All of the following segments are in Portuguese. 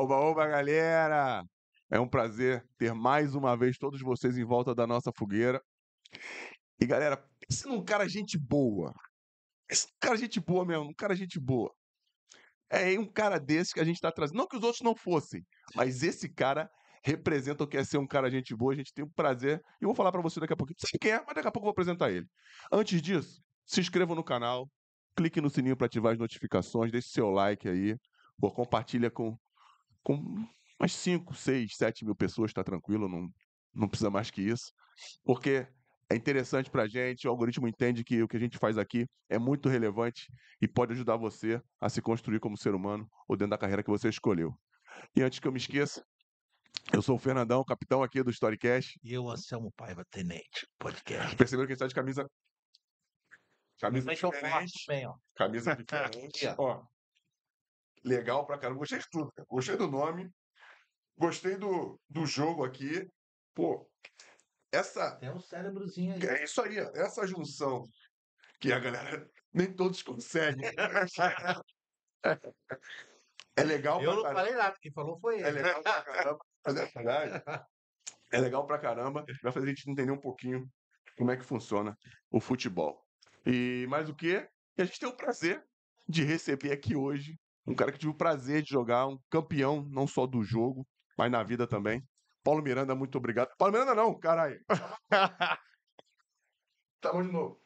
Oba, oba, galera! É um prazer ter mais uma vez todos vocês em volta da nossa fogueira. E galera, pense num cara gente boa. Esse cara gente boa mesmo, um cara gente boa. É um cara desse que a gente está trazendo. Não que os outros não fossem, mas esse cara representa o que é ser um cara gente boa. A gente tem o prazer. E eu vou falar para você daqui a pouquinho. Você quer, mas daqui a pouco eu vou apresentar ele. Antes disso, se inscreva no canal, clique no sininho para ativar as notificações, deixe seu like aí, compartilha com, com umas 5, 6, 7 mil pessoas, tá tranquilo, não, não precisa mais que isso. Porque é interessante para a gente, o algoritmo entende que o que a gente faz aqui é muito relevante e pode ajudar você a se construir como ser humano ou dentro da carreira que você escolheu. E antes que eu me esqueça, eu sou o Fernandão, capitão aqui do Storycast. E eu, Anselmo Paiva, tenente, podcast. Perceberam que a gente está de camisa. Camisa faço diferente. bem, ó. Camisa diferente. Ó. Legal pra caramba. Gostei de tudo. cara. Gostei do nome. Gostei do, do jogo aqui. Pô, essa. Tem um cérebrozinho aí. É isso aí, essa junção que a galera nem todos conseguem. É legal Eu não caramba. falei nada, quem falou foi É ele. legal pra caramba. Mas é verdade. É legal pra caramba. Vai fazer a gente entender um pouquinho como é que funciona o futebol. E mais o quê? E a gente tem o prazer de receber aqui hoje um cara que tive o prazer de jogar, um campeão, não só do jogo, mas na vida também. Paulo Miranda, muito obrigado. Paulo Miranda não, caralho. tá bom de novo.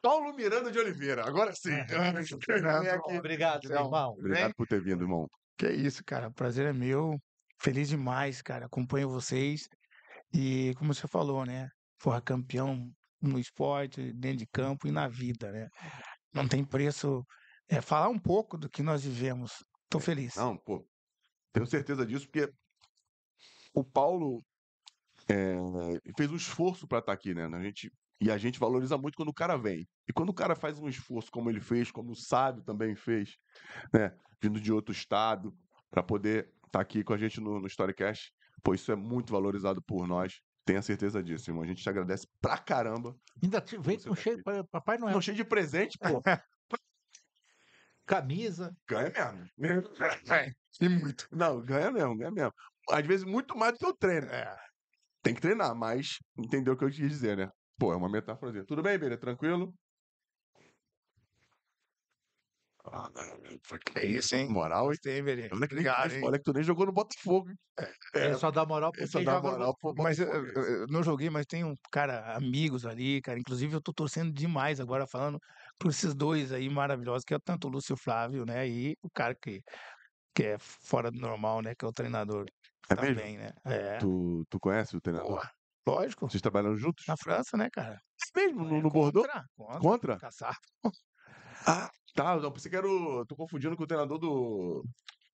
Paulo Miranda de Oliveira, agora sim. Vem aqui. Obrigado, meu irmão. Obrigado por ter vindo, irmão. Que isso, cara. O prazer é meu. Feliz demais, cara. Acompanho vocês. E como você falou, né? Porra, campeão no esporte, dentro de campo e na vida, né? Não tem preço. É, falar um pouco do que nós vivemos. Tô feliz. Não, pô, tenho certeza disso, porque o Paulo eh, fez um esforço para estar aqui, né? A gente, e a gente valoriza muito quando o cara vem. E quando o cara faz um esforço como ele fez, como o Sábio também fez, né? Vindo de outro estado, para poder estar aqui com a gente no, no Storycast, pô, isso é muito valorizado por nós. Tenha certeza disso, irmão. A gente te agradece pra caramba. Ainda te- veio com tá cheio Papai Noel. Não, cheio de presente, pô. Camisa. Ganha mesmo. E muito. Não, ganha mesmo, ganha mesmo. Às vezes muito mais do que eu treino. É. Tem que treinar, mas entendeu o que eu quis dizer, né? Pô, é uma metáforazinha. Tudo bem, Beira? Tranquilo? Ah, É isso, hein? Moral, hein? Que, nem, Obrigado, hein? olha que tu nem jogou no Botafogo, hein? Ele só dá moral pra só dá moral pro Mas eu, Botafogo. eu- eu não joguei, mas tem um cara, amigos ali, cara. Inclusive, eu tô torcendo demais agora, falando por esses dois aí maravilhosos, que é tanto o Lúcio Flávio, né? E o cara que, que é fora do normal, né? Que é o treinador É mesmo? também, né? É. Tu, tu conhece o treinador? Porra, lógico. Vocês trabalham juntos? Na França, né, cara? É mesmo? No, no Bordeaux? Contra, contra, Contra? Caçar. Ah, tá. Não, pensei que era o... Tô confundindo com o treinador do...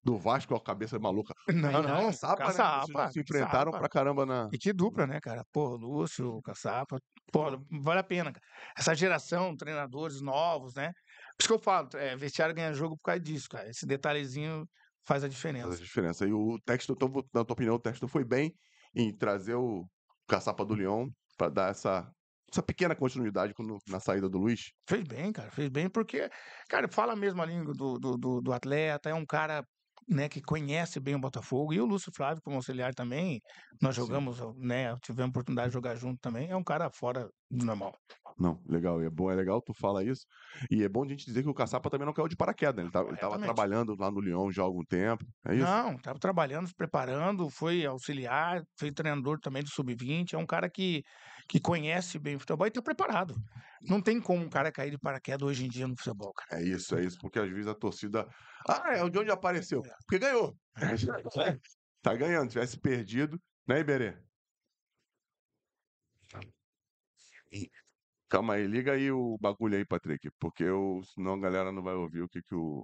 Do Vasco, a cabeça maluca. Não, não. Caçapa, né? Caçapa, Vocês se enfrentaram Caçapa. pra caramba na... E que dupla, né, cara? Pô, Lúcio, Caçapa. Pô, vale a pena, cara. Essa geração, treinadores novos, né? Por isso que eu falo, é, vestiário ganha jogo por causa disso, cara. Esse detalhezinho faz a Faz a diferença. diferença. E o Texto, na tua opinião, o Texto foi bem em trazer o Caçapa do Leão para dar essa, essa pequena continuidade quando- na saída do Luiz. Fez bem, cara. Fez bem porque, cara, fala a mesma língua do, do, do, do atleta, é um cara. Né, que conhece bem o Botafogo e o Lúcio Flávio como auxiliar também, nós Sim. jogamos, né, tivemos oportunidade de jogar junto também, é um cara fora do normal. Não, legal, e é bom, é legal tu fala isso. E é bom a gente dizer que o Caçapa também não caiu de paraquedas, né? ele estava Corretamente. trabalhando lá no Leão já há algum tempo. É isso? Não, estava trabalhando, se preparando, foi auxiliar, foi treinador também do Sub-20. É um cara que, que conhece bem o futebol e está preparado. Não tem como um cara cair de paraquedas hoje em dia no futebol, cara. É isso, é isso, porque às vezes a torcida. Ah, é de onde apareceu? Porque ganhou. tá ganhando, se tivesse perdido, né, Iberê? Calma aí, liga aí o bagulho aí, Patrick, porque eu, senão a galera não vai ouvir o que, que o,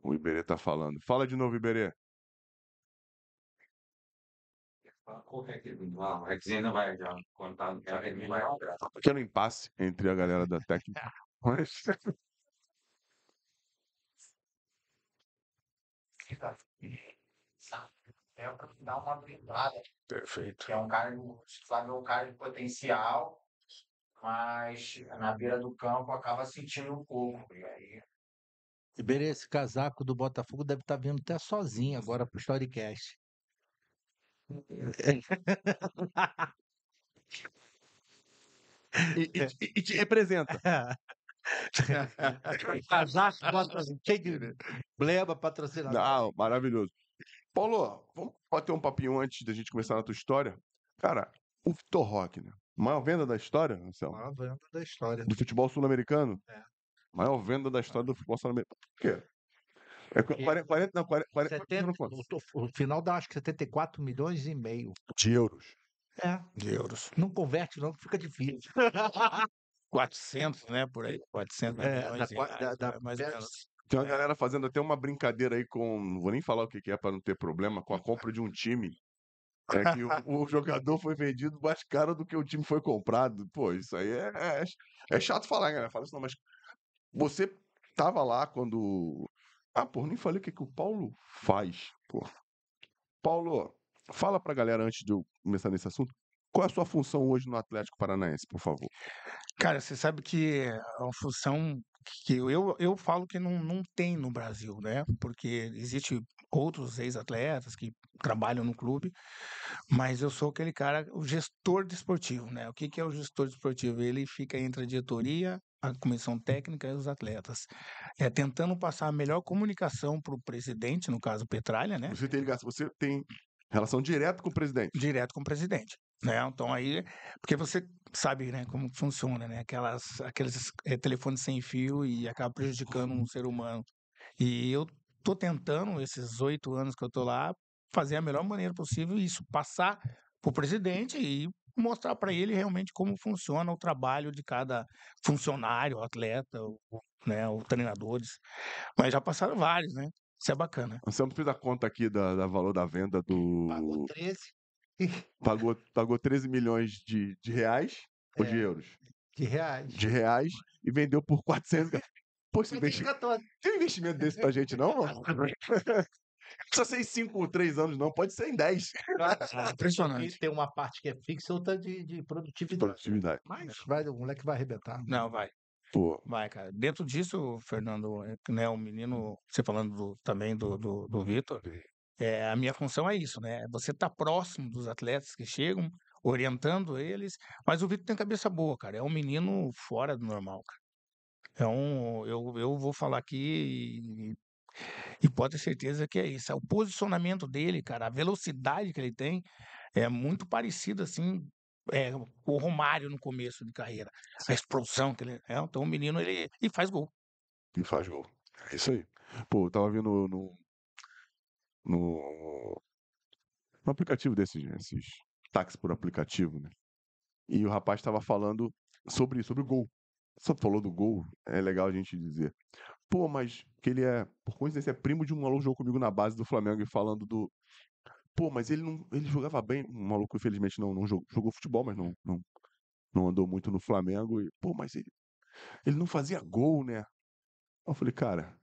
o Iberê tá falando. Fala de novo, Iberê. Que não, é que ainda vai já contar, já vai Um pequeno impasse entre a galera da técnica. Mas... É para dar uma blindada, Perfeito. que é um cara, o Flávio é um cara de potencial, mas na beira do campo acaba sentindo um pouco. E aí Iberê, esse casaco do Botafogo deve estar vindo até sozinho agora pro Storycast. E, e- e- e te representa. casaco cheio de bleba patrocinador. Não, maravilhoso. Paulo, vamos bater um papinho antes da gente começar na tua história? Cara, o Vitor Roque, né? Maior venda da história, Marcelo? Maior venda da história. Do futebol sul-americano? É. Maior venda da história do futebol sul-americano. Por quê? É qu- 40, 40, não, 40, 40 70, não quanto? o, o final dá acho que 74 milhões e meio. de euros. É, De euros. não converte não, fica difícil. 400, né? Por aí. 400 É, milhões da reais, da- da- é, mais ou menos. Tem uma galera fazendo até uma brincadeira aí com. Não vou nem falar o que que é para não ter problema, com a compra de um time. É que o, o jogador foi vendido mais caro do que o time foi comprado. Pô, isso aí é, é, é chato falar, galera. Fala isso não, mas você tava lá quando. Ah, pô, nem falei o que, que o Paulo faz, pô. Paulo, fala pra galera antes de eu começar nesse assunto. Qual é a sua função hoje no Atlético Paranaense, por favor? Cara, você sabe que é uma função que eu, eu, falo que não, não tem no Brasil, né? Porque existe outros ex-atletas que trabalham no clube, mas eu sou aquele cara, o gestor desportivo, né? O que, que é o gestor desportivo? Ele fica entre a diretoria, a comissão técnica e os atletas, é tentando passar a melhor comunicação para o presidente, no caso Petralha, né? Você tem ligação, você tem relação direta com o presidente. direto com o presidente, né? Então aí, porque você sabe, né, como funciona, né? Aquelas, aqueles eh, telefones sem fio e acaba prejudicando um ser humano. E eu tô tentando esses oito anos que eu tô lá fazer a melhor maneira possível isso, passar para o presidente e mostrar para ele realmente como funciona o trabalho de cada funcionário, atleta, o- né, os treinadores. Mas já passaram vários, né? Isso é bacana. Você não fez a conta aqui da, da valor da venda do. Pagou 13 Pagou, pagou 13 milhões de, de reais ou de É. euros? de reais. De reais e vendeu por 400. Pô, esse investimento. 14. Tem um investimento desse pra gente, não, mano? Não precisa ser em 5 ou 3 anos, não. Pode ser em 10. Impressionante. E tem uma parte que é fixa e outra de, de produtividade. Produtividade. Mas vai, o moleque vai arrebentar. Não, vai. Pô, Vai, cara. Dentro disso, Fernando, é né, o menino, você falando do- também do, do, do Vitor, é, a minha função é isso, né? Você tá próximo dos atletas que chegam, orientando eles, mas o Vitor tem cabeça boa, cara. É um menino fora do normal, cara. É um, eu, eu vou falar aqui e, pode ter certeza que é isso. É o posicionamento dele, cara, a velocidade que ele tem é muito parecida, assim, é, com o Romário no começo de carreira. A explosão que ele é. Então o menino, ele e faz gol. e faz gol. É isso aí. Pô, eu tava vendo no. No. No aplicativo desses, esses táxis por aplicativo, né? E o rapaz tava falando sobre, sobre o gol. Só falou do gol, é legal a gente dizer. Pô, mas que ele é, por coincidência, é primo de um maluco que jogou comigo na base do Flamengo e falando do. Pô, mas ele não. Ele jogava bem. O maluco, infelizmente, não, não jogou, jogou futebol, mas não, não, não andou muito no Flamengo. E, pô, mas ele, ele não fazia gol, né? Eu falei, cara,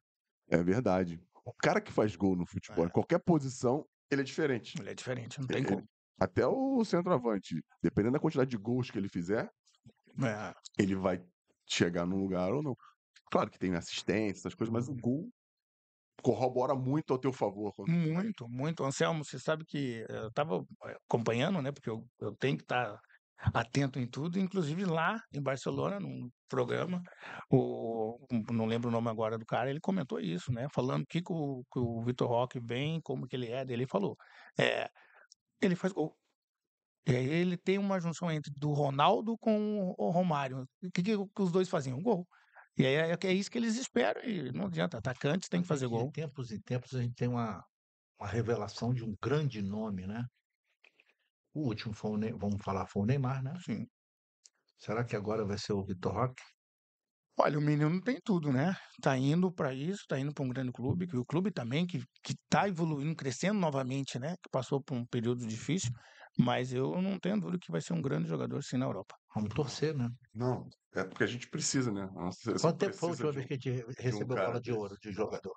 é verdade. O cara que faz gol no futebol, em É. qualquer posição, ele é diferente. Ele é diferente, não tem Ele- como. Até o centroavante, dependendo da quantidade de gols que ele fizer, É, ele vai chegar num lugar ou não. Claro que tem assistência, essas coisas, mas o gol corrobora muito ao teu favor. muito, muito. Anselmo, você sabe que eh, eu estava acompanhando, né? Porque eu, eu tenho que estar atento em tudo, inclusive lá em Barcelona, num programa, o, um- não lembro o nome agora do cara, ele comentou isso, né? Falando que, que o, que o Vitor Roque vem, como que ele é, ele falou. É, ele faz gol. E aí ele tem uma junção entre do Ronaldo com o Romário. O que, que os dois faziam? Gol. E aí é, é isso que eles esperam, e não adianta, atacantes tem que fazer De gol. tempos em tempos a gente tem uma, uma revelação de um grande nome, né? O último foi o Ney- vamos falar, foi o Neymar, né? Sim. Será que agora vai ser o Vitor Roque? Olha, o menino tem tudo, né? Tá indo para isso, tá indo para um grande clube, que o clube também que que tá evoluindo, crescendo novamente, né? Que passou por um período difícil, mas eu não tenho dúvida que vai ser um grande jogador sim na Europa. Vamos torcer, né? Não, é porque a gente precisa, né? Quanto tempo foi a última vez um- que a gente recebeu cara bola de ouro de jogador?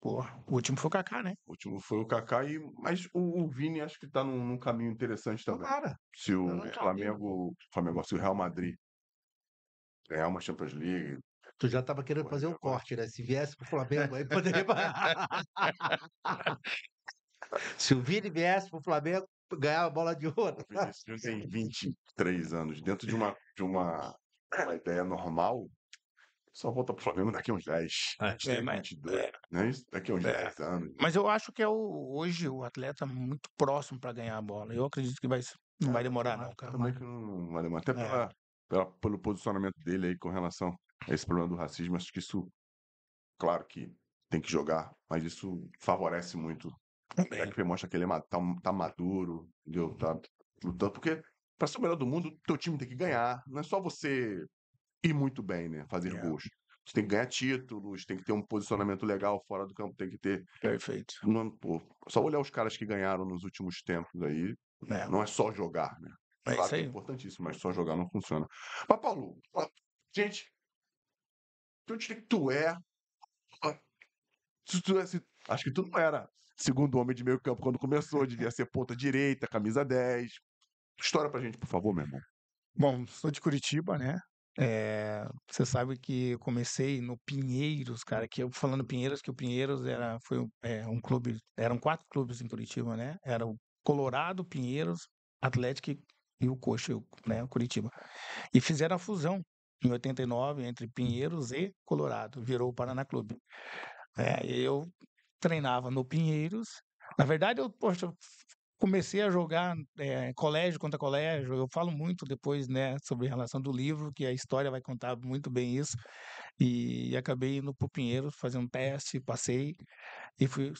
Pô, o último foi o Kaká, né? O último foi o Kaká, e... mas o, o Vini acho que tá num, num caminho interessante também. Tomara. Se o tinha Flamengo, Flamengo, se o Real Madrid ganhar uma Champions League, Tu já estava querendo fazer um corte, né? Se viesse pro Flamengo, aí poderia. Se o Vini viesse pro Flamengo, ganhava a bola de ouro. O Vinícius tem 23 anos. Dentro de uma, de uma, uma ideia normal, só volta pro Flamengo daqui a uns 10. É. É, mas- 22, não é isso? Daqui a uns É. 10 anos. Mas eu acho que é o, hoje o atleta muito próximo para ganhar a bola. Eu acredito que vai, não vai demorar, não, cara. Também que não vai demorar. Até É. pela, pela- pelo posicionamento dele aí com relação a esse problema do racismo. Acho que isso, claro que tem que jogar, mas isso favorece muito. É que mostra que ele é tá, tá maduro, entendeu? Tá lutando. Porque para ser o melhor do mundo, teu time tem que ganhar. Não é só você ir muito bem, né? Fazer É. gols. Você tem que ganhar títulos, tem que ter um posicionamento legal fora do campo, tem que ter. Perfeito. Não, pô, só olhar os caras que ganharam nos últimos tempos aí. É, Não é só jogar, né? é Claro isso que é aí. importantíssimo, mas só jogar não funciona. Mas, Paulo, gente, tu que tu é. se tu é- se- acho que tu não era segundo homem de meio campo quando começou, devia ser ponta direita, camisa 10. História pra gente, por favor, meu irmão. Bom, sou de Curitiba, né? Eh, você sabe que eu comecei no Pinheiros, cara, que eu falando Pinheiros, que o Pinheiros era, foi um, eh, um clube, eram quatro clubes em Curitiba, né? Era o Colorado, Pinheiros, Atlético e- o Coxa, né? O Curitiba. E fizeram a fusão em 89 entre Pinheiros e Colorado, virou o Paraná Clube. É, eu treinava no Pinheiros. Na verdade, eu, poxa, comecei a jogar eh, colégio contra colégio. Eu falo muito depois, né, sobre a relação do livro, que a história vai contar muito bem isso. E, acabei indo para o Pinheiros, fazer um teste, passei e fui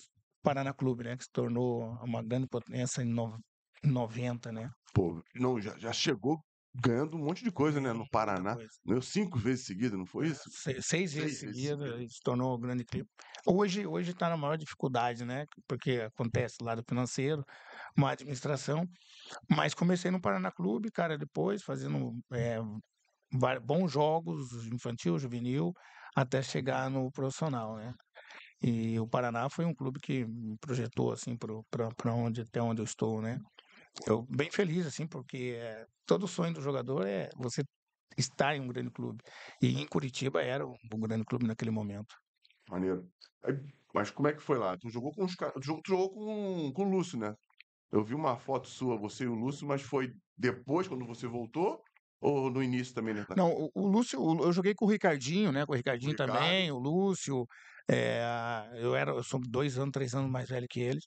parar na clube, né, que se tornou uma grande potência em no- em 90, né? Pô, não, já, já chegou ganhando um monte de coisa, né? No Paraná. Ganhou cinco vezes seguida, não foi isso? Se- Seis vezes seguida se tornou um grande clube. Hoje hoje está na maior dificuldade, né? Porque acontece lá do financeiro, uma administração. Mas comecei no Paraná Clube, cara, depois fazendo va- bons jogos, infantil, juvenil, até chegar no profissional, né? E o Paraná foi um clube que me projetou assim para onde até onde eu estou, né? Eu bem feliz assim, porque eh, todo sonho do jogador é você estar em um grande clube. E em Curitiba era um, um grande clube naquele momento. Maneiro. Mas como é que foi lá? Tu jogou com os caras. Tu jogou, com, com o Lúcio, né? Eu vi uma foto sua, você e o Lúcio, mas foi depois, quando você voltou? Ou no início também, né? Não, o, o Lúcio, o- eu joguei com o Ricardinho, né? Com o Ricardinho Ricardo. também, o Lúcio. Eh, eu era, eu sou dois anos, três anos mais velho que eles.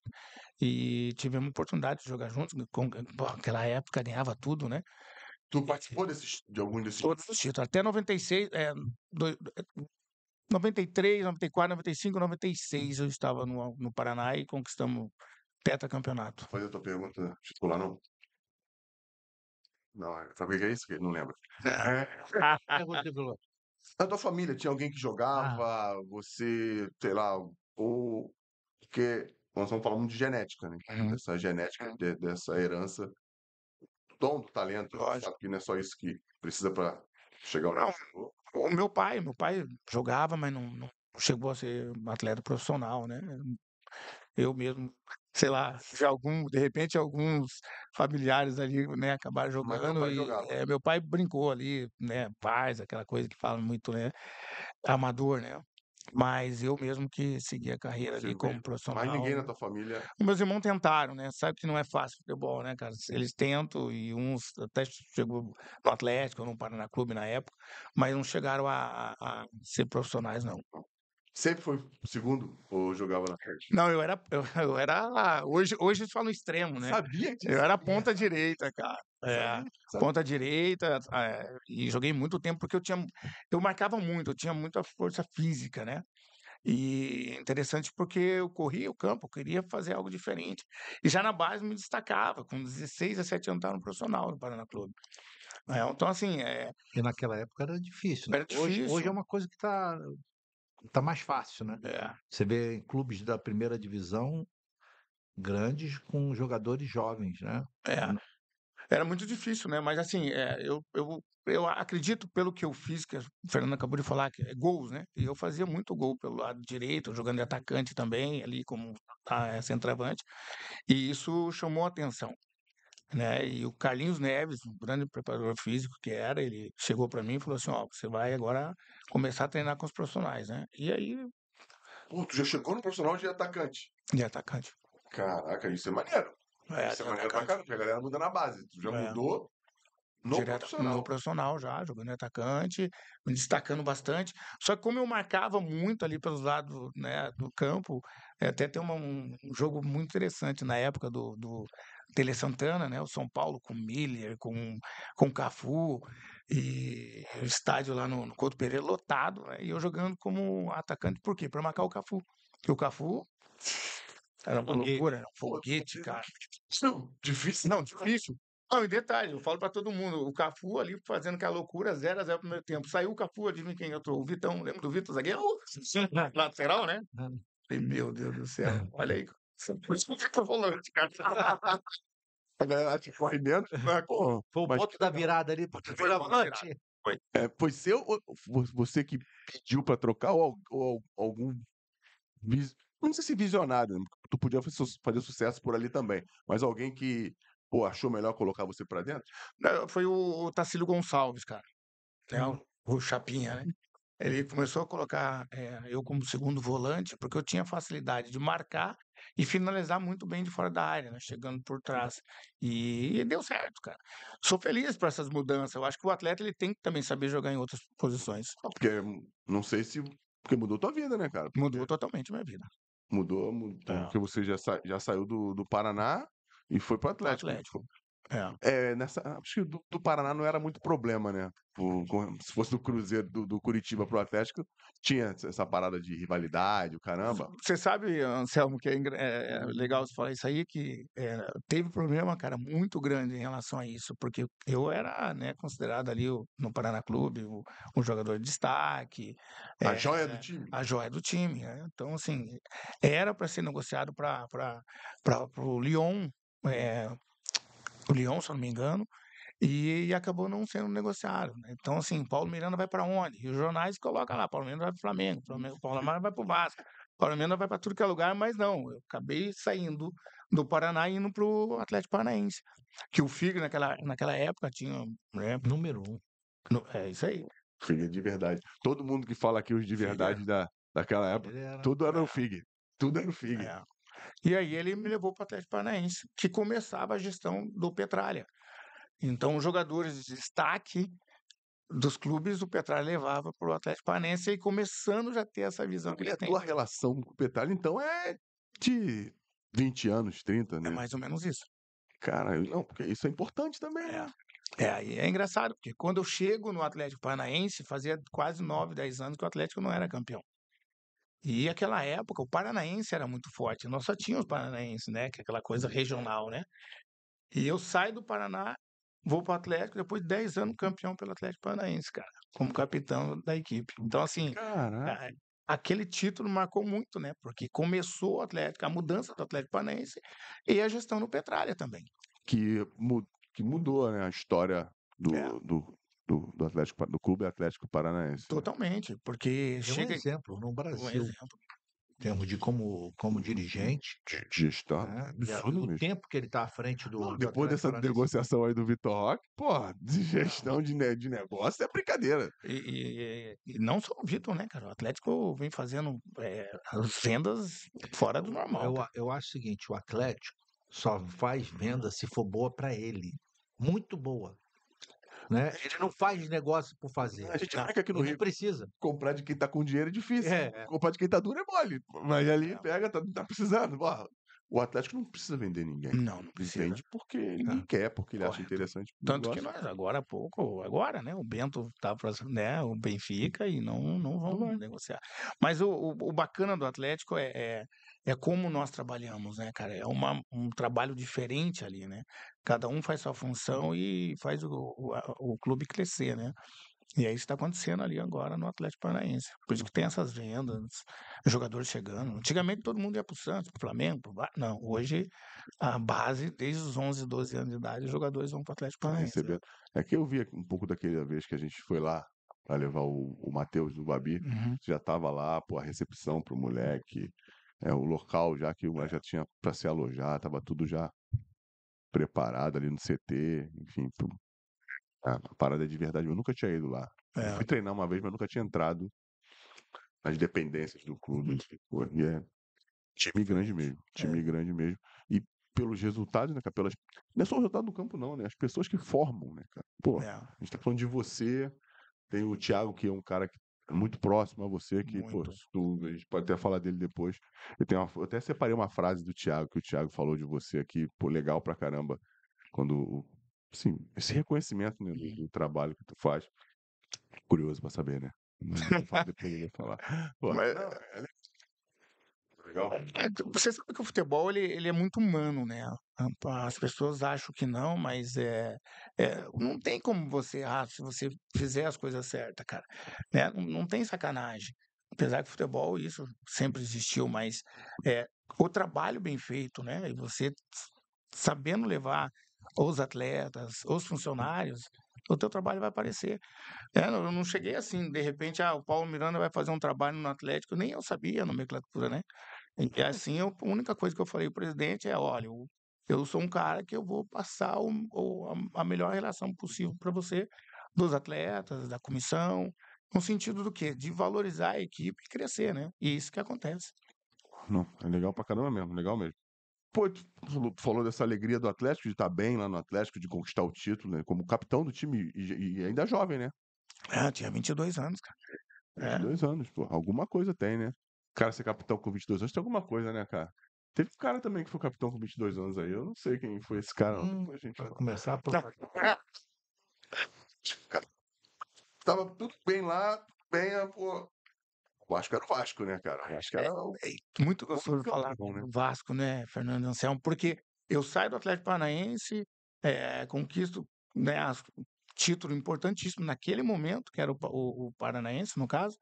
E tivemos oportunidade de jogar juntos. Com, pô, naquela época ganhava tudo, né? Tu participou desses, de algum desses. Todos os títulos. Até 96, é, do- 93, 94, 95, 96 eu estava no, no Paraná e conquistamos tetracampeonato. Fazer a tua pergunta titular, não? Não, é- sabe o que é isso? Que não lembro. É, Lula. Na tua família tinha alguém que jogava, você, sei lá, ou. Porque nós estamos falando de genética, né? Uhum. Dessa genética, de- dessa herança, dom do talento. Lógico. Sabe que não é só isso que precisa para chegar ao Não. O meu pai, meu pai jogava, mas não, não chegou a ser um atleta profissional, né? Eu mesmo, sei lá, já algum, de repente alguns familiares ali, né, acabaram jogando pai e eh, meu pai brincou ali, né, paz, aquela coisa que fala muito, né, amador, né? Mas eu mesmo que segui a carreira ali Você como profissional. Mas ninguém na tua família. Meus irmãos tentaram, né? Sabe que não é fácil futebol, né, cara? Eles tentam e uns até chegou no Atlético, no Paraná Clube na época, mas não chegaram a, a- a ser profissionais, não. Sempre foi segundo ou jogava na frente? Não, eu era, eu, eu era, hoje, hoje eles falam extremo, né? Sabia disso. Eu era ponta direita, cara. É, Sabia, sabia. ponta direita, é, e joguei muito tempo porque eu tinha, eu marcava muito, eu tinha muita força física, né? E interessante porque eu corria o campo, eu queria fazer algo diferente. E já na base me destacava, com 16, 17 anos estava no profissional no Paraná Clube. É, então, assim, é, E naquela época era difícil, né? Era Hoje, hoje difícil. é uma coisa que tá, tá mais fácil, né? é, Você vê em clubes da primeira divisão grandes com jogadores jovens, né? é. Era muito difícil, né? Mas assim, é, eu, eu, eu acredito pelo que eu fiz, que a Fernanda acabou de falar, que é gols, né? E eu fazia muito gol pelo lado direito, jogando de atacante também, ali como ah, centroavante. E isso chamou a atenção. Né? E o Carlinhos Neves, um grande preparador físico que era, ele chegou para mim e falou assim: ó, você vai agora começar a treinar com os profissionais, né? E aí, Pô, tu já chegou no profissional de atacante. de atacante. Caraca, isso é maneiro. É, isso é maneiro pra atacante. caramba, porque a galera muda na base. Tu já É. mudou no direto profissional. no profissional já, jogando atacante, me destacando bastante. Só que como eu marcava muito ali pelos lados né, do campo, eh, até tem uma- um, jogo muito interessante na época do, do Tele Santana, né? O São Paulo com Miller, com, com Cafu, e o estádio lá no, no Couto Pereira lotado, né, e eu jogando como atacante, por quê? Para marcar o Cafu. Porque o Cafu era uma Foguete. loucura, era um foguete, cara. Não, difícil. Não, difícil. Não, e detalhe, eu falo pra todo mundo, o Cafu ali fazendo aquela loucura, 0 a 0 no primeiro tempo. Saiu o Cafu, adivinha quem entrou? O Vitão, lembra do Vitor Zagueiro? Lateral, né? Falei, meu Deus do céu, olha aí. Por isso que o Vitor volante, cara. A galera te corre dentro. Mas, pô, Foi o mas, ponto da virada ali Foi ponto da volante. é, foi seu você que pediu pra trocar ou, ou al- algum. Não sei se visionário, tu podia fazer sucesso por ali também, mas alguém que pô, achou melhor colocar você pra dentro? Foi o, o Tacílio Gonçalves, cara. né, Hum. o, o Chapinha, né? Ele começou a colocar eh, eu como segundo volante, porque eu tinha facilidade de marcar e finalizar muito bem de fora da área, né? Chegando por trás. E, deu certo, cara. Sou feliz por essas mudanças. Eu acho que o atleta ele tem que também saber jogar em outras posições. Porque hum, não sei se. Porque mudou tua vida, né, cara? Mudou totalmente a minha vida. Mudou, mudou É. porque você já, sa- já saiu do, do Paraná e foi pro Atlético. Atlético. É. É, nessa, acho que do, do Paraná não era muito problema, né? Por- se fosse do Cruzeiro, do, do Curitiba pro Atlético, tinha essa- parada de rivalidade, o caramba. Você sabe, Anselmo, que é, é- é legal você falar isso aí, que é, teve problema, cara, muito grande em relação a isso, porque eu era, né, considerado ali o- no Paraná Clube o, um jogador de destaque. A é, joia do time. a joia do time. né? Então, assim, era para ser negociado para o Lyon, é, o Lyon, se eu não me engano, e, acabou não sendo negociado. né? Então, assim, Paulo Miranda vai para onde? E os jornais colocam lá, Paulo Miranda vai para o Flamengo, Flamengo, Paulo Miranda vai para o Vasco, Paulo Miranda vai para tudo que é lugar, mas não, eu acabei saindo do Paraná e indo para o Atlético Paranaense. Que o Figo, naquela, naquela época, tinha. Né, Número um. no- é isso aí. Figue de verdade. Todo mundo que fala aqui os de Figue, é. verdade da, daquela época, era... tudo era o Figue. Tudo era o Figue. É. E aí ele me levou para o Atlético Paranaense, que começava a gestão do Petralha. Então, os jogadores de destaque dos clubes, o Petralha levava para o Atlético Paranaense e começando já a ter essa visão que E a tua relação com o Petralha, então, é de 20 anos, 30, É né? mais ou menos isso. Cara, não, porque isso é importante também, né? É, aí é engraçado, porque quando eu chego no Atlético Paranaense, fazia quase 9, 10 anos que o Atlético não era campeão. E aquela época, o Paranaense era muito forte. Nós só tínhamos Paranaense, né? Que é aquela coisa regional, né? E eu saio do Paraná, vou para o Atlético, depois de 10 anos campeão pelo Atlético Paranaense, cara. Como capitão da equipe. Então, assim, Caraca. a- aquele título marcou muito, né? Porque começou o Atlético, a mudança do Atlético Paranaense e a gestão do Petralha também. Que mudou, né? A história do, É. do, do, do Atlético, do Clube Atlético Paranaense. né? Totalmente. Porque É um chega. exemplo no Um Brasil, exemplo. em termos de como, como dirigente, De gestão. né? Absurdo o mesmo. tempo que ele está à frente do. do Depois dessa Atlético Paranaense. negociação aí do Vitor Roque, porra, de gestão de, ne- de negócio é brincadeira. E, e- e não só o Vitor, né, cara? O Atlético vem fazendo é, as vendas fora do normal. Eu, a- eu acho o seguinte: o Atlético só faz venda se for boa para ele. Muito boa. Né? Ele não faz negócio por fazer. A gente Não, marca aqui no Ele Rio, precisa. comprar de quem tá com dinheiro é difícil. É. Comprar de quem tá duro é mole. Mas ali É. pega, tá, tá precisando. Porra, o Atlético não precisa vender ninguém. Não, não precisa. Vende porque ninguém quer, porque ele acha Correto. interessante. o Tanto que nós, agora há pouco, agora, né? O Bento tá para né, o Benfica e não, não vão negociar. Mas o, o, o bacana do Atlético é, é, é como nós trabalhamos, né, cara? É uma, um trabalho diferente ali, né? Cada um faz sua função e faz o, o, o clube crescer, né? E é isso que está acontecendo ali agora no Atlético Paranaense. Por isso que tem essas vendas, jogadores chegando. Antigamente todo mundo ia para o Santos, para o Flamengo. pro Não, hoje a base, desde os 11, 12 anos de idade, os jogadores vão para o Atlético Tá Paranaense. recebendo. É que eu vi um pouco daquela vez que a gente foi lá pra levar o, o Matheus do Babi. Uhum. Já tava lá, pô, a recepção pro moleque. É, o local já que o moleque já tinha pra se alojar, tava tudo já preparado ali no CT, enfim. A parada é de verdade. Eu nunca tinha ido lá. É, fui treinar uma vez, mas nunca tinha entrado nas dependências do clube. Pô, e é time grande mesmo. Time grande mesmo. E pelos resultados, né, cara? Pelas... Não é só o resultado do campo, não, né? As pessoas que formam, né, cara? Pô, é, a gente tá falando de você. Tem o Thiago, que é um cara que é muito próximo a você, que, pô, Muito. tu- a gente pode até falar dele depois. Eu, tenho uma- eu até separei uma frase do Thiago, que o Thiago falou de você aqui, pô, legal pra caramba. Quando, assim, esse reconhecimento, né, do, do trabalho que tu faz. Curioso pra saber, né? Depois ele vai falar. Pô, Mas- não, é legal. É, Você sabe que o futebol ele, ele é muito humano, né? As pessoas acham que não, mas é, é, não tem como você, ah, se você fizer as coisas certas, cara, né? Não, não tem sacanagem. Apesar que futebol isso sempre existiu, mas é, o trabalho bem feito, né? E você sabendo levar os atletas, os funcionários, o teu trabalho vai aparecer. É, eu não cheguei assim, de repente, ah, o Paulo Miranda vai fazer um trabalho no Atlético, nem eu sabia a nomenclatura, né? E assim, eu, a única coisa que eu falei pro presidente é, olha, eu, eu sou um cara que eu vou passar o, o- a, a melhor relação possível para você, dos atletas, da comissão, no sentido do quê? De valorizar a equipe e crescer, né? E isso que acontece. Não, é legal pra caramba mesmo, legal mesmo. Pô, tu falou, dessa alegria do Atlético, de estar bem lá no Atlético, de conquistar o título, né? Como capitão do time e, e ainda jovem, né? Ah, tinha 22 anos, cara. É. 22 anos, pô. Alguma coisa tem, né? O cara ser capitão com 22 anos tem alguma coisa, né, cara? Teve um cara também que foi capitão com 22 anos aí. Eu não sei quem foi esse cara. não. Hum, gente Pra fala. começar, por... Tava tudo bem lá, tudo bem, ah, pô. O Vasco era o Vasco, né, cara? O Vasco era o. É muito gostoso falar né? do Vasco, né, Fernando Anselmo? Porque eu saio do Atlético Paranaense, eh, conquisto né, as- título importantíssimo naquele momento, que era o, o- o Paranaense, no caso,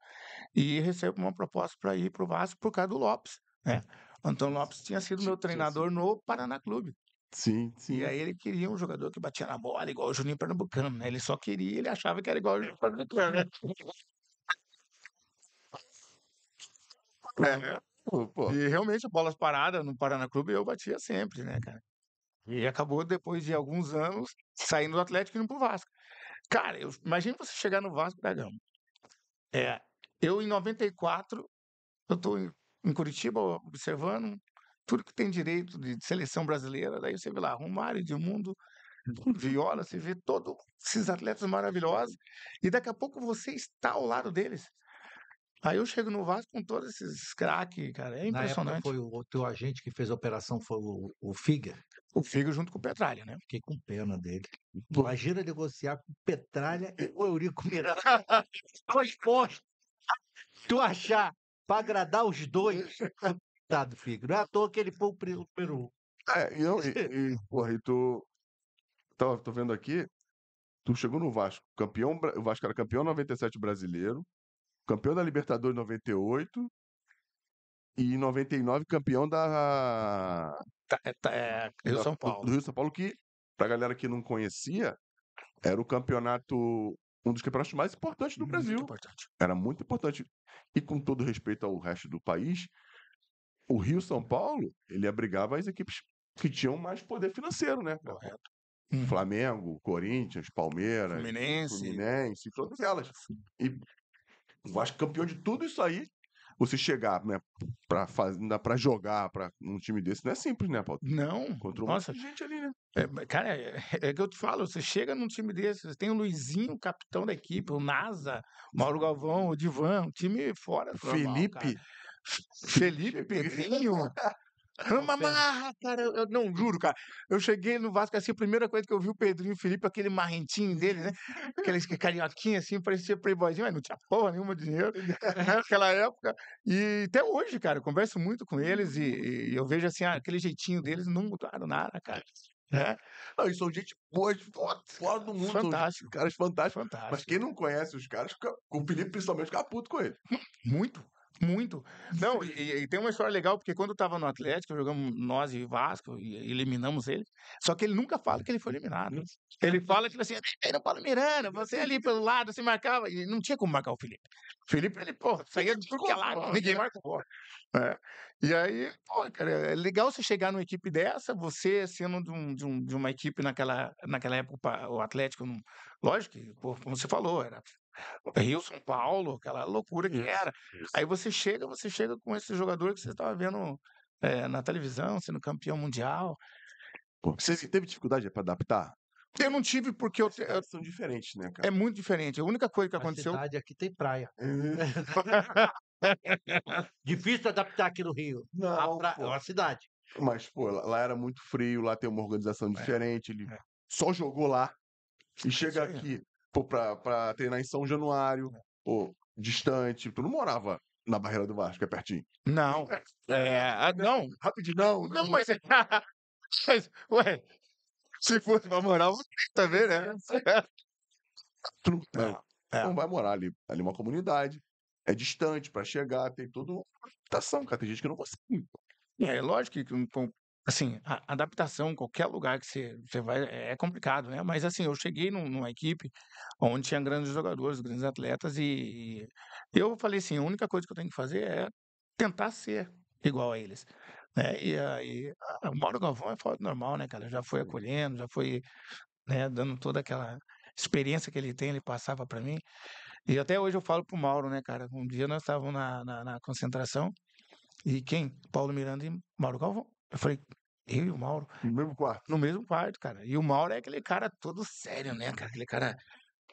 e recebo uma proposta para ir para o Vasco por causa do Lopes. Né? Antônio Lopes tinha sido meu treinador no Paraná Clube. Sim, sim. E aí ele queria um jogador que batia na bola igual o Juninho Pernambucano, né? Ele só queria, ele achava que era igual o Juninho Pernambucano. né? É, Pô, pô. E realmente, bolas paradas no Paraná Clube eu batia sempre, né, cara? E acabou depois de alguns anos saindo do Atlético e indo pro Vasco. Cara, eu, imagina você chegar no Vasco da Gama. É, eu em 94, eu tô em, em Curitiba observando tudo que tem direito de seleção brasileira, daí você vê lá, Romário, Edmundo, Viola, você vê todos esses atletas maravilhosos, e daqui a pouco você está ao lado deles. Aí eu chego no Vasco com todos esses craques, cara, é Na época impressionante. foi o, o teu agente que fez a operação, foi o, o Figa. O Figo junto com o Petralha, né? Fiquei com pena dele. Pô. Imagina negociar com Petralha e o Eurico Miranda. Dois postos. Tu achar pra agradar os dois. Coitado, Figa. Não é à toa que ele foi o pri- o número um. É, e, eu, e, e, porra, e tu. Tava, tô vendo aqui. Tu chegou no Vasco, campeão. O Vasco era campeão 97 brasileiro, campeão da Libertadores 98 e em 99 campeão da. Tá, é, tá, é, Rio da- São Paulo. Do Rio São Paulo, que, pra galera que não conhecia, era o campeonato. Um dos campeonatos mais importantes do Muito Brasil. importante. Era muito importante. E com todo respeito ao resto do país, o Rio São Paulo, ele abrigava as equipes que tinham mais poder financeiro, né? Correto. Uhum. Flamengo, Corinthians, Palmeiras, Fluminense. Fluminense, todas elas. E o Vasco campeão de tudo isso aí. Você chegar, né, pra, faz... pra jogar pra um time desse não é simples, né, Paulo? Não, Contra um nossa, gente ali, né? é, cara, é, é que eu te falo, você chega num time desse, você tem o Luizinho, capitão da equipe, o Nasa, o Mauro Galvão, o Divan, um time fora. normal, Felipe. cara. Felipe, Pedrinho. Uma marra, cara. Eu, eu não juro, cara. Eu cheguei no Vasco assim, a primeira coisa que eu vi o Pedrinho e o Felipe, aquele marrentinho dele, né? Aqueles que carioquinha assim, parecia playboyzinho, mas não tinha porra nenhuma de dinheiro naquela época. E até hoje, cara, eu converso muito com eles e, e eu vejo assim, ah, aquele jeitinho deles não mudaram nada, cara. É, Não, e são gente boa, de fora, do mundo. fantástico. Caras fantásticos. Mas Fantástico. quem não conhece os caras, fica, o Felipe principalmente fica puto com ele. Muito. Muito. Não, e, e tem uma história legal, porque quando eu tava no Atlético, jogamos nós e Vasco, e eliminamos ele. Só que ele nunca fala que ele foi eliminado. Ele fala, tipo assim, era o Paulo Miranda, você ali pelo lado, você marcava. E não tinha como marcar o Felipe. O Felipe, ele, pô, saía de tudo que é lado, ninguém bola. É. E aí, pô, cara, é legal você chegar numa equipe dessa, você sendo de, um, de, um, de uma equipe naquela, naquela época, o Atlético, não- lógico que, pô, como você falou, era Rio, São Paulo, aquela loucura que era. Aí você chega, você chega com esse jogador que você estava vendo eh, na televisão, sendo campeão mundial. Pô, Você teve dificuldade para adaptar? Eu não tive porque eu, te- são diferentes, né, cara? é muito diferente. A única coisa que A aconteceu, cidade aqui tem praia. Difícil adaptar aqui no Rio. A Não, pra... pô. É uma cidade. Mas, pô, lá, era muito frio, lá tem uma organização diferente. Ele é. só jogou lá e chega aqui, pô, pra, pra treinar em São Januário, pô, distante. Tu não morava na Barreira do Vasco, é pertinho. não. É, ah, não, Rapidinho, não, não, mas, mas, ué, se fosse pra morar, você também, né? Tu não, não, é. não vai morar ali. Ali é uma comunidade, é distante pra chegar, tem toda uma adaptação, cara. Tem gente que não consegue. É lógico que, assim, a adaptação qualquer lugar que você, você vai é complicado, né? Mas, assim, eu cheguei num- numa equipe onde tinha grandes jogadores, grandes atletas, e, e eu falei assim: a única coisa que eu tenho que fazer é tentar ser igual a eles. Né? E aí, o Mauro Galvão é fora do normal, né, cara? Já foi acolhendo, já foi né, dando toda aquela experiência que ele tem, ele passava para mim. E até hoje eu falo pro Mauro, né, cara? Um dia nós estávamos na, na, na concentração e quem? Paulo Miranda e Mauro Galvão. Eu falei, eu e o Mauro, No mesmo quarto. no mesmo quarto, cara. E o Mauro é aquele cara todo sério, né, cara? Aquele cara.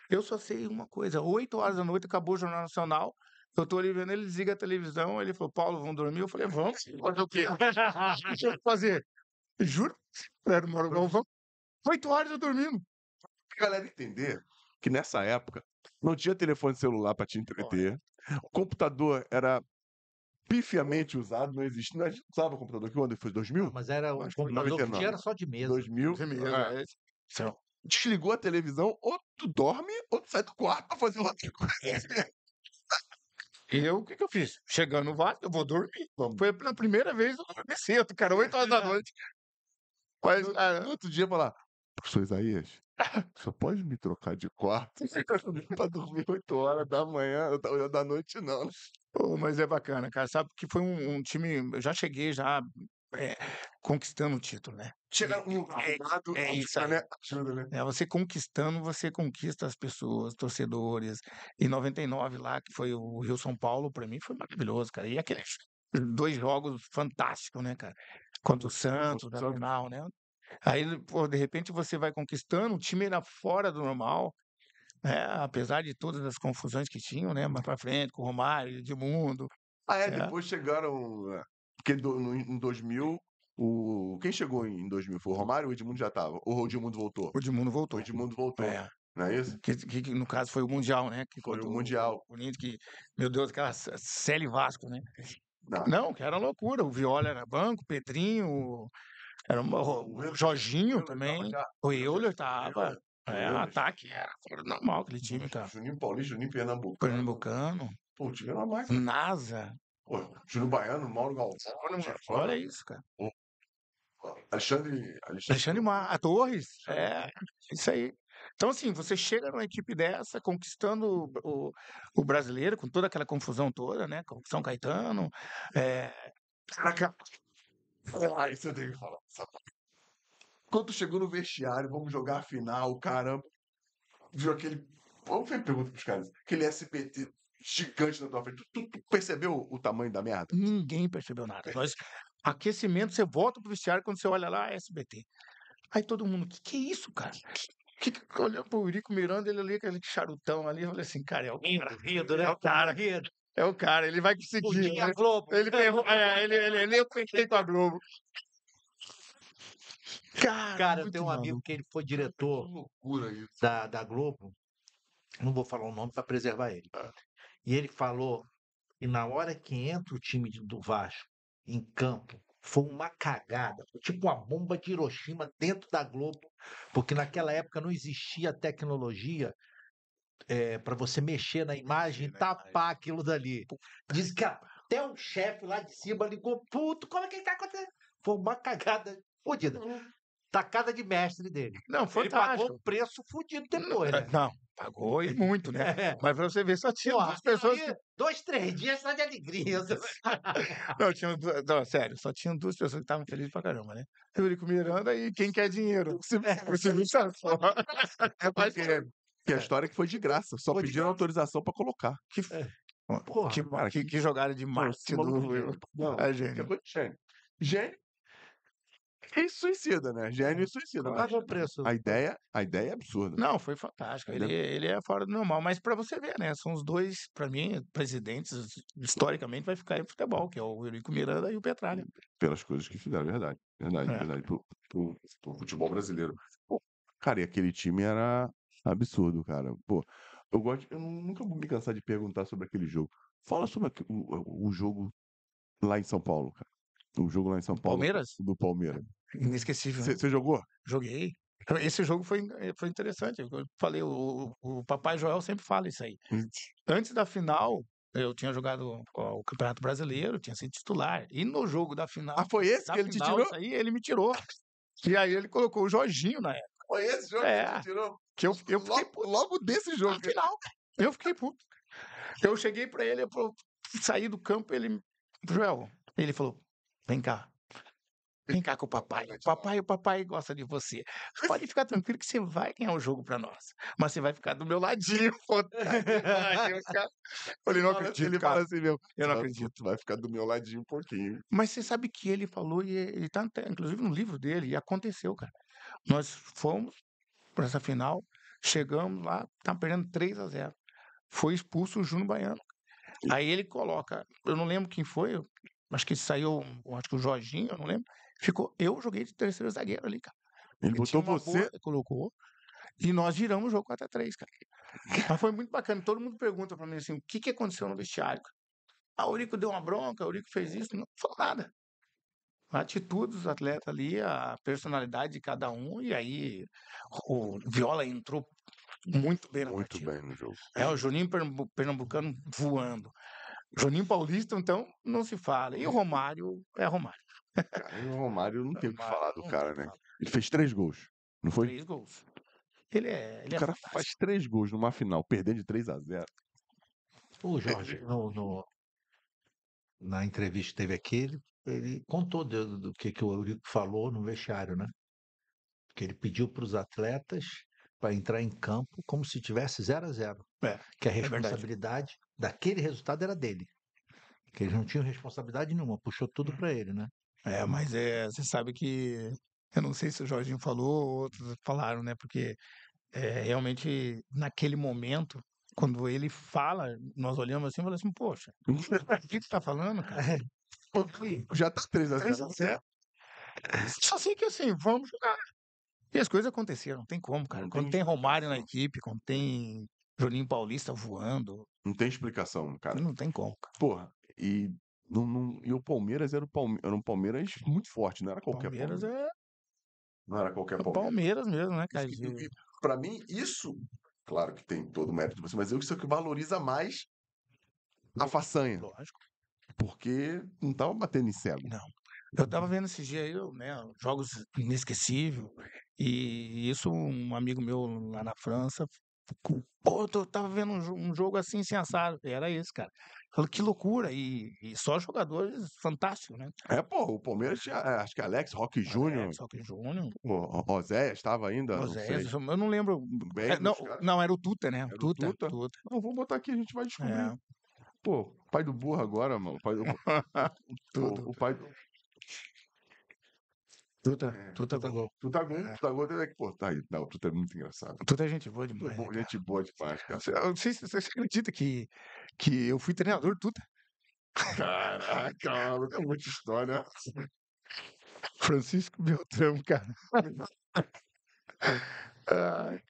Eu só sei uma coisa: 8 horas da noite acabou o Jornal Nacional. Eu tô ali vendo, ele desliga a televisão, ele falou, Paulo, vamos dormir? Eu falei, vamos, fazer o quê? O que eu vou fazer? Juro, era o Mauro Galvão. 8 horas eu dormindo. Pra galera entender que nessa época não tinha telefone celular pra te entreter. O computador era pifiamente usado, não existia. Não usava computador aqui quando foi 2000? Mas era que computador que 99. tinha era só de mesa. 2000. é, Então, desligou a televisão, ou tu dorme, ou tu sai do quarto pra fazer outra coisa. E eu, o que, que eu fiz? Chegando no Vasco, eu vou dormir. Foi pela primeira vez eu dormi cedo, cara, 8 horas da noite. Mas, cara, No outro dia falar, professor Isaías, só pode me trocar de quarto pra dormir 8 horas da manhã, da, da noite não. Pô, mas é bacana, cara. Sabe que foi um, um time. Eu já cheguei já é, conquistando o título, né? Chega um É- armado, é ajuda, isso aí. né? Ajuda, né? É, você conquistando, você conquista as pessoas, torcedores. Em 99 lá, que foi o Rio São Paulo, pra mim foi maravilhoso, cara. E aqueles dois jogos fantásticos, né, cara? Contra o Santos, na final, né? Aí, pô, de repente você vai conquistando, o time era fora do normal, né? Apesar de todas as confusões que tinham, né? Mais pra frente, com o Romário, Edmundo. Ah, é, É. depois chegaram. é, Porque do- no- em 2000, o... quem chegou em 2000 foi o Romário ou o Edmundo já tava? Ou o Edmundo voltou? O Edmundo O voltou. Edmundo voltou, É. não é isso? Que, que- que no caso foi o Mundial, né? Que Foi contra o Mundial. O Corinthians, que, meu Deus, aquela C- Celi Vasco, né? Não. Não, que era loucura. O Viola era banco, o Pedrinho, o- era uma- o, Jorginho também. O Euler tava. É, ataque, era fora normal aquele time, cara. Juninho Paulista, Juninho Pernambuco. Pernambucano, Pô, o time era máquina. NASA. Pô, Júnior Baiano, Mauro Galvão. Olha isso, cara. Alexandre. Alexandre Mar, a Torres. É, isso aí. Então, assim, você chega numa equipe dessa, conquistando o, o, o brasileiro, com toda aquela confusão toda, né? Com São Caetano. É, Ah, isso eu tenho que falar. sabe? Quando chegou no vestiário, vamos jogar a final, caramba. Viu aquele. Vamos fazer pergunta pros caras. Aquele SPT gigante na tua frente. Tu, tu- tu percebeu o tamanho da merda? ninguém percebeu nada. Nós, aquecimento, você volta pro vestiário quando você olha lá, SBT. Aí todo mundo, que que é isso, cara? Que, que, olhando pro Eurico Miranda, ele ali, aquele charutão ali, eu falei assim, cara, é o, Rindo, né? É o cara. Rindo. É o cara, ele vai conseguir. Né? Globo. Ele ferrou, é, ele, ele, ele, eu pensei com a Globo. Cara, Cara, eu tenho um amigo que ele foi diretor Que loucura isso. da, da Globo. Não vou falar o nome para preservar ele. Ah. E ele falou que na hora que entra o time de- do Vasco em campo, foi uma cagada, tipo uma bomba de Hiroshima dentro da Globo, porque naquela época não existia tecnologia para você mexer na imagem e tapar aquilo dali. Diz que Até o chefe lá de cima ligou, puto, como é que tá acontecendo? Foi uma cagada fodida. Tacada de mestre dele. Não, Ele pagou fantástico. um preço fudido depois, né? Não, pagou e muito, né? É. Mas pra você ver, só tinha Porra, duas pessoas. aí, Dois, três dias só de alegria. Não, tinha não, sério, só tinham duas pessoas que estavam felizes pra caramba, né? Eurico Miranda e quem quer dinheiro. O Silvio Santos. É porque, que a história é que foi de graça. Só Foi pediram autorização pra colocar. Que, Porra, que, que, que jogada de marketing do... é gênio. Não, É gênio. gênio. Gênio e suicida, né? Gênio e suicida. mas o preço. a ideia, a ideia é absurda. Não, foi fantástico. Ele, ele é fora do normal. Mas pra você ver, né? São os dois, pra mim, presidentes, historicamente, vai ficar em futebol, que é o Eurico Miranda e o Petralha. Pelas coisas que fizeram, verdade. Verdade, É. verdade. Pro, pro- pro futebol brasileiro. Pô, cara, e aquele time era absurdo, cara. Pô, eu gosto. Eu nu- nunca vou me cansar de perguntar sobre aquele jogo. Fala sobre o, o- jogo lá em São Paulo, cara. O jogo lá em São Paulo. Palmeiras? Do Palmeiras. Inesquecível. né? Você jogou? Joguei. Esse jogo foi, foi interessante. Eu falei, o, o, Papai Joel sempre fala isso aí. Antes da final, eu tinha jogado o Campeonato Brasileiro, tinha sido titular. E no jogo da final, Ah, foi esse que ele te final, tirou? isso aí, ele me tirou. E aí ele colocou o Jorginho na época. Foi esse jogo É. que ele te tirou? Que eu, eu fiquei Logo, logo desse jogo. na final, cara. Eu fiquei puto. Eu cheguei pra ele, eu saí do campo, ele. Joel, ele falou: vem cá. Vem cá com o papai. O papai, o papai gosta de você. Pode ficar tranquilo que você vai ganhar o jogo pra nós. Mas você vai ficar do meu ladinho. Cara. Falei, não Fala- acredito, ele cara. fala assim mesmo. Eu não "Ah, acredito. Tu vai ficar do meu ladinho um pouquinho. Mas você sabe que ele falou, e ele tá até, inclusive no livro dele, e aconteceu, cara. Nós fomos para essa final, chegamos lá, tá perdendo 3 a 0 Foi expulso o Júnior Baiano. Aí ele coloca, eu não lembro quem foi, acho que saiu, acho que o Jorginho, eu não lembro. Ficou, eu joguei de terceiro zagueiro ali, cara. Ele botou você. boa- colocou. E nós viramos o jogo 4x3, cara. Mas foi muito bacana. Todo mundo pergunta pra mim assim: o que, que aconteceu no vestiário? Ah, o Eurico deu uma bronca, o Eurico fez isso. Não falou nada. A atitude dos atletas ali, a personalidade de cada um, e aí o Viola entrou muito bem na Muito partida. bem no jogo. É, o Juninho Pernambu- Pernambucano voando. Juninho Paulista, então, não se fala. E o Romário é Romário. Cara, o Romário não tem o que falar do cara, né? Ele fez três gols. Não foi? Três gols. Ele é. Ele O é cara fantástico. faz três gols numa final, perdendo de 3 a 0 O Jorge, no, no- na entrevista que teve aqui, ele, ele contou do, do que, que o Eurico falou no vestiário, né? Que ele pediu para os atletas para entrar em campo como se tivesse 0 a 0 É, Que a verdade. responsabilidade daquele resultado era dele. Que eles não tinham responsabilidade nenhuma, puxou tudo para ele, né? É, mas é, você sabe que eu não sei se o Jorginho falou ou outros falaram, né? Porque é, realmente naquele momento, quando ele fala, nós olhamos assim e falamos assim, poxa, o que você tá falando, cara? Já tá 3 a 3 0 a 0. Só sei que assim, vamos jogar. E as coisas aconteceram, não tem como, cara. Não Quando tem tem Romário na equipe, quando tem Juninho Paulista voando, Não tem explicação, cara. não tem como, cara. Porra, e, não, não- e o Palmeiras era, o Palme- era um Palmeiras muito forte, não era qualquer Palmeiras Palmeiras. é Não era qualquer o Palmeiras. Palmeiras mesmo, né, cara? Que- e Pra mim, isso, claro que tem todo o mérito de você, mas isso é o que valoriza mais a façanha. Lógico. Porque não tava batendo em cego. Não. Eu tava vendo esses dias aí, né, jogos inesquecíveis, e isso um amigo meu lá na França, pô, eu tava vendo um, jo- jogo assim sensado, era esse, cara. Falei, que loucura, e, e só jogadores fantásticos, né? É, pô, o Palmeiras tinha, é, acho que Alex, Roque Júnior, Só que Júnior, o Oséias estava ainda, sei. eu não lembro. Bem, é, não, não, era o Tuta, né? Era o Tuta, Tuta? Tuta. Não, vamos botar aqui, a gente vai descobrir. É, Pô, pai do burro agora, mano. O pai do, Tuta, o, pai do. Tuta, É, Tuta tá gol. Tu tá gol, tu tá gol, tem que pô, tá aí. Não, tu é muito engraçado. Tuta é gente boa Tu é demais. bom, né, gente boa demais, cara. sei se você acredita que, que eu fui treinador do Tuta. Caraca, mano, tem muita história. Francisco Beltrão, cara. Ai,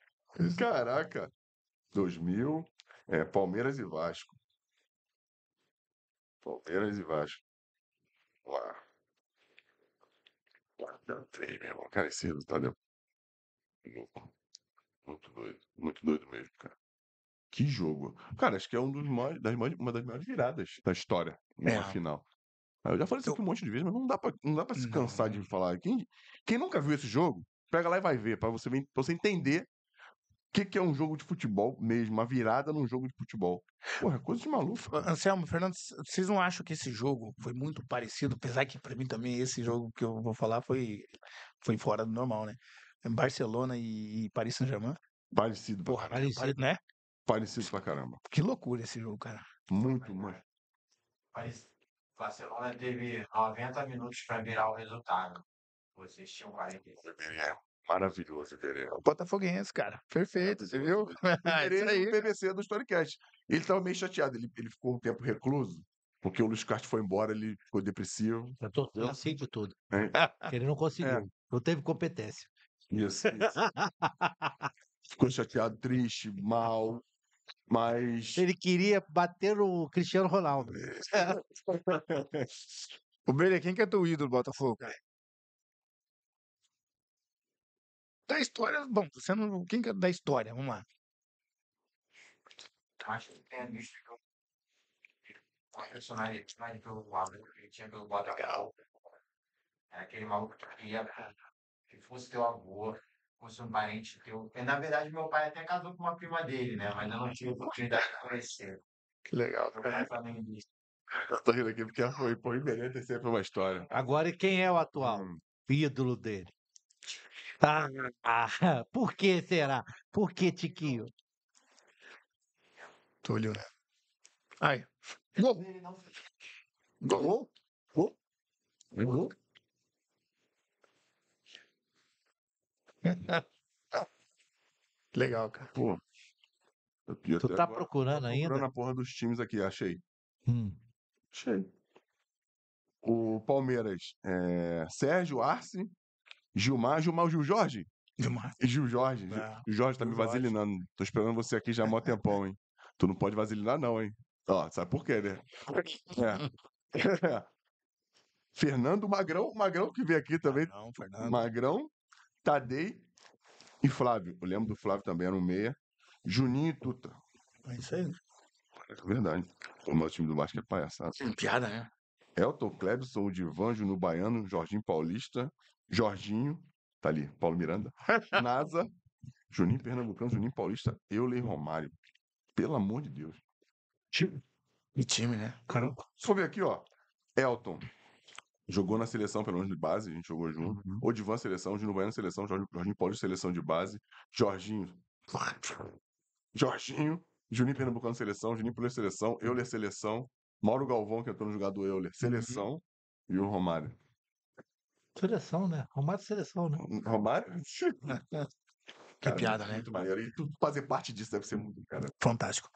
Caraca. 2000, é, Palmeiras e Vasco. Palmeiras e Vasco. Lá. 4x3, meu irmão. Cara, esse resultado é louco. Muito doido. Muito doido mesmo, cara. Que jogo. Cara, acho que é um dos maiores, das maiores- uma das maiores viradas da história numa É. final. Ah, Eu já falei isso aqui um monte de vezes, mas não dá pra, não dá pra se Não, cansar de falar. Quem, quem nunca viu esse jogo, pega lá e vai ver, pra você, pra você entender que, que é um jogo de futebol mesmo, uma virada num jogo de futebol. Porra, é coisa de maluco. Anselmo, Fernando, vocês não acham que esse jogo foi muito parecido? Apesar que pra mim também esse jogo que eu vou falar foi, foi fora do normal, né? Barcelona e, Paris Saint-Germain. Parecido, pra, Porra, Parecido. pare- né? parecido pra caramba. Que loucura esse jogo, cara. Muito, muito. Mas Barcelona teve 90 minutos para virar o resultado. Vocês tinham 45. É maravilhoso, Iberê. Botafoguense, cara. Perfeito, você viu? É isso no aí. PVC do Storycast. Ele tava meio chateado, ele, ele ficou um tempo recluso, porque o Luiz Castro foi embora, ele ficou depressivo. Eu tô assim de tudo. que Ele não conseguiu. Não teve competência. Isso, isso. Ficou chateado, triste, mal, mas. Ele queria bater no Cristiano Ronaldo. O Brilha, quem que é teu ídolo do Botafogo, cara? Da história, bom, você não. Quem que é da história? Vamos lá. Acho que tenha visto que eu- personalidade pelo lado que ele tinha pelo Botafogo. É aquele maluco que queria que fosse teu avô, fosse um parente teu. E, na verdade, meu pai até casou com uma prima dele, né? Mas eu não tive oportunidade de conhecer. Que legal, também disse. Eu tô rindo aqui porque foi, pô, Iberê tem sempre uma história. Agora, e quem é o atual Hum, ídolo dele? Ah, ah, por que será? Por que, Tiquinho? Túlio, né? Aí. Gol. Gol. Gol. Gol. Legal, cara. Pô. Tu tá agora tô procurando procurando ainda? a porra dos times aqui, achei. Hum. Achei. O Palmeiras, é, Sérgio, Arce, Gilmar, Gilmar, Gil Jorge? Gilmar. Gil Jorge. É, Gil Jorge tá me Gil Jorge. vaselinando. Tô esperando você aqui já há mó tempão, hein? Tu não pode vaselinar, não, hein? Ó, sabe por quê, né? É. Fernando Magrão, Magrão que veio aqui também. Não, Fernando. Magrão, Tadei e Flávio. Eu lembro do Flávio também, era um meia. Juninho e Tuta. É isso aí. É verdade. O meu time do Vasco é palhaçada. Piada, né? Elton, Clebson, o Divan, Juno Baiano, Jorginho Paulista, Jorginho, tá ali, Paulo Miranda, Nasa, Juninho Pernambucano, Juninho Paulista, Euler e Romário. Pelo amor de Deus. E time, né? Caramba. For ver aqui, ó, Elton jogou na seleção, pelo menos de base, a gente jogou junto. Uhum. Odivan, seleção, Juno Baiano, seleção, Jorginho, Jorginho Paulista, seleção de base, Jorginho, Jorginho, Juninho Pernambucano, seleção, Juninho Paulista, seleção, Euler, seleção, Mauro Galvão, que entrou no jogador Euler, seleção, e o Romário. Seleção, né? Romário seleção, né? Romário? Que Cara, piada, né? Muito maneiro. E fazer parte disso deve ser muito, cara. Fantástico.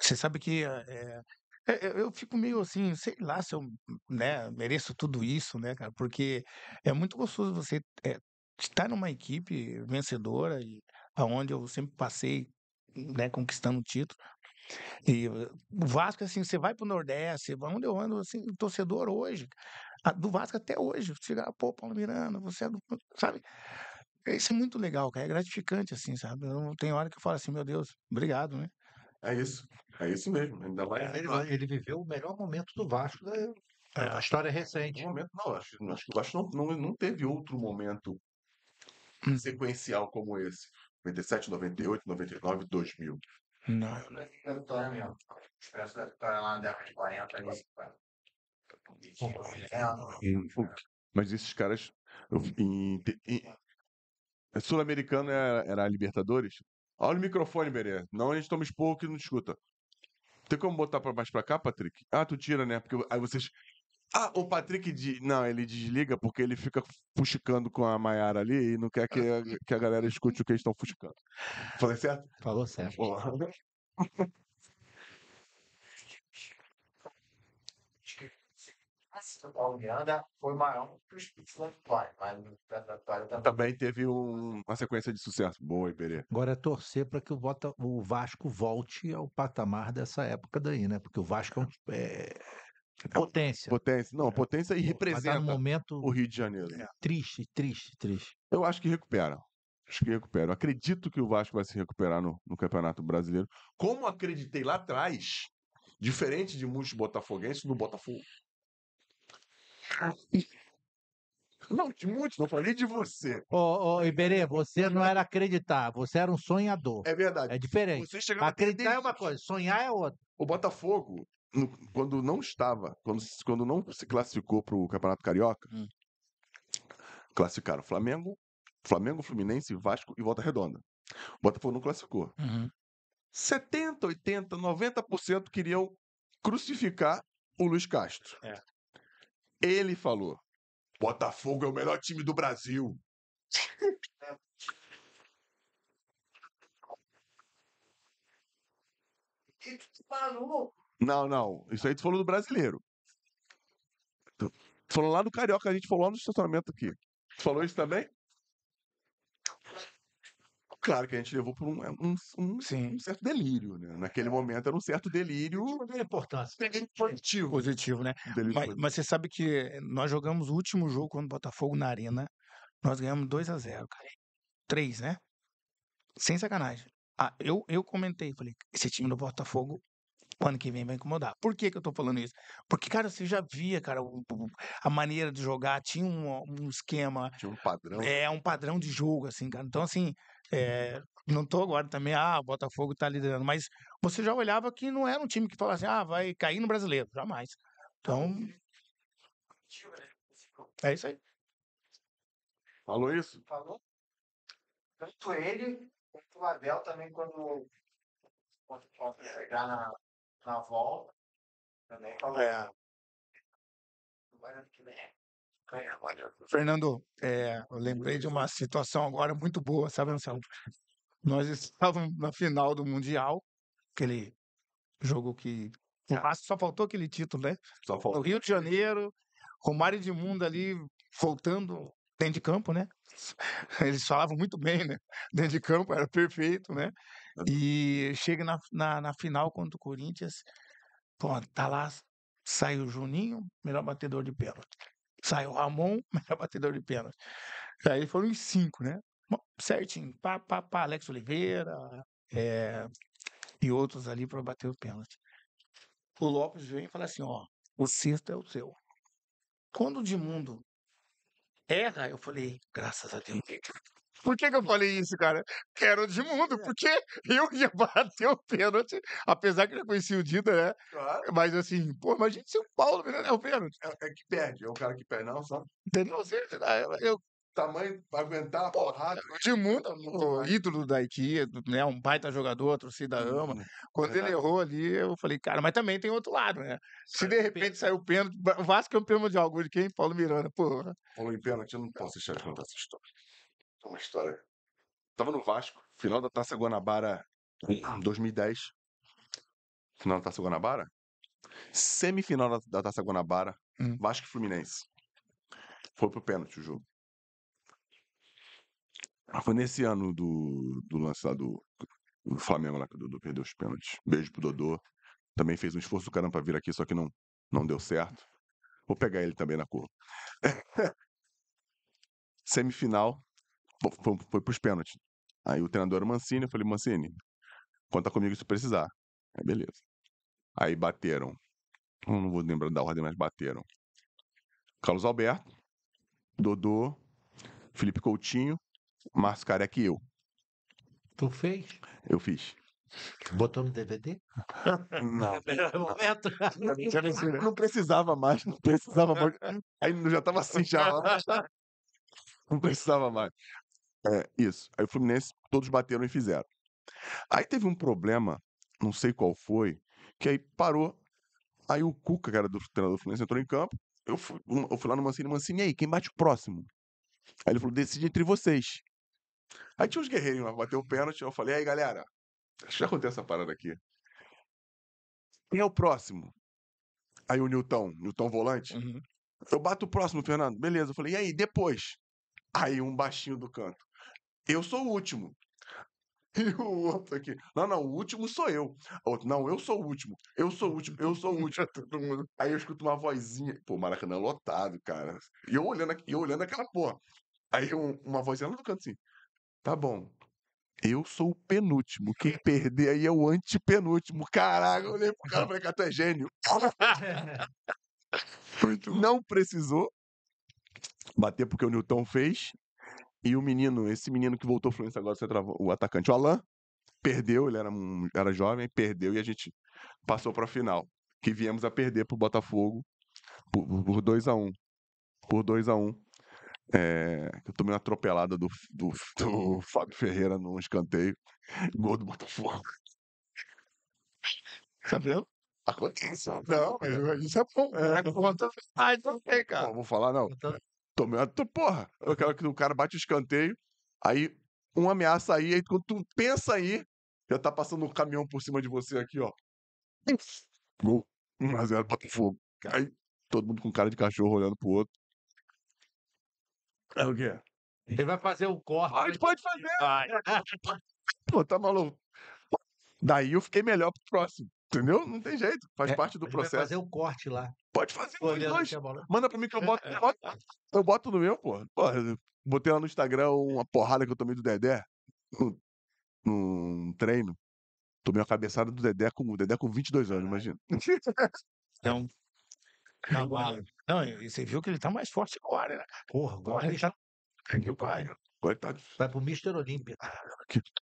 Você sabe que é, é, eu- fico meio assim, sei lá se eu né, mereço tudo isso, né, cara? Porque é muito gostoso você é, estar numa equipe vencedora e aonde eu sempre passei, né, conquistando o título. E o Vasco, assim, você vai pro Nordeste, onde eu ando, assim, torcedor hoje, ah, do Vasco até hoje. Chegar, pô, Paulo Miranda, você é do. Sabe? Isso é muito legal, cara. É gratificante, assim, sabe? Eu, tem hora que eu falo assim, meu Deus, obrigado, né? É isso. É isso mesmo. Ainda vai. É é, ele, ele viveu o melhor momento do Vasco da, é. da história recente. Momento, não, acho, acho que o Vasco não, não, não teve outro momento hum. sequencial como esse. 97, 98, 99, 2000. Não. O Expresso deve estar lá na década de 40, 50. Mas esses caras. Em, em- Sul-americano era, era a Libertadores. Olha o microfone, Berê. Não a gente toma esporro que não escuta. Tem como botar pra mais pra cá, Patrick? Ah, tu tira, né? Porque aí vocês. Ah, o Patrick. De... Não, ele desliga porque ele fica fuxicando com a Maiara ali e não quer que a, que a galera escute o que eles estão fuxicando. Falei certo? Falou certo. Porra. acho que se o Paulo Miranda foi maior que os. Mas o Expresso da vitória também. Também teve um- uma sequência de sucesso. Boa, Iberê. Agora é torcer para que o, Bota, o Vasco volte ao patamar dessa época daí, né? Porque o Vasco é, um, é potência. Potência. Não, potência e Mas tá representa momento o Rio de Janeiro. triste, triste, triste. Eu acho que recupera. Acho que recupera. Eu acredito que o Vasco vai se recuperar no, no Campeonato Brasileiro. Como acreditei lá atrás, diferente de muitos botafoguenses, no Botafogo. Não, de muitos, não falei de você. Ô, ô Iberê, você não era acreditar, você era um sonhador. É verdade. É diferente. Você chegava a ter Acreditar é uma coisa, sonhar é outra. O Botafogo, quando não estava, quando, quando não se classificou para o Campeonato Carioca, Hum. classificaram Flamengo, Flamengo, Fluminense, Vasco e Volta Redonda. O Botafogo não classificou. Uhum. 70, 80, 90% queriam crucificar o Luiz Castro. É. Ele falou: Botafogo é o melhor time do Brasil. Não, não. Isso aí tu falou do brasileiro. Tu falou lá do Carioca, a gente falou lá no estacionamento aqui. Tu falou isso também? Claro que a gente levou por um, um- um- Sim. um certo delírio, né? Naquele momento era um certo delírio tem importância. positivo. Positivo, né? Delírio Mas, positivo. mas você sabe que nós jogamos o último jogo contra o Botafogo na Arena. Nós ganhamos 2 a 0 cara. 3, né? Sem sacanagem. Ah, eu, eu comentei, falei, esse time do Botafogo, o ano que vem vai incomodar. Por que, que eu tô falando isso? Porque, cara, você já via, cara, o- a maneira de jogar, tinha um, um esquema, Tinha um padrão. é um padrão de jogo, assim, cara. Então, assim, é, não tô agora também, ah, o Botafogo tá liderando, mas você já olhava que não era um time que falasse, ah, vai cair no brasileiro, jamais. Então, é isso aí. Falou isso? falou. Tanto ele quanto o Abel também, quando, quando quando chegar na, na volta, também falou. É. Ano que vem. Olha. Fernando, é, eu lembrei de uma situação agora muito boa, sabe, Anselmo? Nós estávamos na final do Mundial, aquele jogo que. Vasco Só faltou aquele título, né? Só No faltou. Rio de Janeiro, Romário de Mundo ali voltando dentro de campo, né? Eles falavam muito bem, né? Dentro de campo, era perfeito, né? E chega na, na, na final contra o Corinthians, pô, tá lá, sai o Juninho, melhor batedor de pênalti. Sai o Ramon, melhor batedor de pênalti. Aí foram os cinco, né? Bom, certinho, pá, pá, pá, Alex Oliveira, é, e outros ali para bater o pênalti. O Lopes vem e fala assim, ó, o sexto é o seu. Quando o Dimundo erra, eu falei, graças a Deus. Por que, que eu falei isso, cara? Que era o Dimundo, porque eu ia bater o pênalti, apesar que já conhecia o Dida, né? Claro. Mas assim, pô, imagina se o Paulo é o pênalti. É, é que perde. É o cara que perde. Não, só Entendeu? Você, eu, eu, tamanho pra aguentar a porrada. o Dimundo, o ídolo da IKEA, né? Um baita jogador, a torcida ama. Quando ele errou ali, eu falei, cara, mas também tem outro lado, né? Se de repente saiu o pênalti, o Vasco campeão mundial, gol de quem? Paulo Miranda, porra. Falou em pênalti, eu não posso deixar de contar essa história. É uma história. Tava no Vasco, final da Taça Guanabara em 2010. Final da Taça Guanabara? Semifinal da, da Taça Guanabara, Hum. Vasco e Fluminense. Foi pro pênalti o jogo. Ah, Foi nesse ano do, do lance lá do, do Flamengo lá que o Dodô perdeu os pênaltis. Beijo pro Dodô. Também fez um esforço do caramba pra vir aqui, só que não, não deu certo. Vou pegar ele também na curva. Semifinal, Bom, foi, foi pros pênaltis. Aí o treinador era o Mancini, eu falei, Mancini, conta comigo se precisar. Aí beleza. Aí bateram. Eu não vou lembrar da ordem, mas bateram. Carlos Alberto, Dodô, Felipe Coutinho, Márcio Careca e eu. Tu fez? Eu fiz. Botou no DVD? Não. Primeiro momento. Não precisava mais, não precisava mais. Aí já tava assim já. Não precisava mais. É, isso. Aí o Fluminense, todos bateram e fizeram. Aí teve um problema, não sei qual foi, que aí parou. Aí o Cuca, que era do treinador do Fluminense, entrou em campo. Eu fui, eu fui lá no Mancini, Mancini, e aí, quem bate o próximo? Aí ele falou, decide entre vocês. Aí tinha uns guerreirinhos lá, bateu o pênalti, eu falei, aí galera, acho que já aconteceu essa parada aqui. Quem é o próximo? Aí o Newton, Newton volante, Uhum. eu bato o próximo, Fernando. Beleza. Eu falei, e aí, depois? Aí um baixinho do canto. Eu sou o último. E o outro aqui. Não, não, o último sou eu. O Outro, não, eu sou o último. Eu sou o último, eu sou o último. Todo mundo. Aí eu escuto uma vozinha. Pô, Maracanã lotado, cara. E eu olhando, eu olhando aquela porra. Aí um- uma vozinha lá no canto assim. Tá bom. Eu sou o penúltimo. Quem perder aí é o antepenúltimo. Caraca, eu olhei pro cara e falei, cara, tu é gênio. Não precisou bater porque o Newton fez. E o menino, esse menino que voltou Fluminense agora, o atacante, o Alain, perdeu, ele era, um- era jovem, perdeu e a gente passou pra final. Que viemos a perder pro Botafogo por, por 2x1. Por 2x1. É, eu tomei uma atropelada do, do, do Fábio Ferreira num escanteio. Gol do Botafogo. Tá vendo? Acontece. Não, mas isso é bom. É, conta ah, então tem, cara. Não, vou falar não. Tomei uma. Porra, eu quero que o cara bate o escanteio, aí um ameaça aí, aí quando tu pensa aí, já tá passando um caminhão por cima de você aqui, ó. Gol. 1x0 Botafogo. Aí todo mundo com cara de cachorro olhando pro outro. É o quê? Ele vai fazer o corte. Pode, pode fazer. Pô, tá maluco. Daí eu fiquei melhor pro próximo. Entendeu? Não tem jeito. Faz É, parte do Ele vai processo. fazer o corte lá. Pode fazer os Olhando dois. aqui. Manda pra mim que eu boto. eu boto- Eu boto no meu, pô. Porra, botei lá no Instagram uma porrada que eu tomei do Dedé. Num treino. Tomei uma cabeçada do Dedé com o Dedé com 22 anos, imagina. Então, agora, não, e você viu que ele tá mais forte agora, né? Porra, agora ele tá. Que o pai. Tá- vai pro Mr. Olímpia.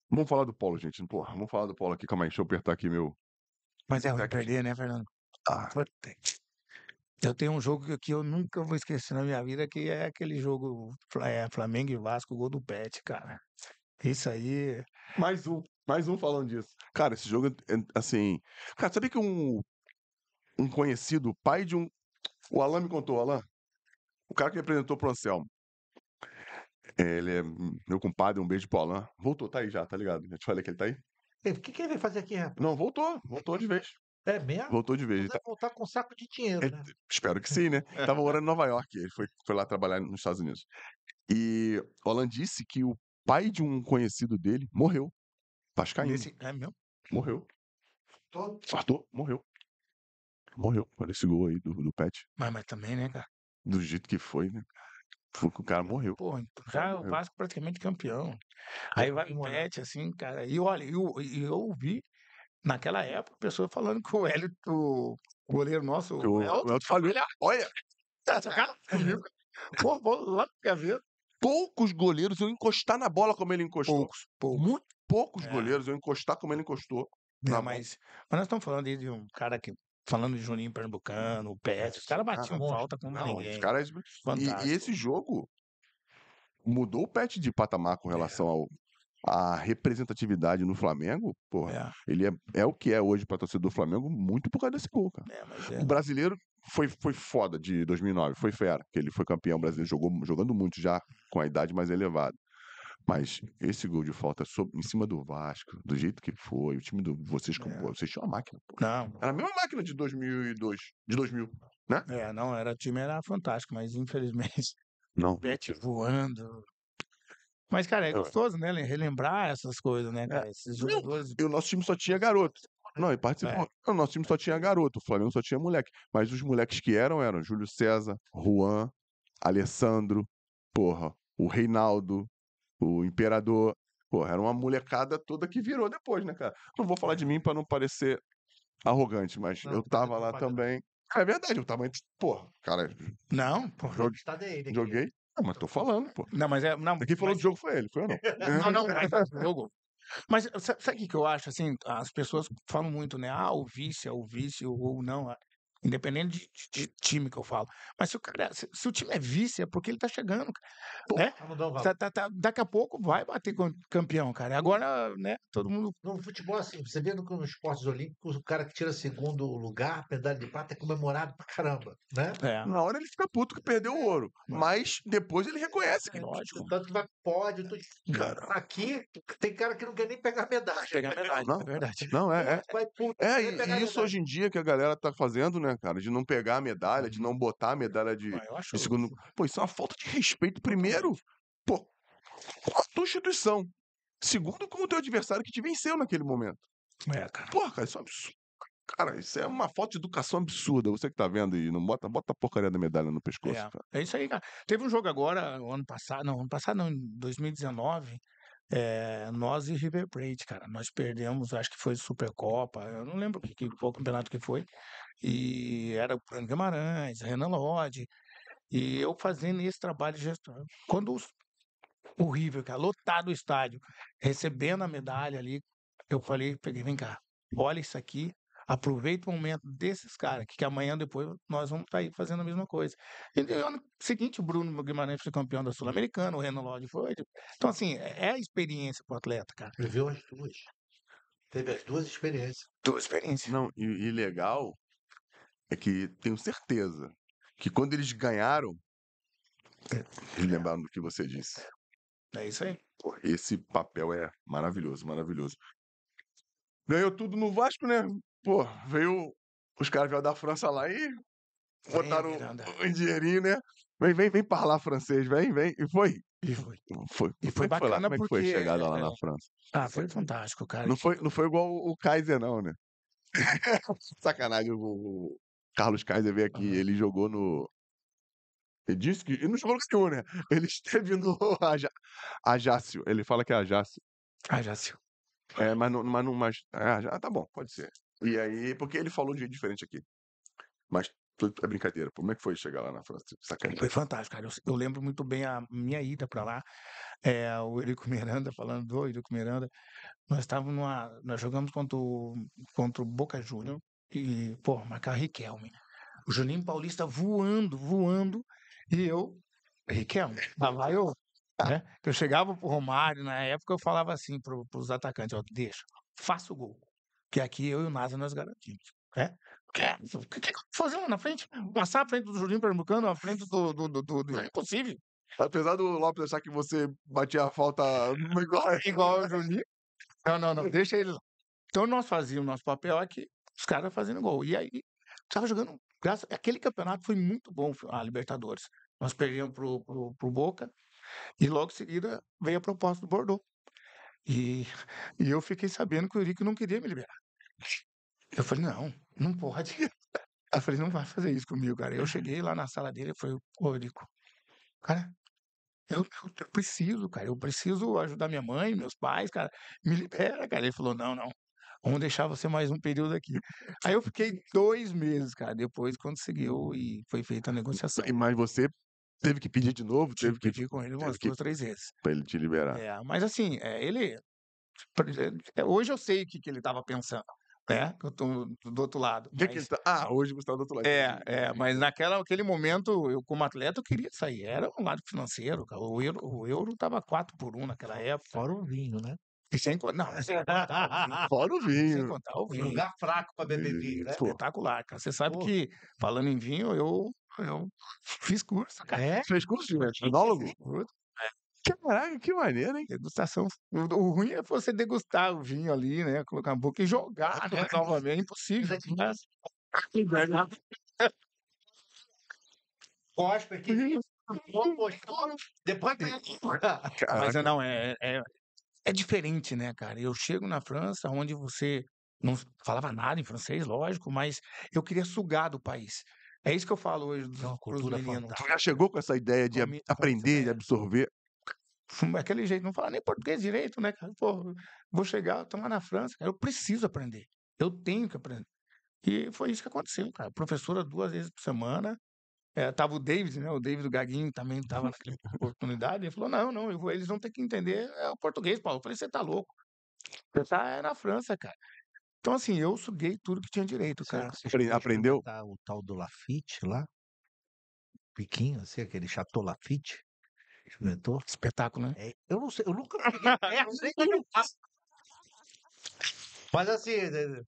Vamos falar do Polo, gente. Porra, vamos falar do Polo aqui. Calma aí, deixa eu apertar aqui meu. Mas é que- perder, né, Fernando? Ah, Puta Eu tenho um jogo que- eu nunca vou esquecer na minha vida, que é aquele jogo é, Flamengo e Vasco, gol do Pet, cara. Isso aí. mais um. Mais um falando disso. Cara, esse jogo, assim. Cara, sabia que um. Um conhecido, pai de um. O Alan me contou, Alan. O cara que apresentou pro Anselmo. Ele é meu compadre, um beijo pro Alan. Voltou, tá aí já, tá ligado? Já te falei que ele tá aí? O que, que ele vai fazer aqui, rapaz? Não, voltou, voltou de vez. É mesmo? Voltou de vez. Ele Vai tá- voltar com um saco de dinheiro, ele- né? espero que sim, né? Tava morando em Nova York, ele foi, foi lá trabalhar nos Estados Unidos. E o Alan disse que o pai de um conhecido dele morreu. Vascaíno. Nesse... É mesmo? Morreu. Todo- Fartou, morreu. Morreu. Olha esse gol aí do, do Pet. Mas, mas também, né, cara? Do jeito que foi, né? Foi que o cara morreu. Pô, então já o morreu. Vasco praticamente campeão. Aí vai o lá. Pet, assim, cara. E olha, eu, e eu ouvi naquela época pessoa falando que o Hélio, o goleiro nosso, o, o Elton, Elton falhou. Olha, tá sacado comigo. Pô, vou lá pra ver. poucos goleiros eu encostar na bola como ele encostou. Poucos, poucos. Muito poucos É. goleiros eu encostar como ele encostou. É, bola. mas, mas nós estamos falando aí de um cara que. Falando de Juninho Pernambucano, o Pet, os caras batiam monstro. falta como Não, ninguém. os caras. E, e esse jogo mudou o Pet de patamar com relação ao à representatividade no Flamengo. Porra, É, ele é, é o que é hoje para torcedor do Flamengo, muito por causa desse gol, cara. é, mas é. O brasileiro foi, foi foda de 2009, foi fera, que ele foi campeão brasileiro, jogou, jogando muito já com a idade mais elevada. Mas esse gol de falta sob- em cima do Vasco, do jeito que foi, o time do vocês, É. pô, vocês tinham uma máquina, pô. Não, Era a mesma máquina de 2002, de 2000. é, não, era, o time era fantástico, mas infelizmente Não. o Pet voando. Mas, cara, é É. gostoso, né? Relembrar essas coisas, né, cara? Esses jogadores. E o nosso time só tinha garoto. Não, e participou. É. O nosso time só tinha garoto, o Flamengo só tinha moleque. Mas os moleques que eram, eram Júlio César, Juan, Alessandro, porra, o Reinaldo, o Imperador. Porra, era uma molecada toda que virou depois, né, cara? Não vou falar de mim pra não parecer arrogante, mas Não, eu tá tava lá também. É verdade, eu tava. entre- Porra, cara, Não, dele aqui. joguei. Não, mas tô falando, pô. Não, mas é. Não, Quem falou mas- do jogo foi ele, foi eu não. Não, não, mas jogo. Mas sa- sabe o que, eu acho? Assim, as pessoas falam muito, né? Ah, o vice é o vice ou não. Independente de, de- de time que eu falo. Mas se o cara, se, se o time é vice, é porque ele tá chegando, cara. né? Valor. Tá- tá- tá- daqui a pouco vai bater com campeão, cara. Agora, né? Todo mundo. No futebol, assim, você vê no, nos esportes olímpicos, o cara que tira segundo lugar, medalha de prata, é comemorado pra caramba, né? É, Na hora ele fica puto que perdeu o ouro. Mas depois ele reconhece que lógico. Tanto que vai pódio. tudo. Cara. Aqui tem cara que não quer nem pegar medalha. Pegar medalha, Não. é verdade. Não, é, é. Vai puto. É, e, pegar isso medalha. hoje em dia que a galera tá fazendo, né, cara? De não pegar a medalha, de não botar a medalha de, Ah, de segundo. Pô, isso é uma falta de respeito, primeiro, pô, com a tua instituição. Segundo, com o teu adversário que te venceu naquele momento. É, cara. Porra, cara, isso é um absurdo. Cara, isso é uma falta de educação absurda. Você que tá vendo e não bota, bota a porcaria da medalha no pescoço, É. É isso aí, cara. Teve um jogo agora, ano passado, não, ano passado não, em 2019, É, nós e River Plate, cara, nós perdemos, acho que foi Supercopa, eu não lembro que, que, qual campeonato que foi, e era o Bruno Guimarães, Renan Lodge, e eu fazendo esse trabalho de gestão. Quando os, o River, cara, lotado o estádio, recebendo a medalha ali, eu falei, peguei, vem cá, olha isso aqui, aproveita o momento desses caras, que, que amanhã depois nós vamos estar aí fazendo a mesma coisa. E no ano seguinte, o Bruno Guimarães foi campeão da Sul-Americana, o Renan Lodge foi. Então, assim, é a experiência pro atleta, cara. Viveu as duas. Teve as duas experiências. Tua experiência. Não, e, e legal é que tenho certeza que quando eles ganharam, eles lembraram do que você disse. É isso aí. Esse papel é maravilhoso, maravilhoso. Ganhou tudo no Vasco, né? Pô, veio. Os caras vieram da França lá e botaram Miranda. um dinheirinho, né? Vem, vem, vem falar francês, vem, vem. E foi. E foi. Foi. E Como foi é que foi lá? bacana Como é que foi a porque, chegada lá é, na França? Ah, foi fantástico, cara. Não foi, não foi igual o Kaiser, não, né? Sacanagem, o Carlos Kaiser veio aqui, ele jogou no. Ele disse que. Ele não jogou no nenhum, né? Ele esteve no Aja- Ajácio. Ele fala que é Ajácio. Ah, já se. É, mas não. Mas, não, mas ah, já, tá bom, pode ser. E aí, porque ele falou de um jeito diferente aqui. Mas é brincadeira. Como é que foi chegar lá na França? Sacanagem. Foi fantástico, cara. Eu, eu lembro muito bem a minha ida pra lá. É, o Eurico Miranda, falando do Eurico Miranda, nós estávamos numa. Nós jogamos contra o, contra o Boca Júnior e, pô, marcar Riquelme. O Juninho Paulista voando, voando, e eu, Riquelme, lá vai eu. Né? Eu chegava pro Romário, na época eu falava assim pro, pros atacantes, ó, deixa, faça o gol. Que aqui eu e o Nasa nós garantimos. Né? Quer, o que, fazer lá na frente? Passar à frente do Juninho Pernambucano, à frente do. do, do, do, do... É impossível. Apesar do Lopes achar que você batia a falta igual. Igual o Juninho. Não, não, não. Deixa ele lá. Então nós fazíamos nosso papel aqui, os caras fazendo gol. E aí, tava jogando. Graças, aquele campeonato foi muito bom, a Libertadores. Nós perdemos pro, pro, pro Boca e logo em seguida veio a proposta do Bordeaux. E, e eu fiquei sabendo que o Eurico não queria me liberar. Eu falei, não, não pode. Eu falei, não vai fazer isso comigo, cara. Eu cheguei lá na sala dele e falei, ô Eurico, cara, eu, eu, eu preciso, cara, eu preciso ajudar minha mãe, meus pais, cara, me libera, cara. Ele falou, não, não, vamos deixar você mais um período aqui. Aí eu fiquei dois meses, cara, depois conseguiu e foi feita a negociação. Mas você teve que pedir de novo, Tive teve que que pedir com ele teve umas que- duas, três vezes. pra ele te liberar. É, mas assim, é, ele. é, Hoje eu sei o que, que ele estava pensando, né? Que eu tô do outro lado. O que que mas- ele tá- Ah, hoje você tá do outro lado. É, é, mas naquela, naquele momento, eu como atleta, eu queria sair. Era um lado financeiro, cara. O euro, o euro tava 4 por 1 naquela época. Fora o vinho, né? E sem contar. Não, sem contar Fora o vinho. Sem contar o Um vinho. lugar fraco pra beber vinho, né? Espetacular, cara. Você sabe Pô. que, falando em vinho, eu, eu fiz curso, cara. É? Fez curso de enólogo? Curso, Caraca, que maneiro, hein? Degustação. O, ruim é você degustar o vinho ali, né? Colocar na boca e jogar né, novamente. É impossível. Mas... Cospe aqui. Depois Mas Caraca. é, não, é, é, é diferente, né, cara? Eu chego na França, onde você não falava nada em francês, lógico, mas eu queria sugar do país. É isso que eu falo hoje dos, É pros cultura meninos. Tu já chegou com essa ideia de aprender, de é. absorver? Aquele jeito, não fala nem português direito, né, cara? Pô, vou chegar, tô lá na França, cara, eu preciso aprender. Eu tenho que aprender. E foi isso que aconteceu, cara. Professora duas vezes por semana. É, tava o David, né? O David Gaguinho também tava naquela oportunidade. Ele falou: não, não, eu vou- eles vão ter que entender é, o português, Paulo. Eu falei, você tá louco. Você tá é na França, cara. Então, assim, eu suguei tudo que tinha direito, cara. Você Apre- aprendeu? experimentar O tal do Lafite lá? Piquinho, assim, aquele Chateau Lafite? Experimentou? Espetáculo, né? É, eu não sei, eu nunca perto, nem experimentar. Mas assim, eh,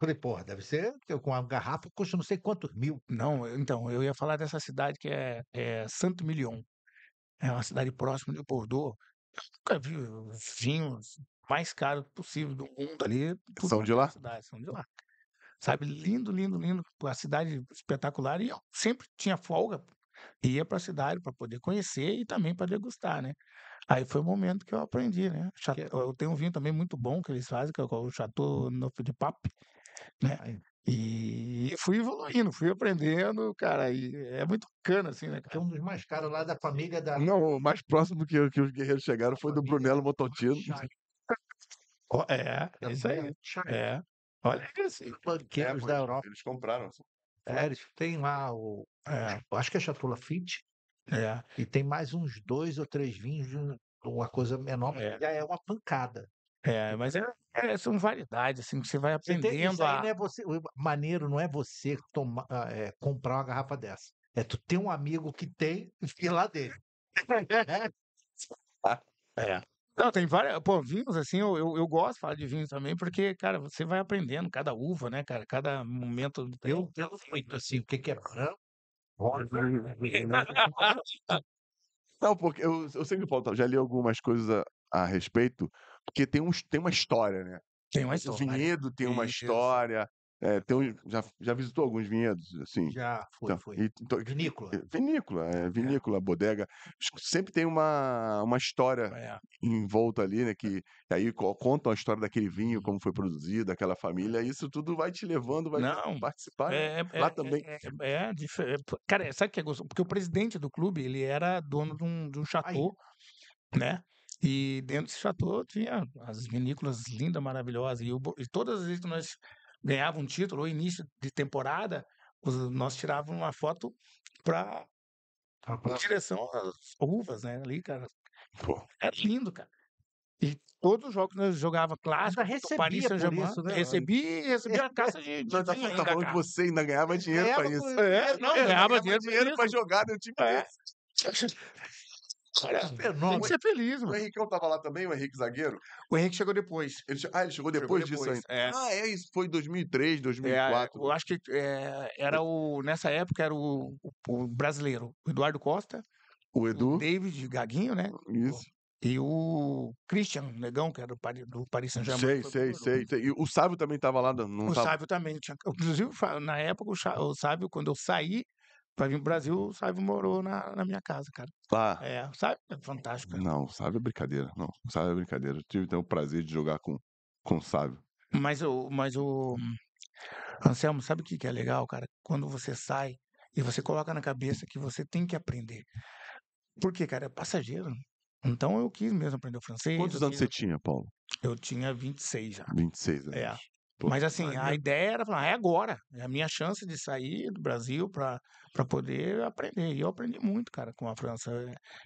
falei, porra, deve ser com uma garrafa custa não sei quantos mil. Não, então, eu ia falar dessa cidade que é, é Santo Milion. É uma cidade próxima de Bordeaux. Eu nunca vi os vinhos mais caros possível do mundo ali. São de lá? Cidade, são de lá. Sabe, lindo, lindo, lindo. A cidade espetacular. E eu sempre tinha folga. Ia para a cidade para poder conhecer e também para degustar, né? Aí foi o momento que eu aprendi, né? Eu tenho um vinho também muito bom que eles fazem, que é o Chateau Neuf de Pape. Né? E fui evoluindo, fui aprendendo, cara, e é muito bacana, assim, né, Que é cara? um dos mais caros lá da família da. Não, o mais próximo que, que os guerreiros chegaram foi do Brunello Montotino. Chay, Ó, É, é isso aí. É. Olha assim. Banqueiros É, da Europa. Eles compraram. É, eles têm lá o. É, acho que é Chateau Lafitte. é, E tem mais uns dois ou três vinhos de um- uma coisa menor, É. já é uma pancada. É, mas é, é, são variedades, assim, que você vai aprendendo isso aí a. não é você, o maneiro não é você tomar, ah, é, comprar uma garrafa dessa. É tu ter um amigo que tem e ir lá dele. É. Não, tem várias. Pô, vinhos, assim, eu, eu, eu gosto de falar de vinhos também, porque, cara, você vai aprendendo cada uva, né, cara? Cada momento. tem- Eu pelo muito assim, o que, que é branco? Não, porque eu, eu sei que o Paulo tá- já li algumas coisas a, a respeito, porque tem, uns, tem uma história, né? Tem uma O história. vinhedo tem uma história. é, tem um- já, já visitou alguns vinhedos, assim? Já foi, Então, foi. e- então, Vinícola. é, Vinícola, é, vinícola, bodega. Sempre tem uma, uma história É. em volta ali, né? Que aí co- contam a história daquele vinho, como foi produzido, daquela família. Isso tudo vai te levando, vai Não, participar. né? É, Lá é, também. É, é, é é, cara, sabe o que é gostoso? Porque o presidente do clube, ele era dono de um, de um chateau, né? E dentro desse chateau tinha as vinícolas lindas, maravilhosas. E, o e todas as vezes que nós ganhávamos um título, ou início de temporada, os- nós tirávamos uma foto para em direção às uvas, né? Ali, cara. Pô, É lindo, cara. E todos os jogos que nós jogava clássico, Paris recebia por Saint-Germain, isso, né? recebi, recebi a caça de, de tá, vinho tá falando que você ainda ganhava dinheiro pra Ganhava isso. É, não, ganhava dinheiro por dinheiro pra isso. jogar no time É. Cara, tem Fenômeno. que ser feliz, O mano. Henricão tava lá também, o Henrique Zagueiro? O Henrique chegou depois. Ele che- Ah, ele chegou depois disso depois, ainda. é. Ah, é isso. Foi 2003, É, 2004. eu acho que é, era o. Nessa época era o, o- o brasileiro, o Eduardo Costa, o o Edu. David Gaguinho, né? Isso. E o Christian Negão, que era do Paris, do Paris Saint-Germain. Sei, sei, sei, sei. E o Sábio também tava lá, não O tava? Sábio também tinha. Inclusive, na época, o, o Sábio, quando eu saí pra vir pro Brasil, o Sábio morou na, na minha casa, cara. Lá. É, o Sábio é fantástico. cara. Não, o Sábio é brincadeira. Não, o Sábio é brincadeira. Eu tive então, o prazer de jogar com, com o Sábio. Mas o, mas o Anselmo, sabe o que que é legal, cara? Quando você sai e você coloca na cabeça que você tem que aprender. Por quê, cara? É passageiro. Então eu quis mesmo aprender o francês. Quantos anos quis- você tinha, Paulo? Eu tinha 26 já. 26 anos. É. Mas assim, a ideia era falar, é agora. É a minha chance de sair do Brasil para poder aprender. E eu aprendi muito, cara, com a França.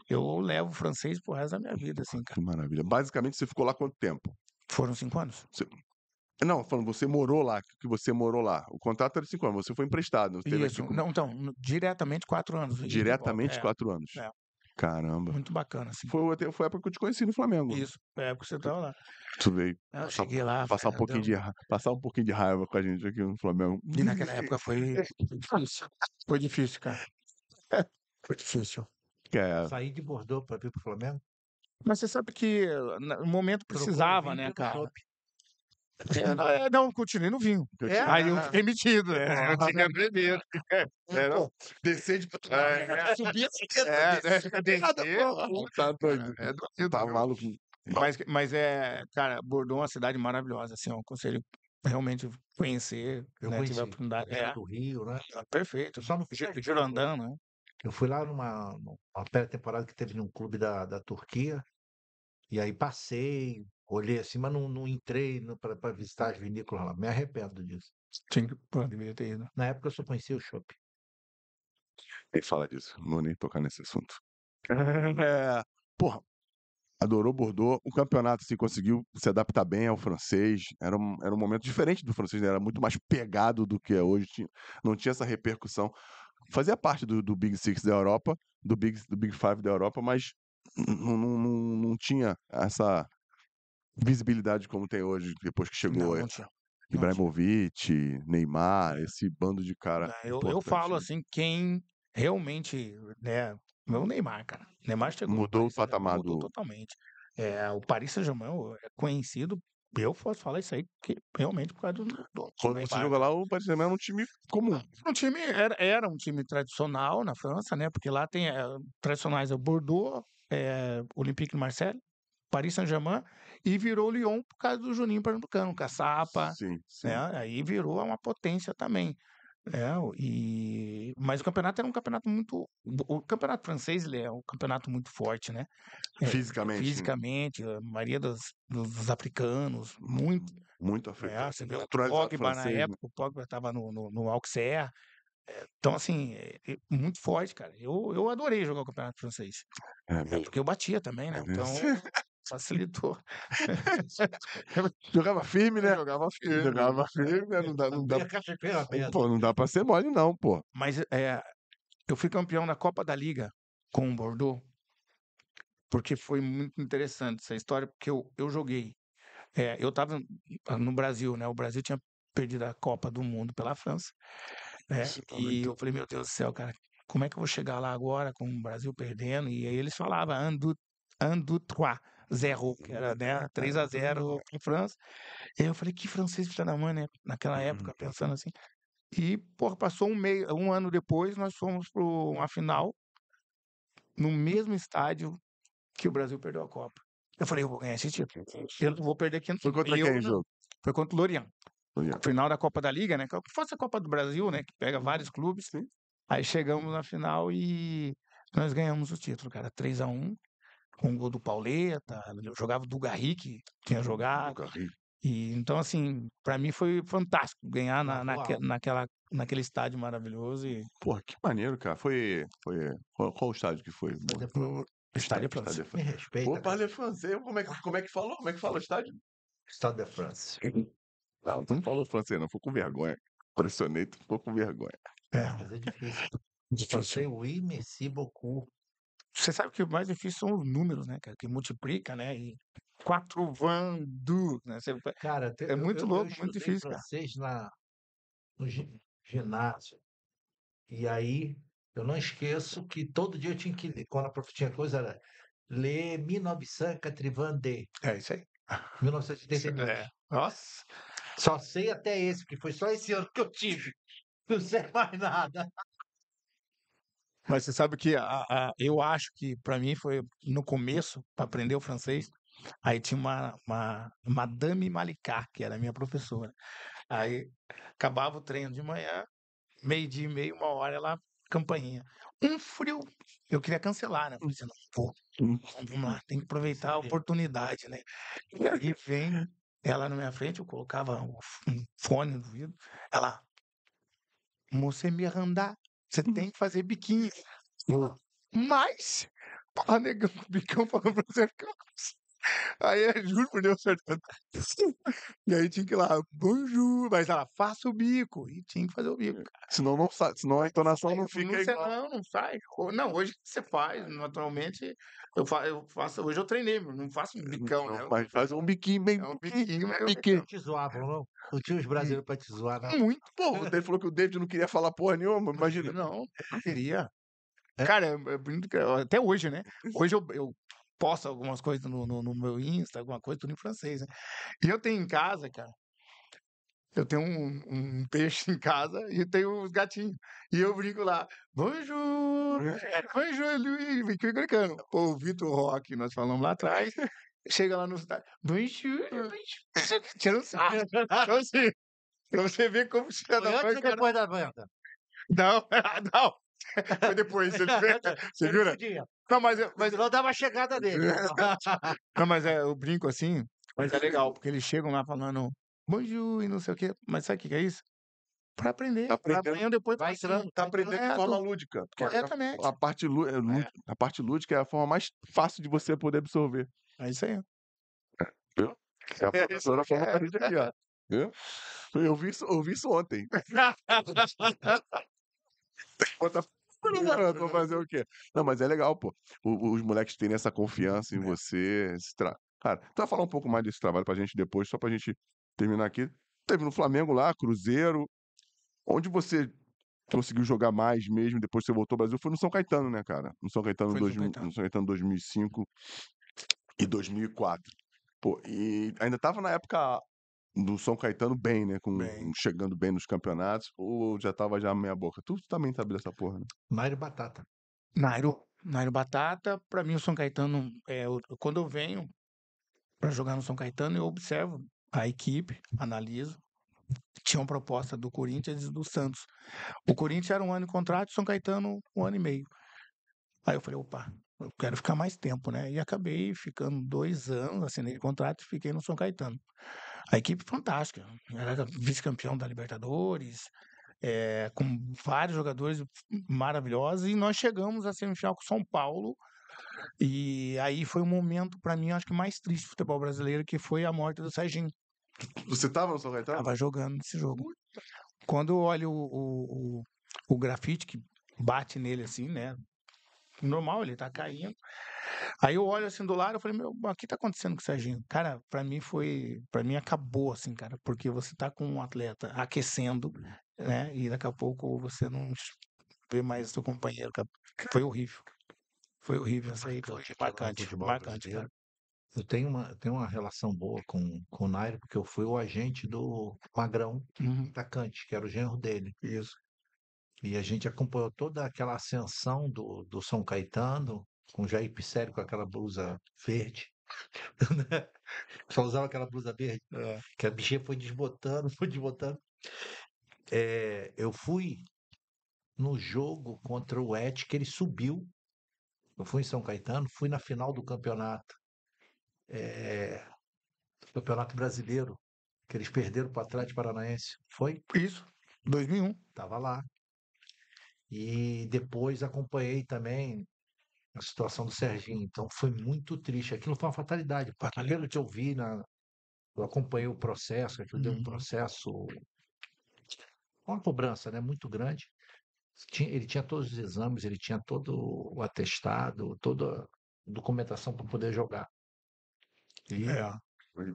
Eu levo o francês pro resto da minha vida, assim, cara. Que maravilha. Basicamente, você ficou lá quanto tempo? Foram cinco anos? Não, falando, você morou lá, que você morou lá. O contrato era de cinco anos, você foi emprestado. Você aqui Isso. com- Não, então, diretamente quatro anos. diretamente É, quatro anos. É. Caramba. Muito bacana, assim. Foi, foi a época que eu te conheci no Flamengo. Isso, é porque você tava lá. Tu veio Eu cheguei lá. passar um cara, pouquinho deu- de passar um pouquinho de raiva com a gente aqui no Flamengo. E naquela época foi difícil. Foi difícil, cara. Foi difícil. Que é, Saí de Bordeaux para vir pro Flamengo. Mas você sabe que na- no momento precisava, né, cara? É, não, é, não, continuei no vinho. É? Aí eu fiquei metido. É, eu tinha bebido. É, não, descer de. É, Subia É, é, Tá doido. É doido, Tá maluco. Mas, mas é, cara, Bordeaux é uma cidade maravilhosa, assim, eu aconselho realmente conhecer, Eu né, conheci. tiver a oportunidade. É, do Rio, né? perfeito. Eu só não fui Gi- a jogo. Girondin, né? Eu fui lá numa, numa pré-temporada que teve num clube da, da Turquia. E aí passei, olhei assim, mas não, não entrei para visitar as vinícolas lá. Me arrependo disso. Tinha que, pô, deveria ter ido. Na época eu só conhecia o chopp. Nem fala disso. Não vou nem tocar nesse assunto. É, porra, adorou Bordeaux. O campeonato assim, conseguiu se adaptar bem ao francês. Era um, era um momento diferente do francês, né? Era muito mais pegado do que é hoje. Tinha- não tinha essa repercussão. Fazia parte do, do Big Six da Europa, do Big, do Big Five da Europa, mas não, não, não, não tinha essa visibilidade como tem hoje, depois que chegou Não, é, não tinha. Ibrahimovic, Neymar, esse bando de cara. É, eu, eu falo né? assim, quem realmente, né, meu Neymar, cara. Neymar chegou Mudou o Paris Saint-Germain, patamar mudou do- totalmente. É, o Paris Saint-Germain é conhecido, eu posso falar isso aí, que realmente por causa do, do Quando você Neymar. joga lá, o Paris Saint-Germain era um time comum. Um time era, era um time tradicional na França, né? Porque lá tem eh, tradicionais é o Bordeaux, é, Olympique de Marseille, Paris Saint-Germain e virou Lyon por causa do Juninho Pernambucano, Caçapa, Sim, sim. né? Aí virou uma potência também. É, o- e... Mas o campeonato era um campeonato muito. O campeonato francês ele é um campeonato muito forte, né? É, Fisicamente. né? Fisicamente, a maioria dos, dos africanos, muito. Muito É, africano. você vê o Pogba na francês, né? época, o Pogba estava no, no, no Auxerre. É, então, assim, é, é muito forte, cara. Eu, eu adorei jogar o campeonato francês. É É, porque eu batia também, né? É Então. facilitou. Jogava firme, né? Jogava firme. Jogava firme, né? Não dá, não dá, pô, não dá pra ser mole, não, pô. Mas é, eu fui campeão da Copa da Liga com o Bordeaux, porque foi muito interessante essa história, porque eu, eu joguei. É, eu estava no Brasil, né? O Brasil tinha perdido a Copa do Mundo pela França. né? E eu falei, meu Deus do céu, cara, como é que eu vou chegar lá agora com o Brasil perdendo? E aí eles falavam, Andu, Andu 3, 0, que era né, 3 a 0 para França. E aí eu falei, que francês filha da mãe, né? Naquela época, pensando assim. E, porra, passou um, meio, um ano depois, nós fomos para uma final no mesmo estádio que o Brasil perdeu a Copa. Eu falei, eu vou ganhar esse título. Eu não vou perder aqui. Foi contra quem jogo? Foi contra o Lorient. Lorient. Final da Copa da Liga, né? Que fosse a Copa do Brasil, né? Que pega vários clubes. Sim. Aí chegamos na final e nós ganhamos o título, cara. 3 a 1 com o gol do Pauleta. Eu jogava do Garri, que tinha jogado. Garri. E, então, assim, pra mim foi fantástico ganhar na, naque- naquela, naquele estádio maravilhoso. E Porra, que maneiro, cara. Foi. foi qual, qual o estádio que foi? Estádio o estádio é Estádio France. de Me respeita. Cara. francês. Como é, que, como é que falou? Como é que fala o estádio? Estado da França. Não, tu não falou francês, não. Ficou com vergonha. Pressionei, tu ficou com vergonha. É, Mas é difícil. difícil. Oui, merci beaucoup. Você sabe que o mais difícil são os números, né, cara? Que multiplica, né? E quatro van du, né? Você Cara, te- É eu- muito eu- eu louco, muito estudei difícil, cara. francês na, no gi- ginásio. E aí, eu não esqueço que todo dia eu tinha que ler. Quando a prof tinha coisa, era ler 1982. É isso aí. 1982. É. Nossa. Só sei até esse, porque foi só esse ano que eu tive. Não sei mais nada. Mas você sabe que a, a- eu acho que para mim foi no começo, para aprender o francês, aí tinha uma, uma Madame Malicá, que era minha professora. Aí acabava o treino de manhã, meio-dia e meio, uma hora ela campainha. Um frio. Eu queria cancelar, né? Eu Falei assim, não, pô, Hum. vamos lá, tem que aproveitar a oportunidade, né? E aí vem ela na minha frente, eu colocava um fone no ouvido, ela, você me andar, você tem que fazer biquinho. Mas, pá, negão, com bicão falando pra você ficar. Aí, eu juro por Deus, acertando. E aí tinha que ir lá, bonjour, mas ela, faça o bico. E tinha que fazer o bico. Senão, não sai, senão a entonação não fica não, sei- igual. não, não sai. Não, hoje você faz, naturalmente. Eu, fa eu faço, hoje eu treinei, mas não faço um bicão, né? Não, Mas faz um biquinho bem É um biquinho. eu- biquinho. Não te zoavam, não? Não tinha os brasileiros pra te zoar, não? Muito. Pô, ele falou que o David não queria falar porra nenhuma, imagina. Não, não queria. Cara, é- é bonito que- até hoje, né? Hoje eu, eu posto algumas coisas no, no, no meu Insta, alguma coisa, tudo em francês, né? E eu tenho em casa, cara, eu tenho um, um peixe em casa e tenho os gatinhos. E eu brinco lá, bonjour, bonjour, Luiz, fico brincando. Pô, o Vitor Roque, nós falamos lá atrás, chega lá no estádio, bonjour, bonjour, tirando sarro. Então, assim, pra você ver como você Foi antes ou depois da venda? Não, não. Foi depois. Você, você viu, né? Não, mas, eu- mas, Mas não dava a chegada dele. não, mas é, eu brinco assim, mas é legal, porque eles chegam lá falando bonjour e não sei o quê. Mas sabe o que é isso? Pra aprender. Tá aprendendo. amanhã depois Vai entrando, Tá aprendendo de É, forma lúdica. porque a- Corretamente. A parte, lú- é lú- a parte lúdica é a forma mais fácil de você poder absorver. É isso aí. É a professora falou pra gente aqui, ó. Viu? Eu vi isso, eu vi isso ontem. Bota garoto, pra fazer o quê? Não, mas é legal, pô. O- os moleques terem essa confiança em É. você. esse tra- Cara, tu vai falar um pouco mais desse trabalho pra gente depois, só pra gente terminar aqui. Teve no Flamengo lá, Cruzeiro. Onde você conseguiu jogar mais mesmo depois que você voltou ao Brasil foi no São Caetano, né, cara? No São Caetano, Foi no São 2000 Caetano. no São Caetano 2005 e 2004. Pô, e ainda tava na época do São Caetano bem, né? Com, Bem. Chegando bem nos campeonatos, ou já tava já meia boca? Tu também sabe dessa porra, né? Mário Batata. Nairo. Nairo Batata, pra mim o São Caetano, é, o- quando eu venho, para jogar no São Caetano, eu observo a equipe, analiso. Tinha uma proposta do Corinthians e do Santos. O Corinthians era um ano de contrato, o São Caetano um ano e meio. Aí eu falei, opa, eu quero ficar mais tempo, né? E acabei ficando dois anos, assinei contrato e fiquei no São Caetano. A equipe fantástica, era vice-campeão da Libertadores, eh, com vários jogadores maravilhosos, e nós chegamos à semifinal com o São Paulo, e aí foi um momento, para mim, acho que mais triste do futebol brasileiro, que foi a morte do Serginho. Você tava no São Caetano? Tava jogando nesse jogo. Quando eu olho o, o, o, o grafite que bate nele assim, né? Normal, ele tá caindo. Aí eu olho assim do lado, eu falei, meu, o que tá acontecendo com o Serginho? Cara, pra mim foi, Pra mim acabou assim, cara, porque você tá com um atleta aquecendo, né? E daqui a pouco você não vê mais seu companheiro, cara. Foi horrível. Foi horrível essa aí, foi marcante, marcante, cara. Eu tenho uma, tenho uma relação boa com, com o Nairo, porque eu fui o agente do Magrão, Uhum, atacante, que era o genro dele. isso. E a gente acompanhou toda aquela ascensão do, do São Caetano, com o Jair Pissério com aquela blusa verde. né? Só usava aquela blusa verde, É. que a bichinha foi desbotando, foi desbotando. É, eu fui no jogo contra o Et, que ele subiu. Eu fui em São Caetano, fui na final do campeonato. é, campeonato brasileiro, que eles perderam para o Atlético Paranaense. Foi? Isso, 2001. Tava lá. E depois acompanhei também a situação do Serginho. Então foi muito triste. Aquilo foi uma fatalidade. Pelo que eu vi, na... eu acompanhei o processo, aquilo deu um Uhum. processo, uma cobrança né, muito grande. Ele tinha todos os exames, ele tinha todo o atestado, toda a documentação para poder jogar. E É,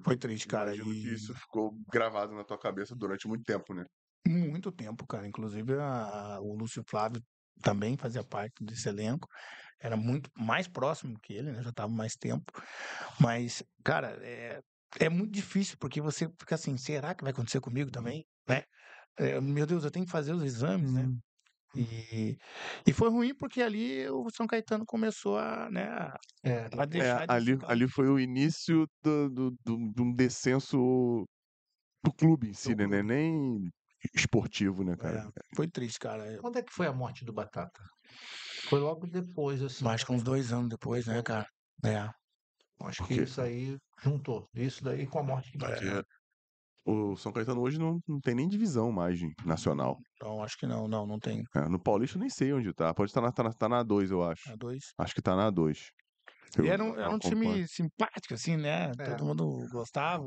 foi triste, cara. E isso ficou gravado na tua cabeça durante muito tempo, né? Muito tempo, cara. Inclusive, a- a- o Lúcio Flávio também fazia parte desse elenco. Era muito mais próximo que ele, né? Já estava mais tempo. Mas, cara, é, é muito difícil, porque você fica assim, será que vai acontecer comigo também? Né? É, meu Deus, eu tenho que fazer os exames, né? E, e foi ruim porque ali o São Caetano começou a, né, a é, a deixar É, de ali, ficar- ali foi o início do, do, do- de um descenso do clube em si, né? Não é nem esportivo, né, cara? É, foi triste, cara. Quando é que foi a morte do Batata? Foi logo depois, assim. acho que uns dois anos depois, né, cara? É. Acho que isso aí juntou. Isso daí com a morte do Batata. O São Caetano hoje não, não tem nem divisão mais nacional. Então, acho que não, não, não tem. É, no Paulista eu nem sei onde tá. Pode estar na, tá na, tá na A2, eu acho. A dois. Acho que tá na A2. E Eu era um, era um acompanho. time simpático, assim, né? É. Todo mundo gostava.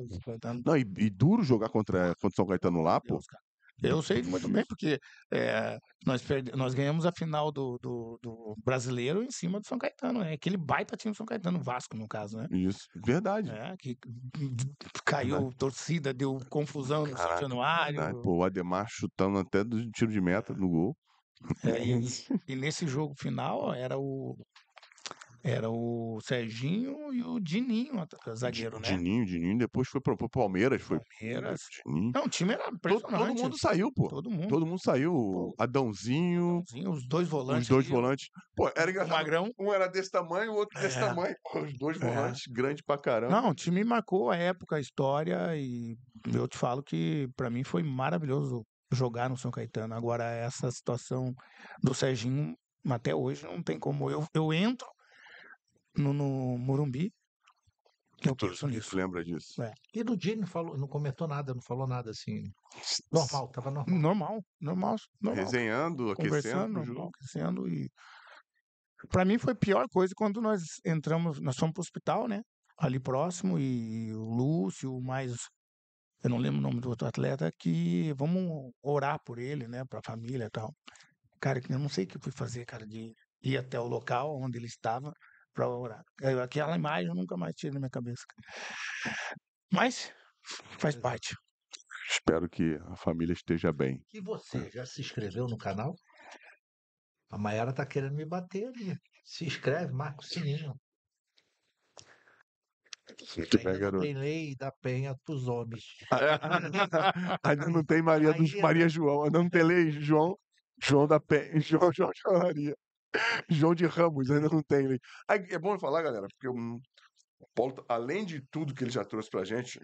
Não, e, e duro jogar contra, contra o São Caetano lá, pô. Cara. Eu sei muito bem, porque é, nós, perde... nós ganhamos a final do, do, do brasileiro em cima do São Caetano, né? Aquele baita time do São Caetano, Vasco, no caso, né? Isso, verdade. É, que caiu torcida, deu confusão no São Januário. verdade. Pô, o Ademar chutando até do tiro de meta no gol. É, e, e nesse jogo final era o era o Serginho e o Dininho, zagueiro, né? Dininho, Dininho, depois foi pro, pro Palmeiras, foi. Palmeiras. Dininho. Não, o time era Todo, impressionante. todo mundo saiu, pô. Todo mundo. Todo mundo saiu. Pô. Adãozinho, Os dois volantes. os dois ali, o- volantes. Pô, era O engraçado. Magrão. Um era desse tamanho, o outro desse É. tamanho. Pô, os dois É. volantes, grande pra caramba. Não, o time marcou a época, a história e eu te falo que pra mim foi maravilhoso jogar no São Caetano. Agora essa situação do Serginho até hoje não tem como eu eu entro no, no Morumbi eu Tu, penso tu nisso. lembra disso? É. E no dia ele não, falou, não comentou nada, não falou nada assim. Normal, tava normal. Normal, normal, normal. Resenhando, conversando, aquecendo. normal, aquecendo e para mim foi a pior coisa quando nós entramos, nós fomos pro hospital, né? Ali próximo e o Lúcio, mais eu não lembro o nome do outro atleta que vamos orar por ele, né, para a família e tal. Cara, eu não sei o que eu fui fazer, cara, de ir até o local onde ele estava para orar. Aquela imagem eu nunca mais tirei na minha cabeça. Mas faz parte. Espero que a família esteja bem. E você, já se inscreveu no canal? A Mayara tá querendo me bater ali. Se inscreve, marca o sininho. Muito bem, Ainda não garoto. tem lei da penha pros homens. Ainda não tem Maria dos. Maria João, ainda não tem lei João, João da Penha, João, João, João Maria. João de Ramos, ainda não tem. Aí, é bom falar, galera, porque hum, O Paulo, além de tudo que ele já trouxe pra gente,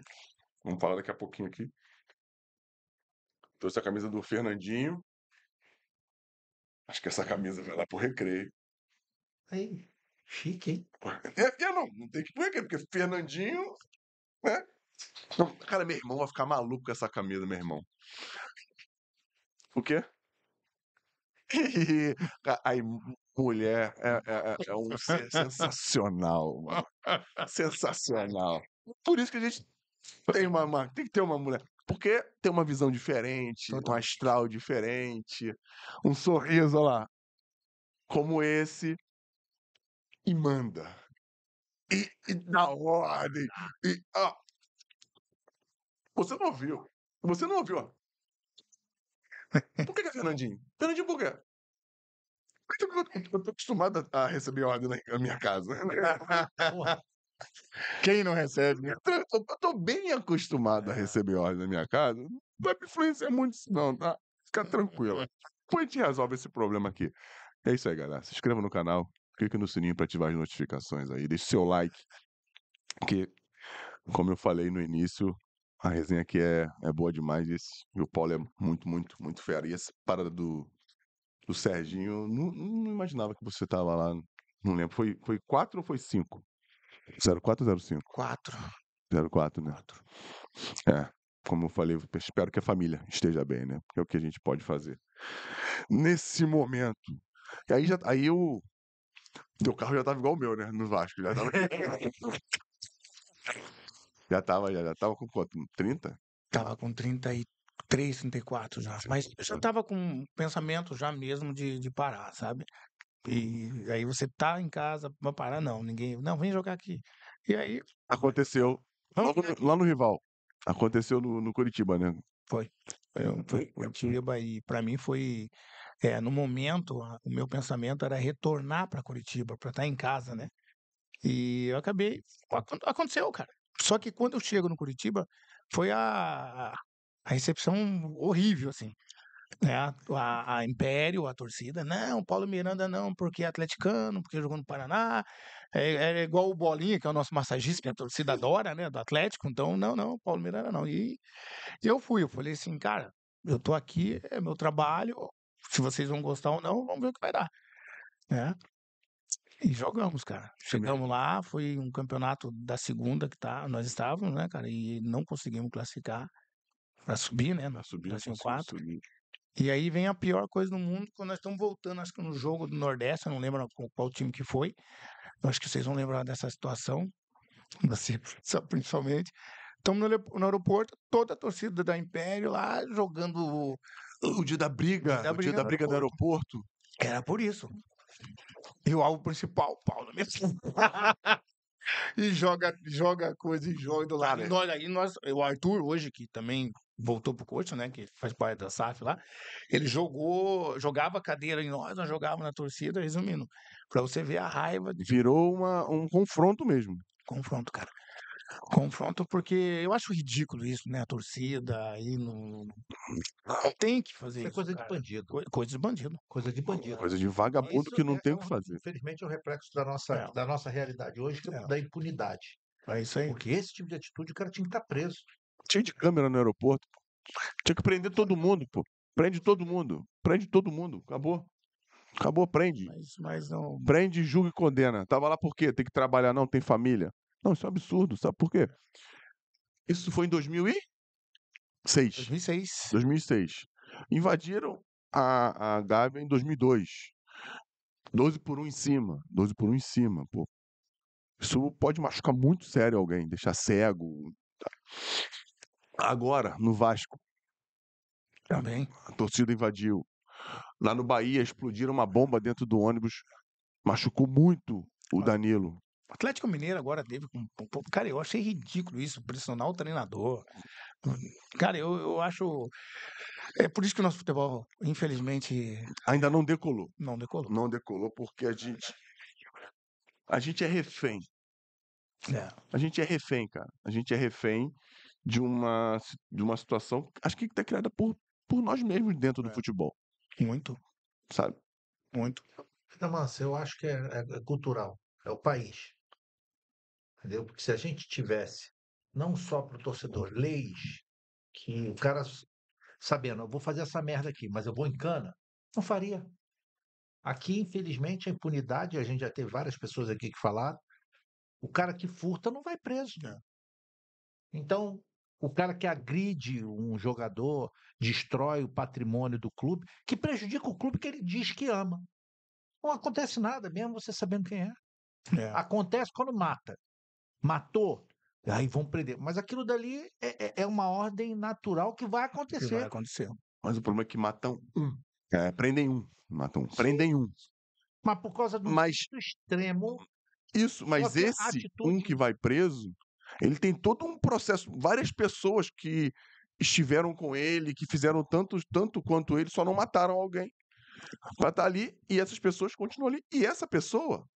vamos falar daqui a pouquinho aqui. Trouxe a camisa do Fernandinho. Acho que essa camisa vai lá pro recreio. Aí, chique, hein? É, é, não, não tem que pro recreio, porque Fernandinho, né? Não, cara, meu irmão vai ficar maluco com essa camisa, meu irmão. O quê? Ca- Aí, mulher é, é, é- é um ser sensacional, mano. Sensacional. Por isso que a gente tem uma, uma- tem que ter uma mulher. Porque tem uma visão diferente, um astral diferente, um sorriso, olha lá, como esse, e manda. E, e dá ordem. E, ó, você não ouviu. Você não ouviu, ó. Por que, que é Fernandinho? Fernandinho por quê? Eu tô acostumado a receber ordem na minha casa. Porra, Quem não recebe, né? Eu tô, eu tô bem acostumado a receber ordem na minha casa. Não vai me influenciar muito isso não, tá? Fica tranquilo. Depois a gente resolve esse problema aqui. É isso aí, galera. Se inscreva no canal, clique no sininho para ativar as notificações aí. Deixe seu like, que, como eu falei no início, a resenha aqui é, é boa demais. E, esse- e o Paulo é muito, muito, muito fera. E essa parada do, do Serginho, não, não imaginava que você tava lá. Não lembro. Foi, foi 4 ou foi 5? 04 ou 05? Quatro. 04, né? É, como eu falei, espero que a família esteja bem, né? Porque é o que a gente pode fazer. Nesse momento. E aí, já, aí o teu carro já tava igual o meu, né? No Vasco. Já tava. já tava, já, já tava com quanto? 30? Tava com 33, 34 já. Mas eu já tava com um pensamento já mesmo de, de parar, sabe? E aí você tá em casa, vai parar? Não, ninguém. Não, vem jogar aqui. E aí, Aconteceu. vamos Lá no, lá no rival. Aconteceu no, no Curitiba, né? Eu fui Curitiba e para mim foi é, no momento o meu pensamento era retornar para Curitiba para estar em casa, né? E eu acabei acon- aconteceu, cara. Só que quando eu chego no Curitiba foi a, a recepção horrível assim. Né? A, a Império, a torcida, não, Paulo Miranda não, porque é atleticano, porque jogou no Paraná. É, é igual o Bolinha, que é o nosso massagista, que a torcida adora, né? Do Atlético. Então, não, não, Paulo Miranda não. E eu fui, eu falei assim, cara, eu tô aqui, é meu trabalho, se vocês vão gostar ou não, vamos ver o que vai dar, né? E jogamos, cara. Chegamos lá, foi um campeonato da segunda que tá, nós estávamos, né, cara, e não conseguimos classificar para subir, né? Nós conseguiu quatro. subir. E aí vem a pior coisa do mundo, quando nós estamos voltando, acho que no jogo do Nordeste, eu não lembro qual, time que foi. Eu acho que vocês vão lembrar dessa situação, principalmente. Estamos no, aeropo- no aeroporto, toda a torcida da Império lá jogando. O dia da briga, Dia da o dia briga da briga do aeroporto. Era por isso. E o alvo principal, o Paulo mesmo. e joga, joga coisa e joga do lado. Nós, aí nós, o Arthur, hoje, que também voltou pro coach, né? Que faz parte da SAF lá, ele jogou, jogava cadeira em nós, nós jogávamos na torcida, resumindo. Pra você ver a raiva de Virou uma, um confronto mesmo. confronto, cara. Confronto porque eu acho ridículo isso, né? A torcida aí não. Tem que fazer Isso é isso. coisa de cara. bandido. Co- Coisa de bandido. Coisa de bandido. Coisa de vagabundo Isso que não é- tem é o que fazer. Infelizmente é um reflexo da nossa, É. da nossa realidade hoje, que é da impunidade. É isso aí. Porque esse tipo de atitude o cara tinha que estar preso. Cheio de câmera no aeroporto. Tinha que prender todo mundo, pô. Prende todo mundo. Prende todo mundo. Acabou. Acabou, prende. Mas, mas não. Prende, julga e condena. Tava lá por quê? Tem que trabalhar, não, tem família. Não, isso é um absurdo. Sabe por quê? Isso foi em 2006. 2006. 2006. Invadiram a, a Gávea em 2002. 12 por 1 em cima. 12 por 1 em cima, pô. Isso pode machucar muito sério alguém, deixar cego. Agora, no Vasco, Também. a torcida invadiu. Lá no Bahia, explodiram uma bomba dentro do ônibus. Machucou muito o Danilo. O Atlético Mineiro agora teve com. Cara, eu achei ridículo isso, pressionar o treinador. Cara, eu, eu acho. É por isso que o nosso futebol, infelizmente, Ainda não decolou. não decolou. Não decolou porque a gente. A gente é refém. É. A gente é refém, cara. A gente é refém de uma, de uma situação, acho que está criada por, por nós mesmos dentro do É. futebol, Muito, sabe? muito. Damança, eu acho que é- é cultural. É o país. Entendeu? Porque se a gente tivesse, não só para o torcedor, leis que o cara sabendo, eu vou fazer essa merda aqui, mas eu vou em cana, não faria. Aqui, infelizmente, a impunidade, a gente já teve várias pessoas aqui que falaram, o cara que furta não vai preso. Não. Então, o cara que agride um jogador, destrói o patrimônio do clube, que prejudica o clube que ele diz que ama. Não acontece nada, mesmo você sabendo quem é. É. Acontece quando mata. Matou, aí vão prender. Mas aquilo dali é, é- é uma ordem natural que vai que vai acontecer. acontecer. Mas o problema é que matam um. É, prendem um. Matam um. Prendem um. Mas por causa do Mas muito extremo, Isso, mas esse um atitude- que vai preso, ele tem todo um processo. Várias pessoas que estiveram com ele, que fizeram tanto, tanto quanto ele, só não mataram alguém. Vai estar ali e essas pessoas continuam ali. E essa pessoa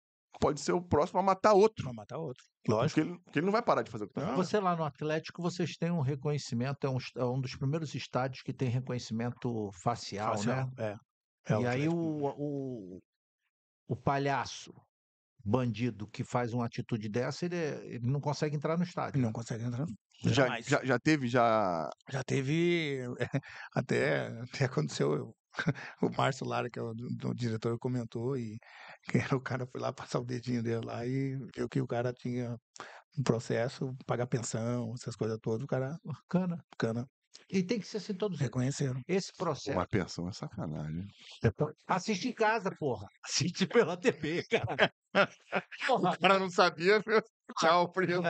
pode ser o próximo a matar outro. Vai matar outro. Lógico. Porque ele, porque ele não vai parar de fazer o que tá você lá no Atlético, vocês têm um reconhecimento, é um, é um dos primeiros estádios que tem reconhecimento facial, né? Facial, É. É e aí Atlético. o, o, o palhaço, bandido que faz uma atitude dessa, ele, é- ele não consegue entrar no estádio. Não consegue entrar. Já, Jamais. já, já teve, já. Já teve, até, até aconteceu, eu- o Márcio Lara, que é o, do- do diretor, comentou e que o cara foi lá passar o dedinho dele lá e viu que o cara tinha um processo, pagar pensão, essas coisas todas, o cara, Bacana. cana, E tem que ser assim todos reconheceram. Esse processo. Uma pensão é sacanagem. Assiste em casa, porra. Assiste pela TV, cara. O cara não sabia, viu? Tchau, primo.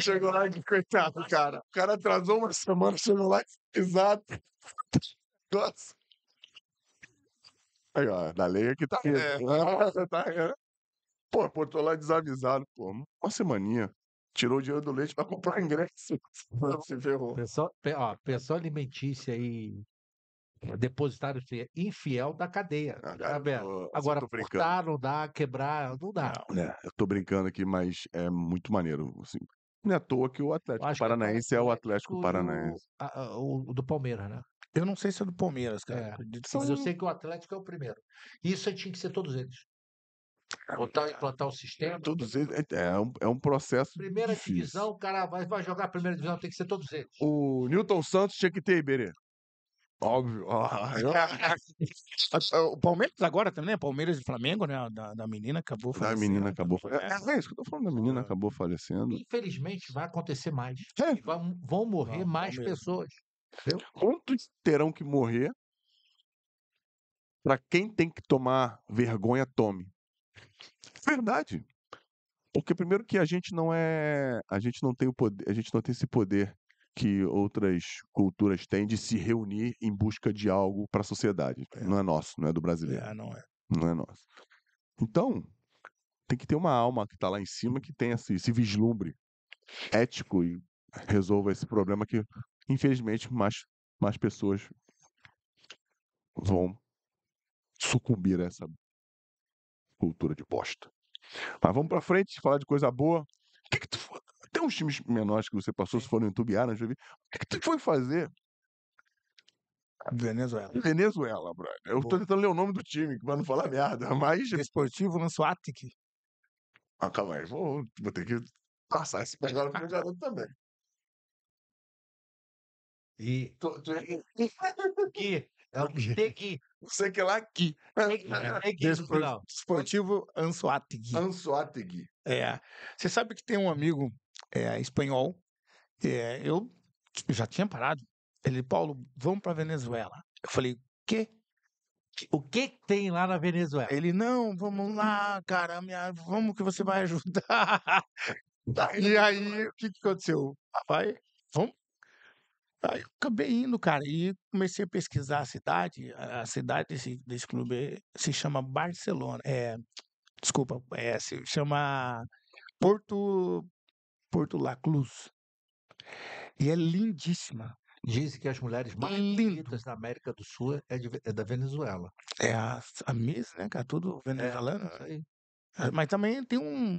Chegou lá e coitado, cara. O cara atrasou uma semana, chegou lá exato. Nossa. Aí, ó, da lei aqui tá. É. Ah, tá é. Pô, pô, tô lá desavisado, pô. Uma semaninha. Tirou o dinheiro do leite pra comprar ingresso. Se ferrou. Pessoal, pe- ó, pessoal alimentícia e depositário fi- infiel da cadeia. Ah, Tá vendo? Agora, furtar, não dá, quebrar, não dá. É, eu tô brincando aqui, mas é muito maneiro. Assim. Não é à toa que o Atlético que é o Paranaense é o Atlético o- Paranaense. a- a- O, do Palmeiras, né? Eu não sei se é do Palmeiras, cara. É, Mas eu sei que o Atlético é o primeiro. Isso tinha que ser todos eles. Botar, implantar o sistema. Todos eles. É, é um, é um processo. Primeira difícil. divisão, o cara vai, vai jogar a primeira divisão, tem que ser todos eles. O Newton Santos tinha que ter Iberê. Óbvio. Ah, O Palmeiras agora também, né? Palmeiras e Flamengo, né? Da, da menina acabou A falecendo. menina acabou. também, É, né? é isso que eu tô falando. A menina É. acabou falecendo. Infelizmente, vai acontecer mais. É. Vão, vão morrer Vão, mais vão mesmo. Pessoas. Quantos terão que morrer para quem tem que tomar vergonha, tome? Verdade. Porque primeiro que a gente não é, a gente não tem o poder, a gente não tem esse poder que outras culturas têm de se reunir em busca de algo para a sociedade. É. Não é nosso, não é do brasileiro, É, não é. não é nosso. Então, tem que ter uma alma que está lá em cima que tenha esse, esse vislumbre ético e resolva esse problema que, infelizmente, mais, mais pessoas vão sucumbir a essa cultura de bosta. Mas vamos pra frente, falar de coisa boa. O que que tu foi? Tem uns times menores que você passou, se for no YouTube, Aran, já vi. O que, que tu foi fazer Venezuela. Venezuela, brother? Eu tô Boa. tentando ler o nome do time, pra não falar merda, mas. Desportivo Lançoatic. Ah, calma aí, vou, vou ter que passar esse pegado pro garoto também. E Tô- tô- que é o Tegui. Não sei o que lá aqui. Despor- final. Desportivo. Ansoategui. É. Você sabe que tem um amigo é, espanhol. é, eu já tinha parado. Ele, Paulo, vamos para Venezuela. Eu falei, quê? O que que tem lá na Venezuela? Ele, não, vamos lá, cara, minha, vamos que você vai ajudar. e aí, o que, que aconteceu? Vai, vamos. Aí eu acabei indo, cara, e comecei a pesquisar a cidade. A a cidade desse, desse clube se chama Barcelona. É, desculpa, é, se chama Porto, Porto La Cruz. E é lindíssima. Dizem que as mulheres mais Lindo. bonitas da América do Sul é, de é da Venezuela. É a, a Miss, né, cara? Tudo venezuelano. Isso aí. É, Mas também tem um.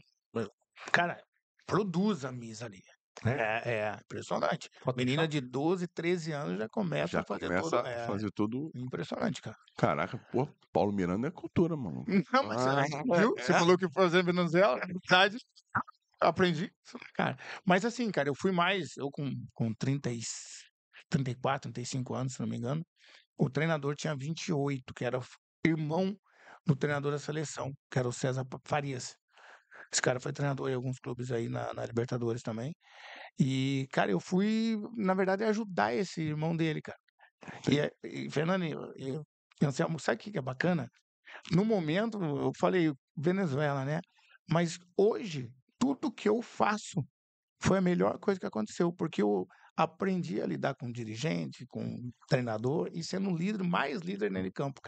Cara, produz a Miss ali. Né? É, é impressionante. Menina de 12, 13 anos já começa Já a fazer começa tudo. a É, fazer tudo. impressionante, cara. Caraca, pô, Paulo Miranda é cultura, mano. Não, mas Ah, você viu? Você é. falou que fazer Venezuela, na verdade. aprendi isso, né, cara. Mas assim, cara, eu fui mais, eu com, com 30 e, 34, 35 anos, se não me engano, o treinador tinha 28, que era irmão do treinador da seleção, que era o César Farias. Esse cara foi treinador em alguns clubes aí na, na Libertadores também. E, cara, eu fui, na verdade, ajudar esse irmão dele, cara. E, é- e Fernando, e, e, Anselmo, sabe o que é bacana? No momento, eu falei Venezuela, né? Mas hoje, tudo que eu faço foi a melhor coisa que aconteceu, porque eu aprendi a lidar com dirigente, com treinador e sendo líder, mais líder nele campo,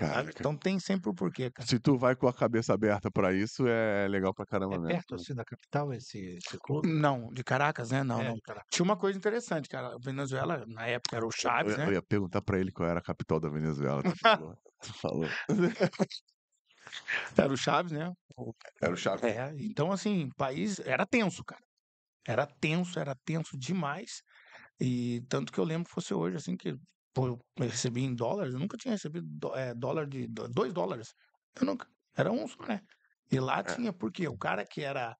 cara. Então tem sempre o porquê, cara. se tu vai com a cabeça aberta pra isso, é legal pra caramba É mesmo. perto assim da capital esse, esse clube? Não, de Caracas, né? Não, É, não. Tinha uma coisa interessante, cara. A Venezuela, na época, era o Eu, Chaves, ia- né? eu ia perguntar pra ele qual era a capital da Venezuela. Tu falou. Tu falou. Era o Chaves, né? Era o Chaves. É, então assim, país era tenso, cara. Era tenso, era tenso demais. E tanto que eu lembro que fosse hoje, assim, que pô, eu recebi em dólares, eu nunca tinha recebido dó- é, dólar de dó- dois dólares. Eu nunca. Era um só, né? E lá tinha, porque o cara que era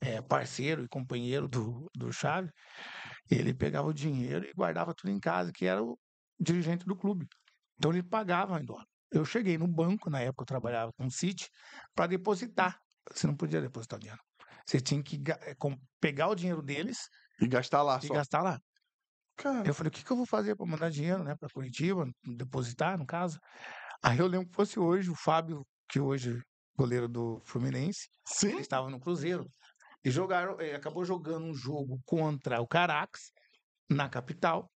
é, parceiro e companheiro do, do Chaves, ele pegava o dinheiro e guardava tudo em casa, que era o dirigente do clube. Então ele pagava em dólar. Eu cheguei no banco, na época eu trabalhava com o City, para depositar. Você não podia depositar o dinheiro. Você tinha que ga- eh, com- pegar o dinheiro deles E gastar lá e só. gastar lá. Cara, Eu falei, o que, que eu vou fazer para mandar dinheiro, né, para Curitiba, depositar, no caso? Aí eu lembro que fosse hoje o Fábio, que hoje é goleiro do Fluminense, ele sim. estava no Cruzeiro. E jogaram, eh, acabou jogando um jogo contra o Caracas, na capital.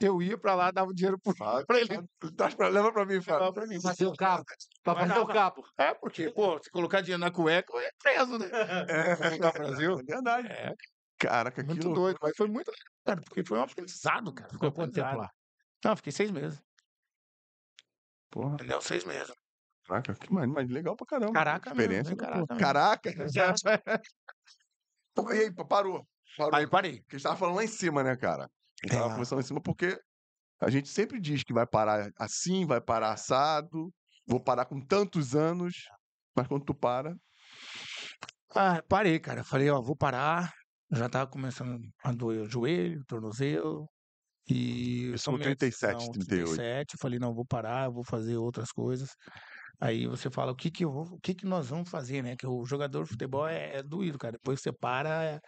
Eu ia para lá, dava o dinheiro pro Fábio, para ele Traz pra, leva pra mim, Fábio. levar para mim. Fazer o cabo. Pra fazer o lá, cabo. É, porque, pô, se colocar dinheiro na cueca, é preso, né? É, No Brasil. é verdade. É, Caraca, que muito doido, mas foi muito legal, cara, porque foi um aprendizado, cara. Ficou quanto tempo lá? Não, fiquei seis meses. Porra, Entendeu? Seis meses. caraca, que mas, mas legal pra caramba. Caraca Experiência. caraca pô. mesmo. Caraca. Exato. Pô, E aí, parou. Parou. Aí parei. Porque a gente tava falando lá em cima, né, cara? A gente tava É. conversando lá em cima porque a gente sempre diz que vai parar assim, vai parar assado, vou parar com tantos anos, mas quando tu para, Ah, parei, cara. Falei, ó, vou parar. Já tava começando a doer o joelho, o tornozelo. E eu Isso com tomei a 37, decisão, 38. 37. Falei, não, vou parar, vou fazer outras coisas. Aí você fala, o que que, eu vou, o que que nós vamos fazer, né? Que o jogador de futebol é, é doído, cara. Depois que você para, é,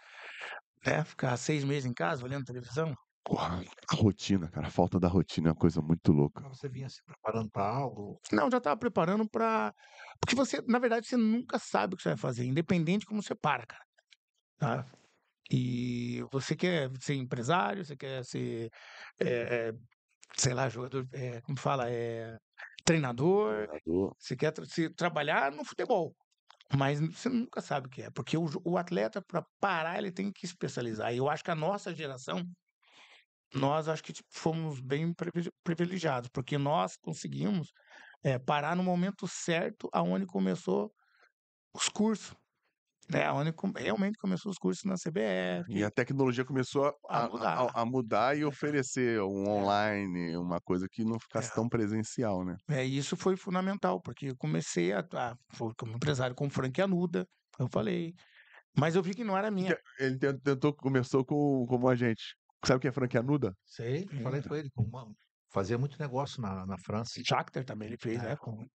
né? Ficar seis meses em casa olhando televisão. porra, a rotina, cara, a falta da rotina é uma coisa muito louca. Você vinha se preparando pra algo? Não, já estava preparando para. Porque você, na verdade, você nunca sabe o que você vai fazer, independente de como você para, cara. Tá? E você quer ser empresário, você quer ser, eh, sei lá, jogador, eh, como fala, é treinador, você quer tra- se trabalhar no futebol. Mas você nunca sabe o que é, porque o, o atleta, para parar, ele tem que especializar. E eu acho que a nossa geração, nós acho que tipo, fomos bem privi- privilegiados, porque nós conseguimos eh, parar no momento certo aonde começou os cursos. Né? Aonde com- realmente começou os cursos na CBF. E a tecnologia começou a, A a- mudar. a- a mudar e oferecer um online, uma coisa que não ficasse É. tão presencial, né? É, isso foi fundamental, porque eu comecei a, a foi como empresário com o Frank Anuda, eu falei. Mas eu vi que não era minha. Ele ten- tentou, começou com, como agente. Sabe quem é Frank Anuda? Sei, falei com ele. Com uma... Fazia muito negócio na, na França. Shakhtar também ele fez, É. né? com-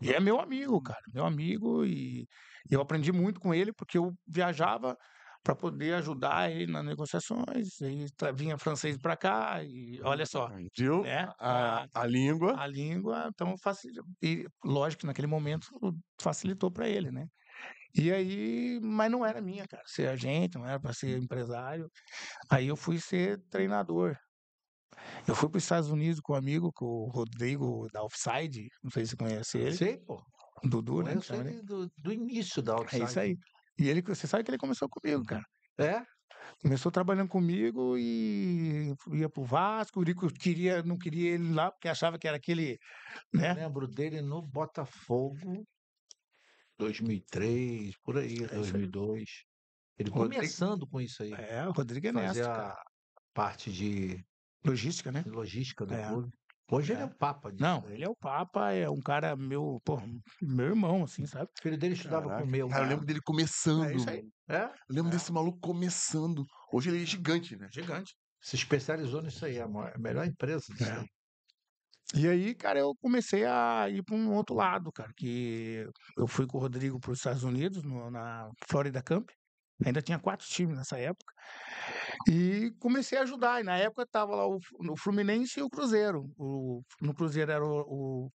E é meu amigo, cara, meu amigo e eu aprendi muito com ele porque eu viajava para poder ajudar ele nas negociações, e vinha francês para cá e olha só, Viu? né? A, A, a língua. a língua, então facilitou. E lógico que naquele momento facilitou para ele, né? E aí, mas não era minha, cara, ser agente, não era para ser empresário. Aí eu fui ser treinador. Eu fui para os Estados Unidos com um amigo, com o Rodrigo da Offside, não sei se você conhece ele, Sei, pô. Dudu, né? Conheço chama ele. ele do, do início da É Outside. isso aí. E ele, você sabe que ele começou comigo, cara. É? Começou trabalhando comigo e ia pro Vasco, o Rico queria, não queria ele lá, porque achava que era aquele, né? Lembro dele no Botafogo, 2003, por aí, É isso aí. 2002. Ele Rodrigo- começando com isso aí. É, o Rodrigo é fazer mestre, a cara. parte de Logística, né? logística do É. clube. Hoje ele é o papa disso. Não, ele é o Papa, é um cara meu, pô, meu irmão, assim, sabe? O filho dele estudava Caraca. com o meu. Cara, eu lembro dele começando. É isso aí. É? Eu lembro desse maluco começando. Hoje ele é gigante, né? Gigante. Se especializou nisso aí. É a melhor empresa disso É. aí. E aí, cara, eu comecei a ir para um outro lado, cara, que eu fui com o Rodrigo para os Estados Unidos, no- na Florida Camp. Ainda tinha quatro times nessa época. E comecei a ajudar. E na época tava lá o, o Fluminense e o Cruzeiro. O, no Cruzeiro era o, o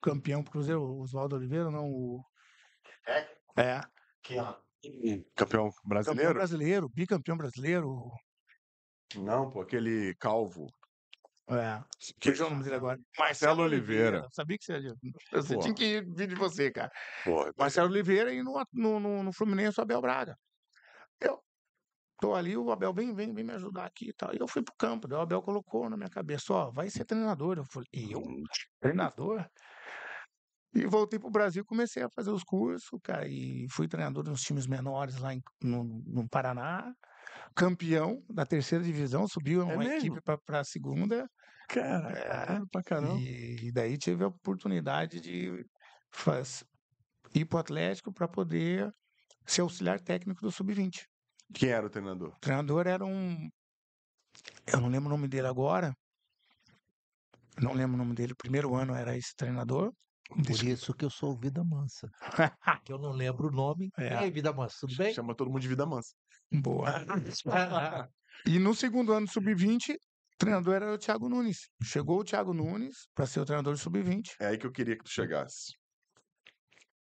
campeão pro Cruzeiro, o Oswaldo Oliveira, não o. É. Aqui, ó. Campeão Campeão brasileiro? brasileiro, bicampeão brasileiro. Não, pô, aquele calvo. É. Fugiu o nome dele agora. Marcelo Oliveira. Sabia que você, você Pô. tinha que vir de você, cara. Pô, Marcelo Oliveira e no, no, no, no Fluminense o Abel Braga. Tô ali, o Abel vem, vem, vem me ajudar aqui e tal. E eu fui pro campo, daí o Abel colocou na minha cabeça, ó, vai ser treinador. Eu falei, eu? Treinador? E voltei pro Brasil, comecei a fazer os cursos, cara, e fui treinador nos times menores lá em- no, no Paraná. Campeão da terceira divisão, subiu uma mesmo? equipe pra, pra segunda. cara, É, pra caramba. e, daí tive a oportunidade de faz, ir para o Atlético para poder ser auxiliar técnico do Sub-20. Quem era o treinador? O treinador era um. Eu não lembro o nome dele agora. Não lembro o nome dele. O primeiro ano era esse treinador. Por isso que eu sou o Vida Mansa. que eu não lembro o nome. É. E aí, Vida Mansa, tudo bem? Chama todo mundo de vida mansa. Boa. E no segundo ano do Sub-20, o treinador era o Thiago Nunes. Chegou o Thiago Nunes para ser o treinador do Sub-20. É aí que eu queria que tu chegasse.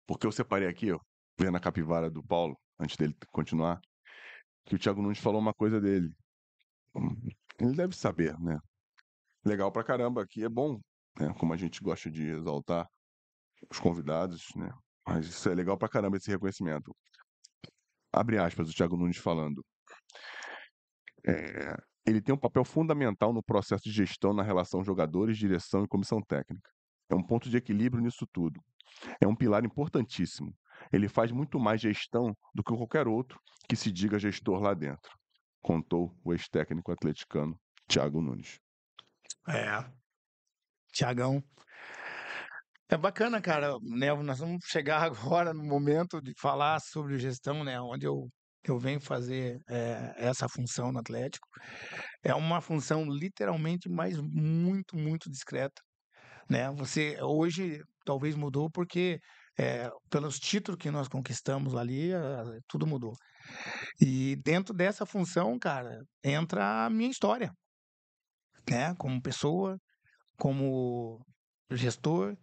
Porque eu separei aqui, ó, vendo a capivara do Paulo, antes dele continuar, que o Thiago Nunes falou uma coisa dele. Ele deve saber, né? Legal pra caramba, aqui é bom, né? Como a gente gosta de exaltar os convidados, né? Mas isso é legal pra caramba, esse reconhecimento. Abre aspas, o Thiago Nunes falando. É, ele tem um papel fundamental no processo de gestão na relação jogadores, direção e comissão técnica. É um ponto de equilíbrio nisso tudo. É um pilar importantíssimo. Ele faz muito mais gestão do que qualquer outro que se diga gestor lá dentro, contou o ex-técnico atleticano Thiago Nunes. É. Tiagão. É bacana, cara, né? Nós vamos chegar agora no momento de falar sobre gestão, né? Onde eu, eu venho fazer eh, essa função no Atlético. É uma função literalmente, mas muito, muito discreta, né? Você hoje talvez mudou porque eh, pelos títulos que nós conquistamos ali, eh, tudo mudou. E dentro dessa função, cara, entra a minha história, né? Como pessoa, como gestor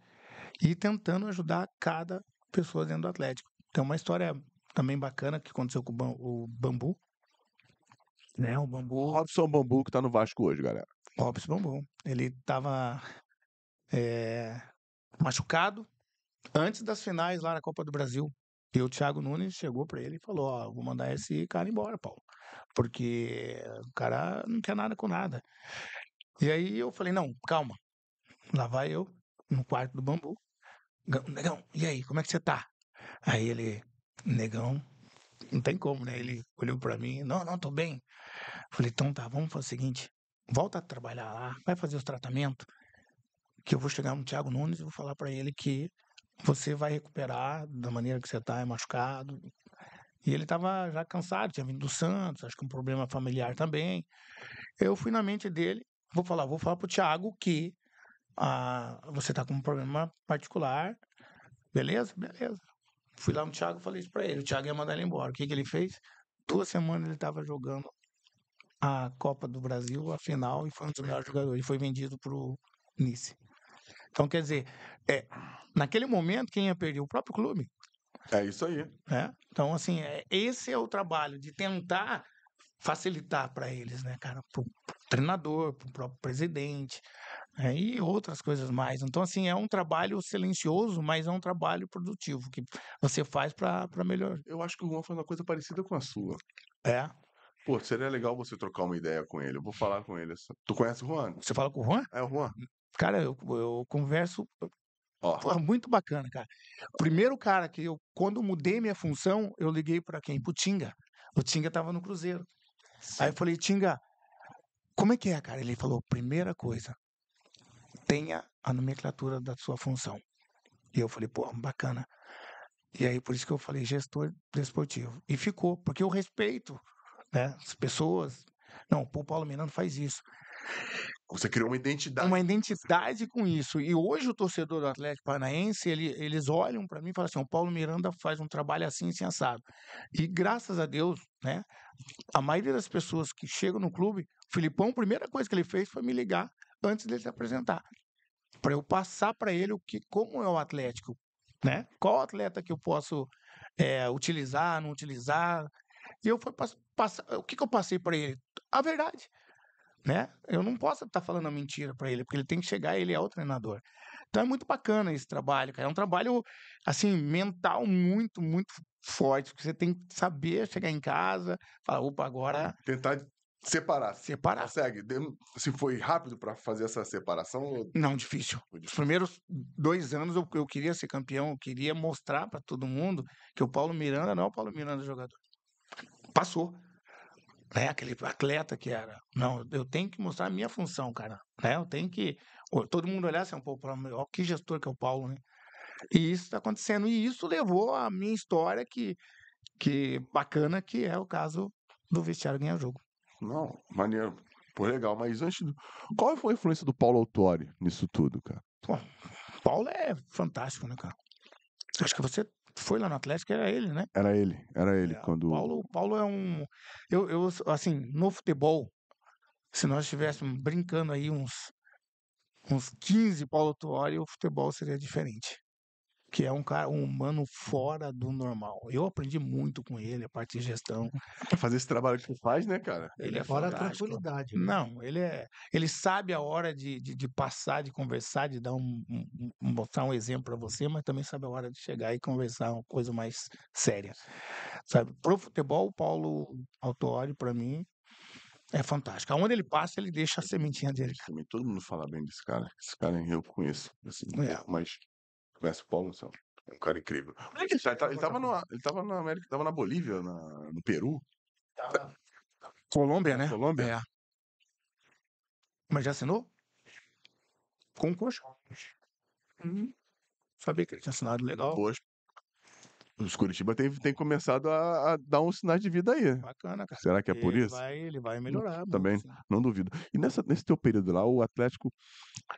e tentando ajudar cada pessoa dentro do Atlético. Tem uma história também bacana que aconteceu com o Bam- o Bambu, né? O Bambu, Robson Bambu, que tá no Vasco hoje, galera. Robson Bambu, ele estava machucado antes das finais lá na Copa do Brasil. E o Thiago Nunes chegou para ele e falou: Ó, vou mandar esse cara embora, Paulo, porque o cara não quer nada com nada. E aí eu falei: Não, calma. Lá vai eu no quarto do bambu. Negão, e aí, como é que você tá? Aí ele, negão, não tem como, né? Ele olhou pra mim, não, não, tô bem. Falei, então tá, vamos fazer o seguinte, volta a trabalhar lá, vai fazer os tratamentos, que eu vou chegar no Thiago Nunes e vou falar pra ele que você vai recuperar da maneira que você tá, é machucado. E ele tava já cansado, tinha vindo do Santos, acho que um problema familiar também. Eu fui na mente dele, vou falar, vou falar pro Thiago que ah, você tá com um problema particular, beleza? Beleza. Fui lá no Thiago falei isso pra ele. O Thiago ia mandar ele embora. O que, que ele fez? Duas semanas ele tava jogando a Copa do Brasil, a final, e foi um dos melhores jogadores. Ele foi vendido pro Nice. Então, quer dizer, é, naquele momento, quem ia perder? O próprio clube. É isso aí. né? Então, assim, é, esse é o trabalho de tentar facilitar para eles, né, cara? Pro, pro treinador, pro próprio presidente, né, e outras coisas mais. Então, assim, é um trabalho silencioso, mas é um trabalho produtivo que você faz para melhor. Eu acho que o Juan faz uma coisa parecida com a sua. É. Pô, seria legal você trocar uma ideia com ele. Eu vou falar com ele. Tu conhece o Juan? Você fala com o Juan? É o Juan. Cara, eu, eu converso. Ó, Pô, muito bacana, cara. Primeiro cara que eu, quando eu mudei minha função, eu liguei para quem? Pro Tinga. O Tinga tava no Cruzeiro. Aí eu falei, Tinga, como é que é, cara? Ele falou, primeira coisa, tenha a nomenclatura da sua função. E eu falei, pô, bacana. E aí, por isso que eu falei gestor desportivo. E ficou, porque eu respeito né, as pessoas. Não, o Paulo Miranda faz isso. Você criou uma identidade. Uma identidade com isso. E hoje o torcedor do Atlético Paranaense, ele, eles olham para mim e falam assim: o Paulo Miranda faz um trabalho assim, assim, assado. E graças a Deus, né, a maioria das pessoas que chegam no clube, o Filipão, a primeira coisa que ele fez foi me ligar antes dele se apresentar. Para eu passar para ele o que, como é o Atlético, né? Qual atleta que eu posso é, utilizar, não utilizar. E eu fui passar. O que, que eu passei para ele? A verdade né? Eu não posso estar falando a mentira para ele, porque ele tem que chegar, ele é o treinador. Então é muito bacana esse trabalho, cara. É um trabalho, assim, mental muito, muito forte, porque você tem que saber chegar em casa, falar, opa, agora... Tentar separar. Separar. Consegue? Se foi rápido para fazer essa separação? Não, difícil. Os primeiros dois anos eu, eu queria ser campeão, eu queria mostrar para todo mundo que o Paulo Miranda não é o Paulo Miranda jogador. Passou né, aquele atleta que era. Não, eu tenho que mostrar a minha função, cara. Né? Eu tenho que. Todo mundo olhar assim, um pouco para ó, que gestor que é o Paulo, né? E isso está acontecendo. E isso levou a minha história que, que bacana, que é o caso do vestiário ganhar jogo. Não, maneiro. Pô, legal. Mas antes. Do... Qual foi a influência do Paulo Autori nisso tudo, cara? Pô, Paulo é fantástico, né, cara? Acho que você foi lá no Atlético, era ele, né? Era ele, era ele. É, quando... Paulo, Paulo é um. Eu, eu, assim, no futebol, se nós estivéssemos brincando aí uns, uns 15 Paulo Tuori, o futebol seria diferente que é um cara, um humano fora do normal. Eu aprendi muito com ele, a parte de gestão. Fazer esse trabalho que ele faz, né, cara? Ele é fora a tranquilidade. Né? Não, ele é. Ele sabe a hora de, de, de passar, de conversar, de dar um, um, um botar um exemplo para você, mas também sabe a hora de chegar e conversar uma coisa mais séria. Sabe? Pro futebol, o Paulo Autori, para mim, é fantástico. Aonde ele passa, ele deixa a sementinha dele. Também todo mundo fala bem desse cara. Esse cara eu conheço. Assim, é. Mas Conhece o Paulo, São? É um cara incrível. Onde é que ele tá? Ele, tá, ele tava, no, ele tava na América, tava na Bolívia, na, no Peru. Tava. Colômbia, né? Colômbia? É. Mas já assinou? Com o coxa. Hum, sabia que ele tinha assinado legal. Poxa. Os Curitiba tem, tem começado a, a dar uns sinais de vida aí. Bacana, cara. Será que é por ele isso? Vai, ele vai melhorar. Também. muito, sim. Não duvido. E nessa, nesse teu período lá, o Atlético,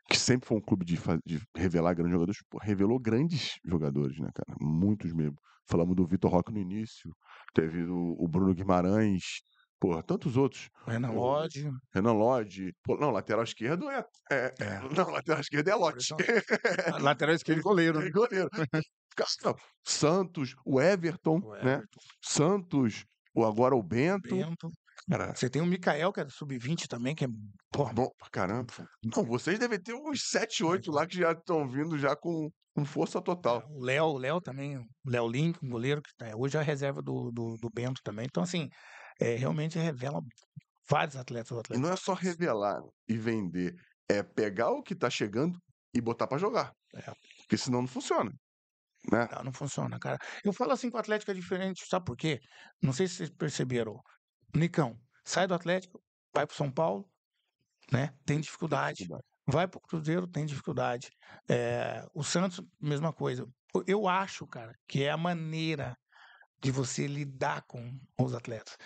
que sempre foi um clube de, de revelar grandes jogadores, revelou grandes jogadores, né, cara? Muitos mesmo. Falamos do Vitor Roque no início, teve o, o Bruno Guimarães, porra, tantos outros. Renan Lodge. Renan Lodge. Pô, não, lateral esquerdo é. é- É. Não, lateral esquerdo é Lote. Lateral esquerdo e goleiro. É goleiro. Santos, o Everton, O né? Everton, Santos, o, agora o Bento. Bento. Cara, Você tem o Mikael, que é do sub-20 também, que é. Porra, bom pra caramba. Não, vocês devem ter uns 7, 8 lá que já estão vindo já com, com força total. O Léo, o Léo também, o Léo Link, um goleiro que tá, hoje é a reserva do, do, do Bento também. Então, assim, é, realmente revela vários atletas do E não é só revelar e vender, é pegar o que tá chegando e botar pra jogar. É. Porque senão não funciona. Né? Não, não funciona, cara. Eu falo assim que o Atlético é diferente, sabe por quê? Não sei se vocês perceberam. Nicão, sai do Atlético, vai pro São Paulo, né? Tem dificuldade. Vai pro Cruzeiro, tem dificuldade. É, o Santos, mesma coisa. Eu- acho, cara, que é a maneira de você lidar com os atletas.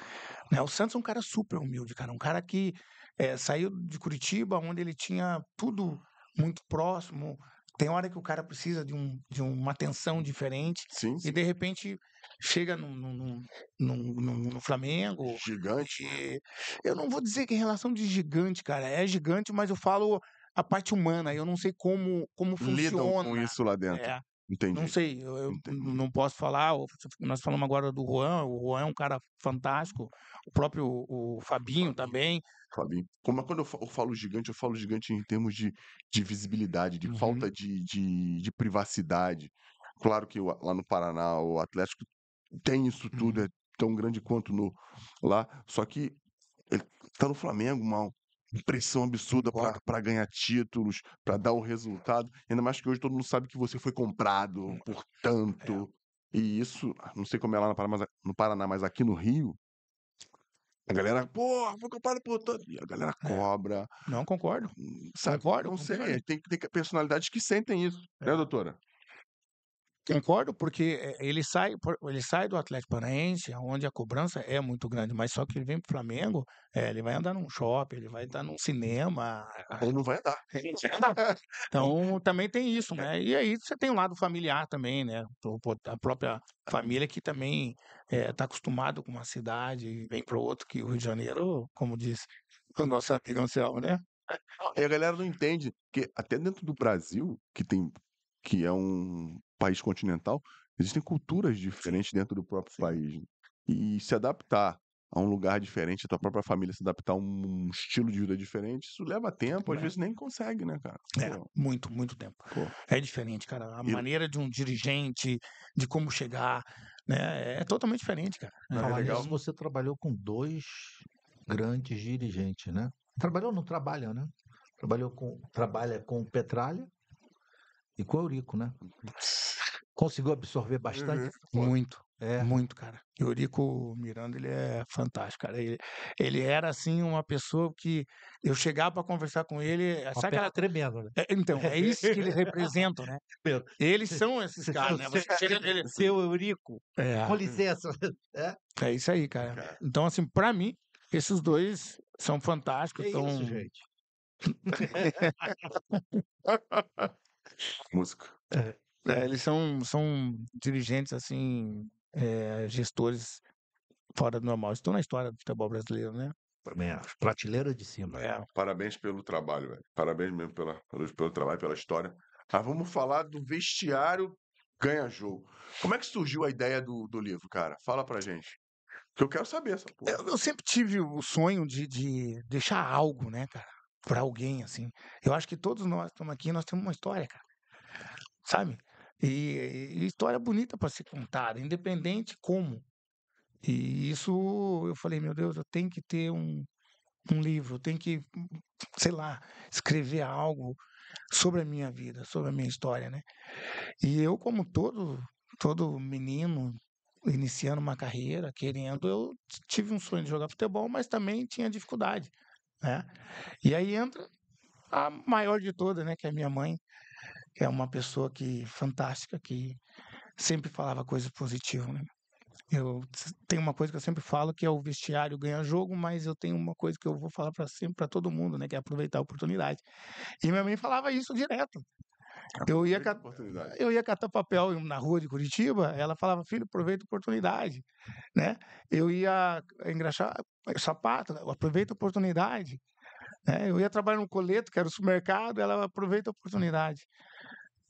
Né? O Santos é um cara super humilde, cara. Um cara que é, saiu de Curitiba, onde ele tinha tudo muito próximo. Tem hora que o cara precisa de, um, de uma atenção diferente Sim, sim. e de repente chega no, no, no, no- Flamengo. Gigante. e eu não vou dizer que em relação de gigante, cara, é gigante, mas eu falo a parte humana. Eu não sei como, como funciona. Lidam com isso lá dentro. É, Entendi. não sei, eu, eu não posso falar. Nós falamos agora do Juan, o Juan é um cara fantástico, o próprio o Fabinho também. Fabinho. Como é quando eu fa- eu falo gigante, eu falo gigante em termos de, de visibilidade, de Uhum. falta de, de, de privacidade. Claro que lá no Paraná o Atlético tem isso tudo, Uhum. é tão grande quanto no lá, só que ele tá no Flamengo, uma pressão absurda para ganhar títulos, para dar o resultado. Ainda mais que hoje todo mundo sabe que você foi comprado Hum. por tanto. E isso, não sei como é lá no Paraná, mas aqui no Rio, A galera, pô, foi comprado por todo. E a galera É. cobra. Não concordo. hum, Sabe? Concordo, Não sei. concordo. Tem, tem personalidades que sentem isso, É. né, doutora? Concordo, porque eh, ele sai, ele sai do Atlético Paranaense, onde a cobrança é muito grande, mas só que ele vem pro Flamengo, eh, ele vai andar num shopping, ele vai estar num cinema. Ele não vai dar. ele vai andar. Então também tem isso, né? E aí você tem o lado familiar também, né? A própria família que também está acostumado com uma cidade, e vem para outro, que o Rio de Janeiro, como disse o nosso amigo Anselmo, né? E a galera não entende que até dentro do Brasil, que tem que é um país continental, existem culturas diferentes dentro do próprio país. né? E se adaptar a um lugar diferente, a tua própria família se adaptar a um estilo de vida diferente, isso leva tempo, às É. vezes nem consegue, né, cara? É, Pô, muito, muito tempo. Pô. É diferente, cara. A E- maneira de um dirigente, de como chegar, né? É totalmente diferente, cara. Não, é Falar legal. nisso, você trabalhou com dois grandes dirigentes, né? Trabalhou, não trabalha, né? Trabalhou com, trabalha com o Petralha e com o Eurico, né? Conseguiu absorver bastante. Uhum. Muito, É, muito, cara. Eurico Miranda, ele é fantástico, cara. Ele, ele era, assim, uma pessoa que eu chegava para conversar com ele, uma sabe aquela... tremenda, né? É, Então, é isso que eles representam, né? Eles são esses caras, né? Você chega, ele... Seu Eurico, É, com licença. é isso aí, cara. Então, assim, para mim, esses dois são Que fantásticos. isso, Então, gente? Música. É, eles são, são dirigentes, assim, é, gestores fora do normal. Estão na história do futebol brasileiro, né? Também acho. Prateleira de cima. É, Parabéns pelo trabalho, velho. Parabéns mesmo pela, pelo, pelo trabalho, pela história. Mas vamos falar do vestiário ganha-jogo. Como é que surgiu a ideia do, do livro, cara? Fala pra gente. Que eu quero saber essa porra. eu, eu sempre tive o sonho de, de deixar algo, né, cara, para alguém, assim. Eu acho que todos nós estamos aqui, nós temos uma história, cara. Sabe? E, e história bonita para ser contada, independente como. E isso eu falei, meu Deus, eu tenho que ter um, um livro, eu tenho que, sei lá, escrever algo sobre a minha vida, sobre a minha história, né? E eu, como todo todo menino iniciando uma carreira, querendo, eu tive um sonho de jogar futebol, mas também tinha dificuldade, né? E aí entra a maior de todas, né, que é a minha mãe, que é uma pessoa que fantástica, que sempre falava coisas positivas, né? Eu tenho uma coisa que eu sempre falo que é o vestiário ganha jogo, mas eu tenho uma coisa que eu vou falar para sempre para todo mundo, né, que é aproveitar a oportunidade. E minha mãe falava isso direto. Eu ia Muita ca- oportunidade. eu ia catar papel na rua de Curitiba, ela falava, filho, aproveita a oportunidade, né? Eu ia engraxar sapato, aproveita a oportunidade, né? Eu ia trabalhar no coleto, que era o supermercado, ela aproveita a oportunidade.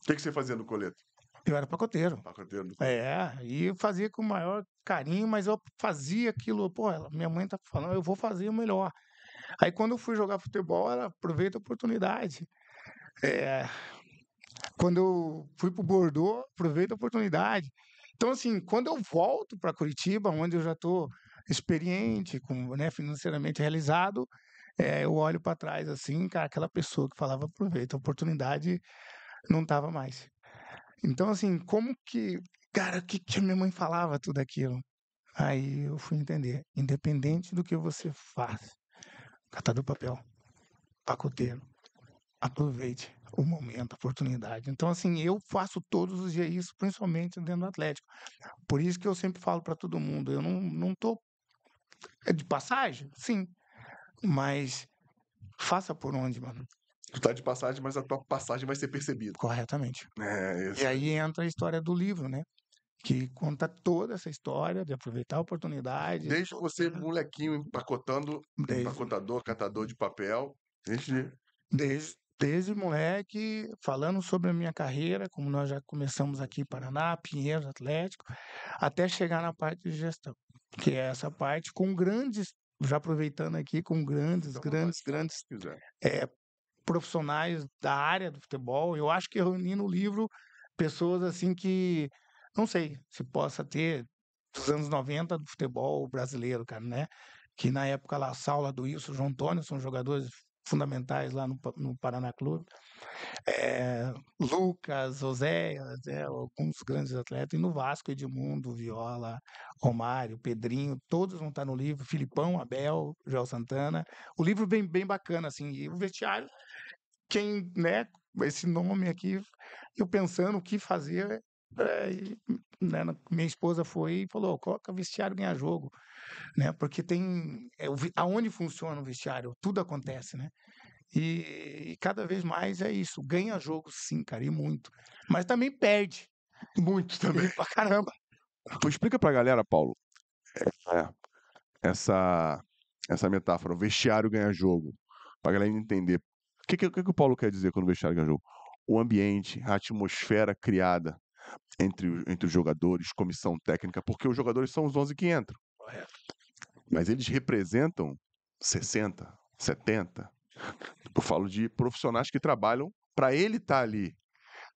O que, que você fazia no coleto? Eu era pacoteiro. Pacoteiro É, e eu fazia com o maior carinho, mas eu fazia aquilo, pô, ela- minha mãe tá falando, eu vou fazer o melhor. Aí quando eu fui jogar futebol, ela aproveita a oportunidade. É, quando eu fui pro Bordeaux, aproveita a oportunidade. Então, assim, quando eu volto para Curitiba, onde eu já estou experiente, com, né, financeiramente realizado, é, eu olho para trás assim, cara, aquela pessoa que falava aproveita a oportunidade não estava mais. Então, assim, como que, cara, o que, que a minha mãe falava tudo aquilo? Aí eu fui entender, independente do que você faz, catador papel, pacoteiro, aproveite o momento, a oportunidade. Então, assim, eu faço todos os dias isso, principalmente dentro do Atlético. Por isso que eu sempre falo para todo mundo, eu não, não tô é de passagem, sim, mas faça por onde, mano, Tu tá de passagem, mas a tua passagem vai ser percebida. corretamente. É, isso. E aí entra a história do livro, né? Que conta toda essa história de aproveitar a oportunidade. Desde você, molequinho, empacotando, Desde- empacotador, catador de papel. Desde. Desde, desde moleque, falando sobre a minha carreira, como nós já começamos aqui em Paraná, Pinheiros, Atlético, até chegar na parte de gestão, que é essa parte com grandes, já aproveitando aqui, com grandes, à grandes, grandes eh, profissionais da área do futebol. Eu acho que eu reuni no livro pessoas assim que, não sei, se possa ter dos anos 90 do futebol brasileiro, cara, né? Que na época lá, Saula do Wilson, João Antônio, são jogadores fundamentais lá no, no Paraná Clube. É, Lucas, Oséias, né, alguns grandes atletas. E no Vasco, Edmundo, Viola, Romário, Pedrinho, todos vão estar no livro. Filipão, Abel, Joel Santana. O livro bem, bem bacana, assim. E o vestiário, quem, né, esse nome aqui, eu pensando o que fazer. é, né, minha esposa foi e falou: coloca vestiário ganhar jogo, né? Porque tem é, aonde funciona o vestiário, tudo acontece, né? E, e cada vez mais é isso, ganha jogo sim, cara, e muito, mas também perde, Muito também. pra caramba. Pô, explica pra galera, Paulo, é, essa, essa metáfora, o vestiário ganha jogo, pra galera entender. O que, que, o que que o Paulo quer dizer quando o vestiário ganha jogo? O ambiente, a atmosfera criada entre, entre os jogadores, comissão técnica, porque os jogadores são os 11 que entram. Mas eles representam 60, 70. Eu falo de profissionais que trabalham para ele estar ali.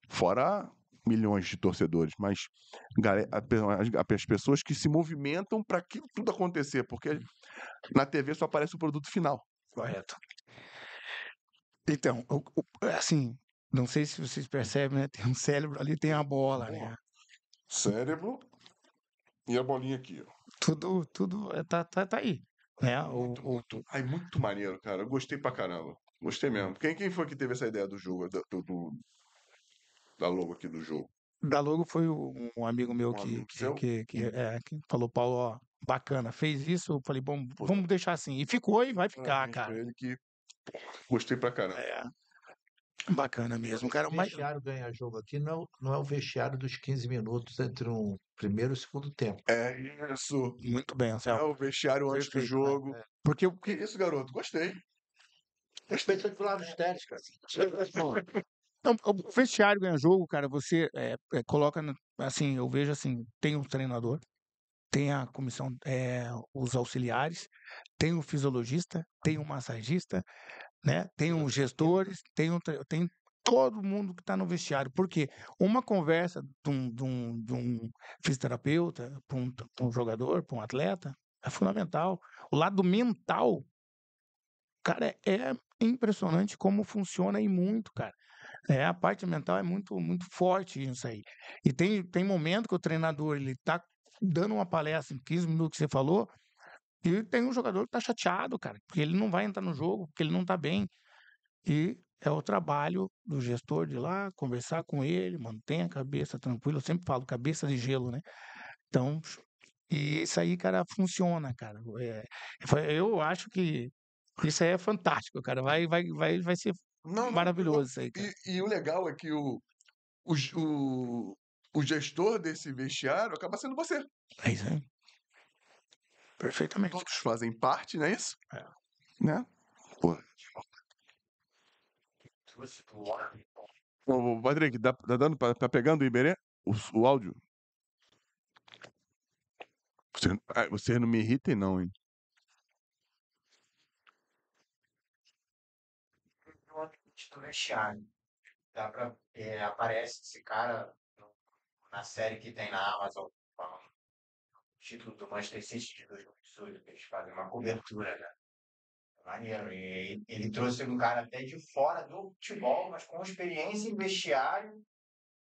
Fora milhões de torcedores, mas as, as pessoas que se movimentam para que tudo acontecer, porque na TV só aparece o produto final. Correto. Então, assim, não sei se vocês percebem, né? Tem um cérebro ali, tem a bola, né? Cérebro e a bolinha aqui. ó. Tudo, tudo é, tá, tá, tá aí, né? O, Muito, o- muito, ai, muito maneiro, cara. Eu gostei pra caramba. Gostei mesmo. Quem, quem foi que teve essa ideia do jogo, da- do, da logo aqui do jogo? da logo foi o- um amigo meu Um que, amigo que, que, que, é, que falou, Paulo, ó, bacana, fez isso, eu falei, bom, vamos deixar assim. E ficou e vai ficar, cara. ele que gostei pra caramba. É. Bacana mesmo, cara. O Mas, vestiário ganha jogo aqui não, não é o vestiário dos 15 minutos entre um primeiro e o segundo tempo. É isso. muito bem, É Anselmo. o vestiário antes do Perfeito, jogo. Porque o Que isso, garoto? Gostei. Respeito do lado estéreis, cara. Não, o vestiário ganha jogo, cara, você é, é, coloca, no- assim, eu vejo assim, tem o treinador, tem a comissão, é, os auxiliares, tem o fisiologista, tem o massagista, né? Tem os gestores, tem, tre- tem todo mundo que está no vestiário. Porque uma conversa de um, de um, de um fisioterapeuta para um, um jogador, para um atleta, é fundamental. O lado mental, cara, é impressionante como funciona e muito, cara. É, a parte mental é muito, muito forte isso aí. E tem, tem momento que o treinador ele tá dando uma palestra em 15 minutos que você falou, e tem um jogador que tá chateado, cara, porque ele não vai entrar no jogo, porque ele não tá bem. E é o trabalho do gestor de ir lá, conversar com ele, mantém a cabeça tranquila. Eu sempre falo, cabeça de gelo, né? Então, e isso aí, cara, funciona, cara. É, foi- eu acho que isso aí é fantástico, cara. Vai, vai, vai, vai ser Não, não, maravilhoso isso aí, cara. E, e o legal é que o, o, o, o gestor desse vestiário acaba sendo você. É isso aí. Perfeitamente. Todos fazem parte, não é isso? É. Né? Pô. Ô, Patrick, dá, tá, dando, pra- tá pegando o Iberê? O, o áudio? Você, vocês não me irritem, não, hein? no ambiente do vestiário. Dá pra, é, aparece esse cara no- na série que tem na Amazon, falando título do Manchester City de 2018, que eles fazem uma cobertura, né? Maneiro. E ele trouxe um cara até de fora do futebol, mas com experiência em vestiário,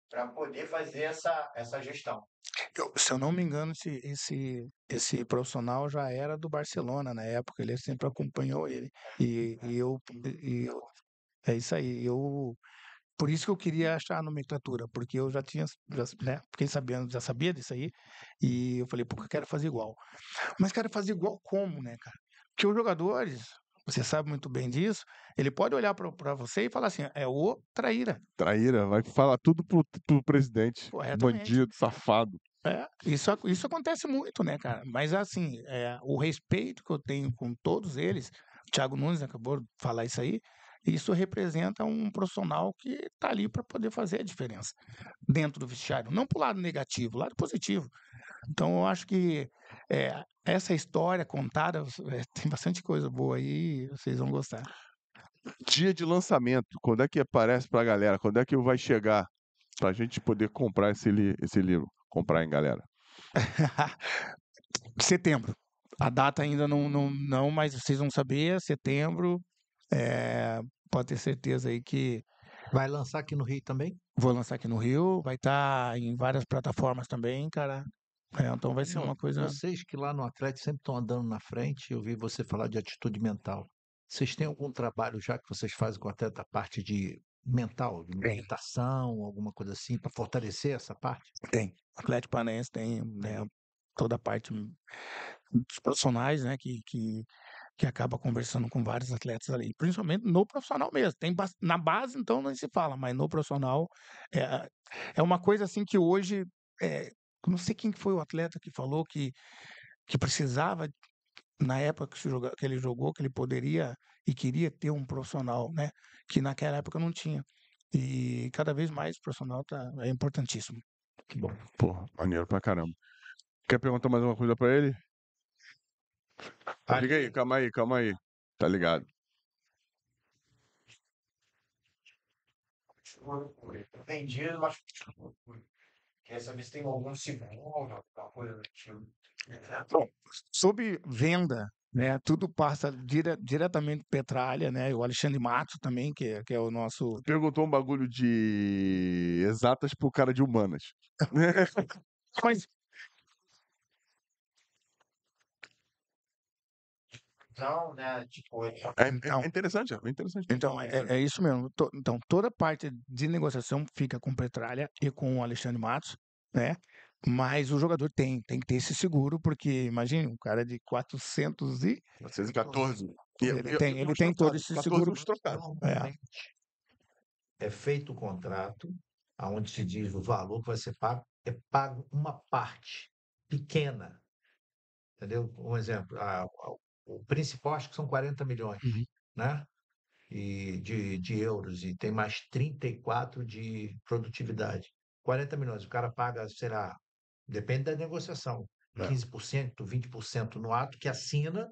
para poder fazer essa, essa gestão. Eu- se eu não me engano, esse, esse, esse profissional já era do Barcelona na época, ele sempre acompanhou ele. E, e eu, e eu- é isso aí. Eu, por isso que eu queria achar a nomenclatura, porque eu já tinha, já, né, fiquei sabendo, já sabia disso aí, e eu falei, pô, eu quero fazer igual. Mas quero fazer igual como, né, cara? Porque os jogadores, você sabe muito bem disso, ele pode olhar para você e falar assim, é o traíra. Traíra, vai falar tudo pro, pro presidente. Bandido, safado. É, isso, isso acontece muito, né, cara? Mas assim, é, o respeito que eu tenho com todos eles, o Thiago Nunes acabou de falar isso aí, isso representa um profissional que está ali para poder fazer a diferença dentro do vestiário, não para o lado negativo, lado positivo. Então, eu acho que é, essa história contada é, tem bastante coisa boa aí, vocês vão gostar. Dia de lançamento, quando é que aparece pra galera? Quando é que vai chegar pra gente poder comprar esse, li- esse livro? Comprar, hein, galera? setembro. A data ainda não, não, não, mas vocês vão saber, setembro. É, pode ter certeza aí que Vai lançar aqui no Rio também? vou lançar aqui no Rio, vai estar em várias plataformas também, cara. É, então vai ser uma coisa. Vocês que lá no Atlético sempre estão andando na frente, eu vi você falar de atitude mental. Vocês têm algum trabalho já que vocês fazem com até da parte de mental, de Tem. meditação, alguma coisa assim, para fortalecer essa parte? Tem. Atlético Paranaense tem né, toda a parte dos profissionais, né, que, que, que acaba conversando com vários atletas ali, principalmente no profissional mesmo. Tem na base, então, nem se fala, mas no profissional é, é uma coisa assim que hoje, é, não sei quem que foi o atleta que falou que, que precisava, na época que, que ele jogou, que ele poderia e queria ter um profissional, né, que naquela época não tinha. E cada vez mais o profissional tá, é importantíssimo. Que bom. Porra, maneiro pra caramba. Quer perguntar mais uma coisa pra ele? Liga aí, calma aí, calma aí. Tá ligado? Vendido, mas. Quer saber se tem algum seguro, alguma coisa do tipo. Bom, sobre venda, né? Tudo passa dire- diretamente Petralha, né? O Alexandre Matos também, que, é- que é o nosso. Perguntou um bagulho de exatas pro cara de humanas. Mas Então, né, tipo, é- É, é- é interessante, é interessante. Então, é, é isso mesmo. Então, toda parte de negociação fica com Petralha e com o Alexandre Matos, né? Mas o jogador tem, tem que ter esse seguro, porque imagine, um cara de 400 e. 414. E- Ele tem- ele tem todo esse 14 seguro. Normalmente é feito o contrato, aonde se diz o valor que vai ser pago, é pago uma parte pequena. Entendeu? Um exemplo, a- a- o principal acho que são 40 milhões, Uhum. né? E de, de euros, e tem mais 34 de produtividade. 40 milhões, o cara paga, sei lá, depende da negociação, É. 15%, 20% no ato que assina,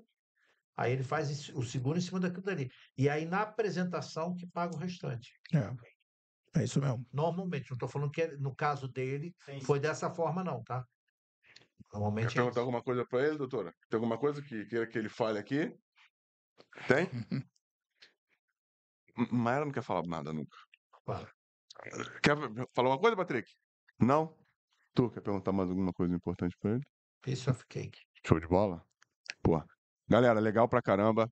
aí ele faz o seguro em cima daquilo dali. E aí na apresentação que paga o restante. É, é isso mesmo. Normalmente, não estou falando que é- no caso dele foi dessa forma, não, tá? Quer Normalmente é perguntar alguma coisa pra ele, doutora? Tem alguma coisa que queira que ele fale aqui? Tem? Mayra não quer falar nada nunca. Fala. Quer falar uma coisa, Patrick? Não? Tu quer perguntar mais alguma coisa importante pra ele? Piece of cake. Show de bola? Pô. Galera, legal pra caramba.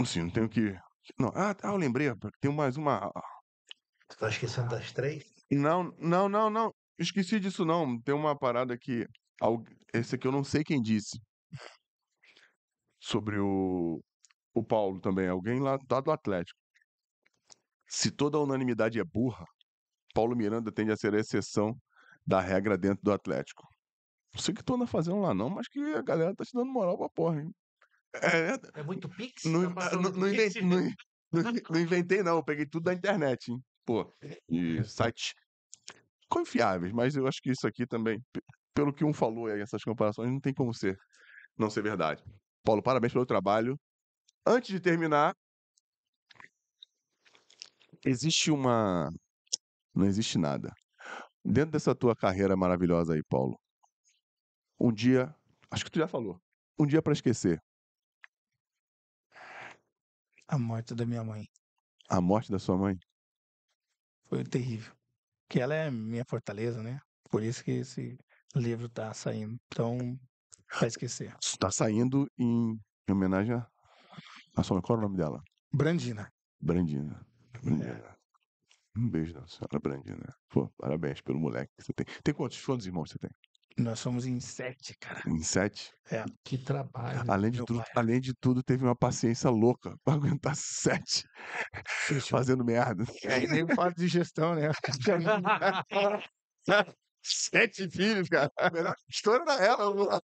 Assim, não tenho que. Não, ah, tá, eu lembrei. Tem mais uma. Tu tá esquecendo das três? Não, não, não, não. Esqueci disso, não. Tem uma parada que. Esse aqui eu não sei quem disse. Sobre o. O Paulo também. Alguém lá, lá do Atlético. Se toda a unanimidade é burra, Paulo Miranda tende a ser a exceção da regra dentro do Atlético. Não sei o que tu anda fazendo lá, não, mas que a galera tá te dando moral pra porra, hein? É, É muito pix? não, Tá não, não inventei, não, inventei, não. Eu peguei tudo da internet, hein? Pô, e sites confiáveis, mas eu acho que isso aqui também, pe- pelo que um falou aí, essas comparações, não tem como ser, não ser verdade. Paulo, parabéns pelo trabalho. Antes de terminar, existe uma. Não existe nada. Dentro dessa tua carreira maravilhosa aí, Paulo, um dia, acho que tu já falou, um dia pra esquecer. A morte da minha mãe A morte da sua mãe? foi terrível. Que ela é minha fortaleza, né? Por isso que esse livro tá saindo. Então, vai esquecer. Está saindo em, em homenagem a, a sua. Qual é o nome dela? Brandina. Brandina. Brandina. Um beijo da senhora Brandina. Pô, parabéns pelo moleque que você tem. Tem quantos, quantos irmãos você tem? Nós somos em sete, cara. Em sete? Que trabalho. Além de, tudo, pai. além de tudo, teve uma paciência louca pra aguentar sete fazendo merda. É, nem falta de gestão, né? Sete filhos, cara. A melhor história era ela.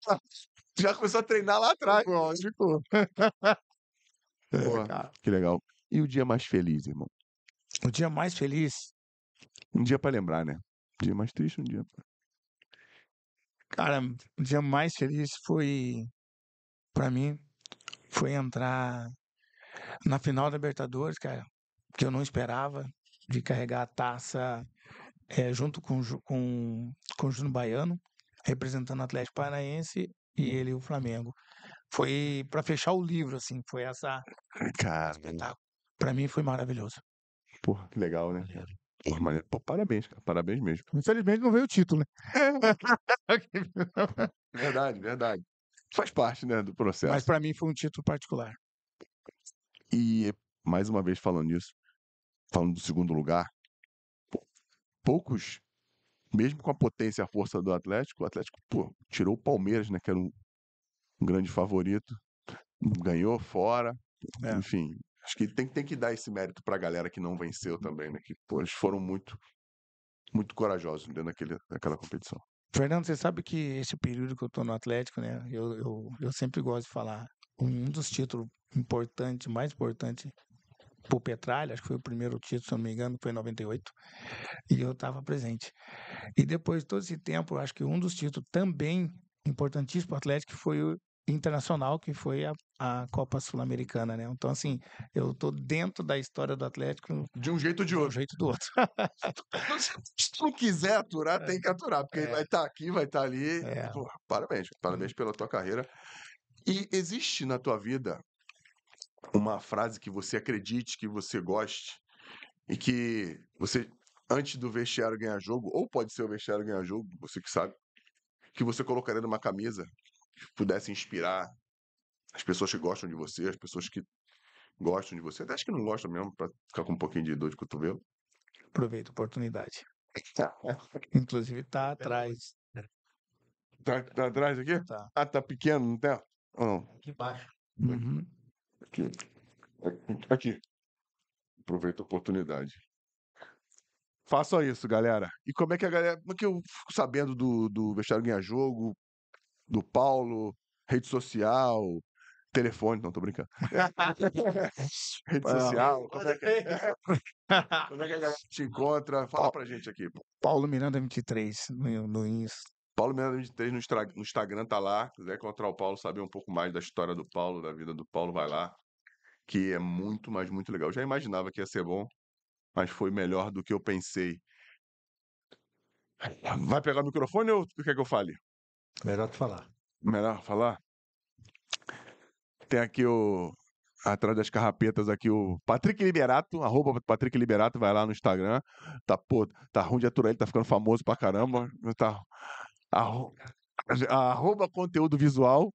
Já começou a treinar lá atrás. Lógico. Pô, cara, que legal. E o dia mais feliz, irmão? o dia mais feliz, Um dia pra lembrar, né? Um dia mais triste, um dia. pra- cara, o dia mais feliz foi, pra mim, foi entrar na final da Libertadores, cara, que eu não esperava, de carregar a taça eh, junto com, com, com o Júnior Baiano, representando o Atlético Paranaense e ele o Flamengo. foi para fechar o livro, assim, foi essa. Cara, Para mim foi maravilhoso. porra, que legal, né? Porra, maneiro. Pô, parabéns, cara. Parabéns mesmo. Infelizmente não veio o título, né? Verdade, verdade. Faz parte, né, do processo. Mas para mim foi um título particular. E, mais uma vez falando nisso, falando do segundo lugar, pou- poucos, mesmo com a potência e a força do Atlético, o Atlético, pô, tirou o Palmeiras, né, que era um, um grande favorito, ganhou fora, É. enfim. Acho que tem, tem que dar esse mérito pra galera que não venceu também, né, que, pô, eles foram muito, muito corajosos dentro daquele, daquela competição. Fernando, você sabe que esse período que eu tô no Atlético, né? Eu, eu, eu sempre gosto de falar. Um dos títulos importantes, mais importantes pro Petralha, acho que foi o primeiro título, se não me engano, foi em 98. E eu estava presente. E depois de todo esse tempo, acho que um dos títulos também importantíssimos pro Atlético foi o Internacional, que foi a, a Copa Sul-Americana, né? Então, assim, eu tô dentro da história do Atlético De um jeito ou de de um outro. jeito ou do outro. Se tu quiser aturar, tem que aturar, porque É. vai estar aqui, vai estar ali. É. Porra, parabéns, parabéns pela tua carreira. E existe na tua vida uma frase que você acredite, que você goste, e que você, antes do vestiário ganhar jogo, ou pode ser o vestiário ganhar jogo, você que sabe, que você colocaria numa camisa que pudesse inspirar as pessoas que gostam de você, as pessoas que gostam de você, até as que não gostam mesmo, pra ficar com um pouquinho de dor de cotovelo. Aproveita a oportunidade. Inclusive tá atrás. Tá, tá atrás aqui? Tá. Ah, tá pequeno, não tem? Ou não? Aqui embaixo. Uhum. Aqui. Aqui. Aproveita a oportunidade. Façam isso, galera. E como é que a galera. Como é que eu fico sabendo do, do Vestiário Ganha Jogo, do Paulo, rede social, telefone, não, tô brincando. rede social. Como é, que, como é que a galera te encontra? Fala pra gente aqui. Paulo Miranda 23 no, no Insta. Paulo Miranda 23 no, Instagram tá lá. Se quiser encontrar o Paulo, saber um pouco mais da história do Paulo, da vida do Paulo, vai lá. Que é muito, mas muito legal. Eu já imaginava que ia ser bom, mas foi melhor do que eu pensei. Vai pegar o microfone ou tu quer que eu fale? Melhor tu falar. Melhor falar? Tem aqui o. Atrás das carrapetas aqui o Patrick Liberato, arroba Patrick Liberato, vai lá no Instagram. Tá, pô, tá ruim de aturar ele, tá ficando famoso pra caramba. Tá, arro- arroba conteúdo visual,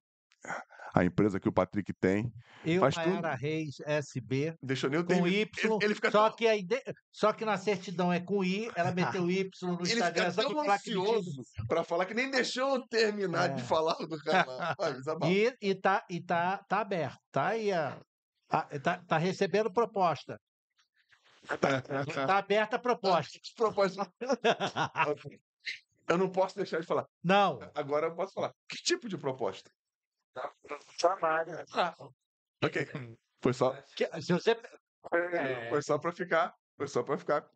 a empresa que o Patrick tem. Eu, Faz tudo. Maera Reis, SB, Deixa eu nem com terminar. Y. Ele, ele fica só, que a ide... só que na certidão é com I, ela meteu Y no ele Instagram, fica só tão de ansioso pra falar que nem deixou eu terminar de É. falar do canal. Desabafa. E, e, tá, e tá, tá aberto. Tá aí a. tá, tá recebendo proposta. Tá aberta a proposta. Proposta. Eu não posso deixar de falar. Não. Agora eu posso falar. Que tipo de proposta? Ok. Foi só, Que- Se você. foi só para ficar, foi só para ficar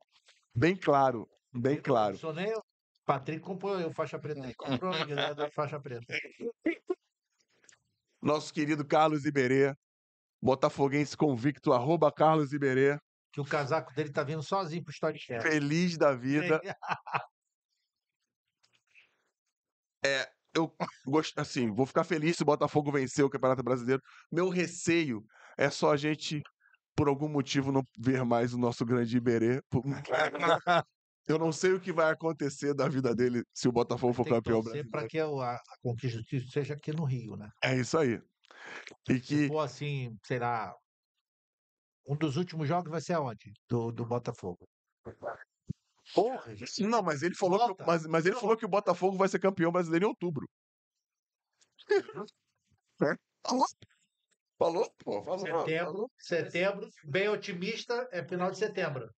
bem claro, bem claro. Sou nem eu. Patrick comprou eu faixa preta. Ele comprou a faixa preta. Nosso querido Carlos Iberê, botafoguense convicto, arroba Carlos Iberê, Que o casaco dele tá vindo sozinho pro Storyshare. feliz da vida. Eu gosto, assim, vou ficar feliz se o Botafogo vencer o Campeonato Brasileiro. Meu receio é só a gente, por algum motivo, não ver mais o nosso grande Iberê. Eu não sei o que vai acontecer da vida dele se o Botafogo for campeão brasileiro. para que a, a conquista do título seja aqui no Rio, né? É isso aí. E Se que for assim, será. Um dos últimos jogos vai ser aonde? Do, do Botafogo. Porra, gente. Não, mas ele falou que, mas, mas ele falou que o Botafogo vai ser campeão brasileiro em outubro. É, Falou? Falou, pô, falou. Setembro, setembro, bem otimista, é final de setembro.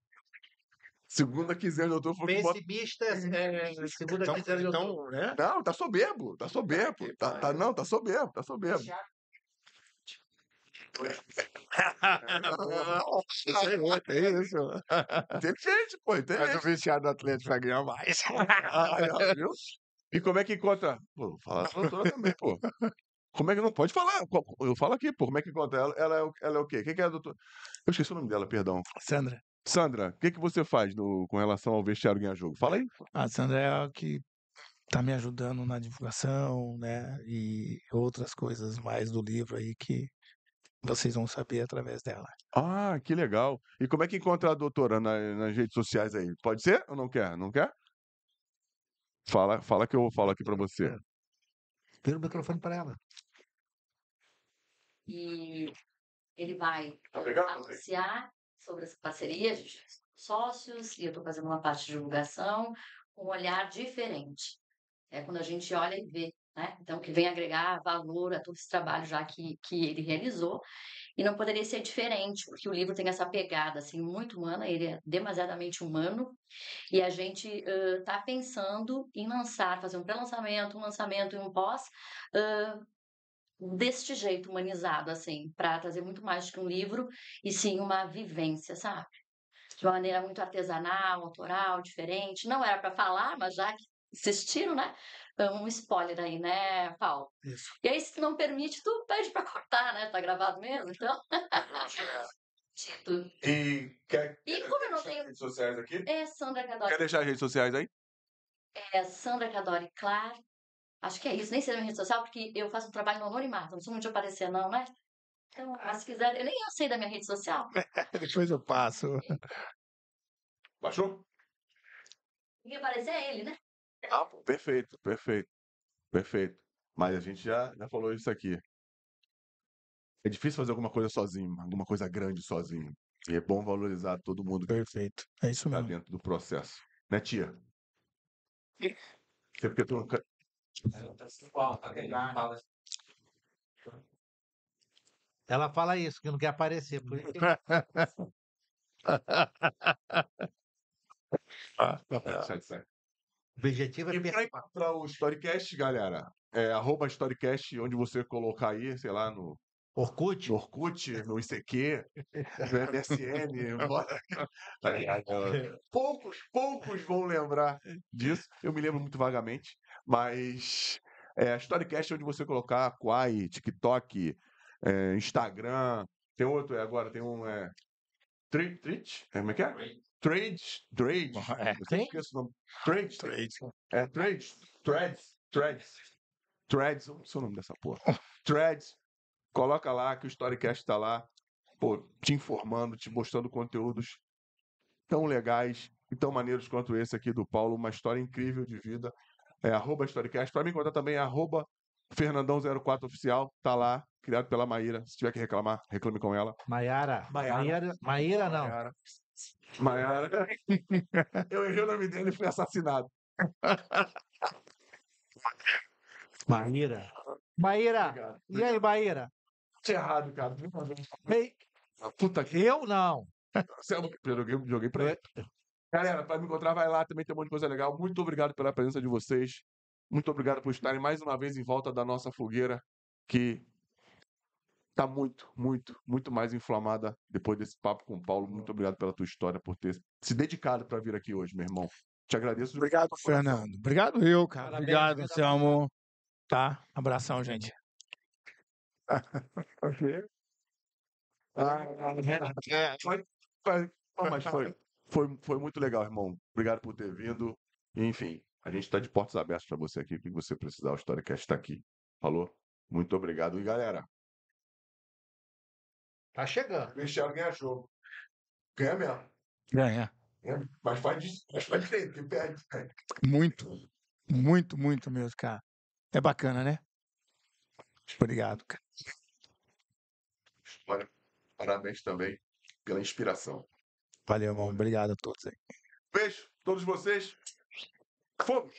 Segunda quinzena de outubro falou o Bota- Pessimista é, é segunda Então, quinzena de outubro. então né? Não, tá soberbo, tá soberbo. Tá, tá- não, tá soberbo, tá soberbo. É isso. Inteligente, pô, Mas o inteligente. vestiário do Atlético vai ganhar mais. Ah, viu? E como é que encontra? Pô, fala a doutora também, pô. Como é que não pode falar? Eu falo aqui, pô. Como é que encontra ela? Ela é, o- ela é o quê? Quem que é a doutora? Eu esqueci o nome dela, perdão. Sandra. Sandra, o que, que você faz no- com relação ao vestiário ganhar jogo? Fala aí. A Sandra é a que tá me ajudando na divulgação, né? E outras coisas mais do livro aí que vocês vão saber através dela. Ah, que legal. E como é que encontra a doutora na- nas redes sociais aí? Pode ser ou não quer? Não quer? Fala, fala que eu falo aqui pra você. Vira o microfone para ela. E ele vai Tá pegando? anunciar sobre essa parceria, a gente é sócios, e eu estou fazendo uma parte de divulgação com um olhar diferente. É quando a gente olha e vê, né? Então, que vem agregar valor a todo esse trabalho já que, que ele realizou. E não poderia ser diferente, porque o livro tem essa pegada, assim, muito humana, ele é demasiadamente humano, e a gente está pensando em lançar, fazer um pré-lançamento, um lançamento e um pós, ãh, deste jeito humanizado, assim, para trazer muito mais que um livro, e sim uma vivência, sabe? De uma maneira muito artesanal, autoral, diferente. Não era para falar, mas já que assistiram, né? Um spoiler aí, né, Paulo? Isso. E aí, se não permite, tu pede para cortar, né? Tá gravado mesmo, então. E quer, E como eu não tenho. redes sociais aqui? É Sandra Cadori. Quer deixar as redes sociais aí? É Sandra Cadori Clar. Acho que é isso. Nem sei a minha rede social, porque eu faço um trabalho no anonimato. Não sou muito de aparecer, não, né? Então, mas se quiser, eu nem eu sei da minha rede social. Depois eu passo. Baixou? Quem aparecer é ele, né? Ah, pô, perfeito, perfeito, perfeito. Mas a gente já, já falou isso aqui. É difícil fazer alguma coisa sozinho, alguma coisa grande sozinho. E é bom valorizar todo mundo que Perfeito. É isso está mesmo. dentro do processo. Né, tia? Você porque tu nunca... Tá Ela fala isso, que não quer aparecer. Por isso que Sai, sai. O objetivo é E para encontrar o Storycast, galera, é arroba Storycast, onde você colocar aí, sei lá, no, Orkut. no Orkut, no ICQ, no MSN, bora. Tá? Poucos, poucos vão lembrar disso. Eu me lembro muito vagamente, mas é, Storycast é onde você colocar Quai, TikTok, é, Instagram, tem outro é, agora, tem um. É, Tri- Twitch? É, como é que é? Trade, Trade. É. Nome. Trade. Trade. É, Threads. Threads. Threads. Threads. Não sei o nome dessa porra. Threads. Coloca lá que o Storycast tá lá. Pô, te informando, te mostrando conteúdos tão legais e tão maneiros quanto esse aqui do Paulo. Uma história incrível de vida. É arroba Storycast. Pra me encontrar também é arroba Fernandão04oficial. Tá lá, criado pela Maíra. Se tiver que reclamar, reclame com ela. Maiara. Maiara. Maíra, Maíra não. Maiara. Maiara. Eu errei o nome dele e fui assassinado. Maíra. Maíra. E aí, Maíra? Tinha errado, cara. Ei, Puta que eu não. Você- Eu joguei, joguei pra ele. Galera, pra me encontrar, vai lá, também tem um monte de coisa legal. Muito obrigado pela presença de vocês. Muito obrigado por estarem mais uma vez em volta da nossa fogueira, que tá muito, muito, muito mais inflamada depois desse papo com o Paulo. Muito obrigado pela tua história, por ter se dedicado pra vir aqui hoje, meu irmão. Te agradeço. Obrigado, Fernando. Obrigado eu, cara. Parabéns, Obrigado, seu amor. Tá? Abração, gente. Ah, é, foi, foi, foi, mas foi, foi, foi muito legal, irmão. Obrigado por ter vindo. Enfim, a gente está de portas abertas para você aqui. O que você precisar, o Storycast está aqui. Falou? Muito obrigado. E galera, Tá chegando. Cristiano ganha jogo. Ganha mesmo. Ganha. Ganha, Mas faz, de- mas faz direito, que perde. Muito. Muito, muito mesmo, cara. É bacana, né? Obrigado, cara. Olha, parabéns também pela inspiração. Valeu, irmão. Obrigado a todos aí. Beijo, todos vocês. Fomos!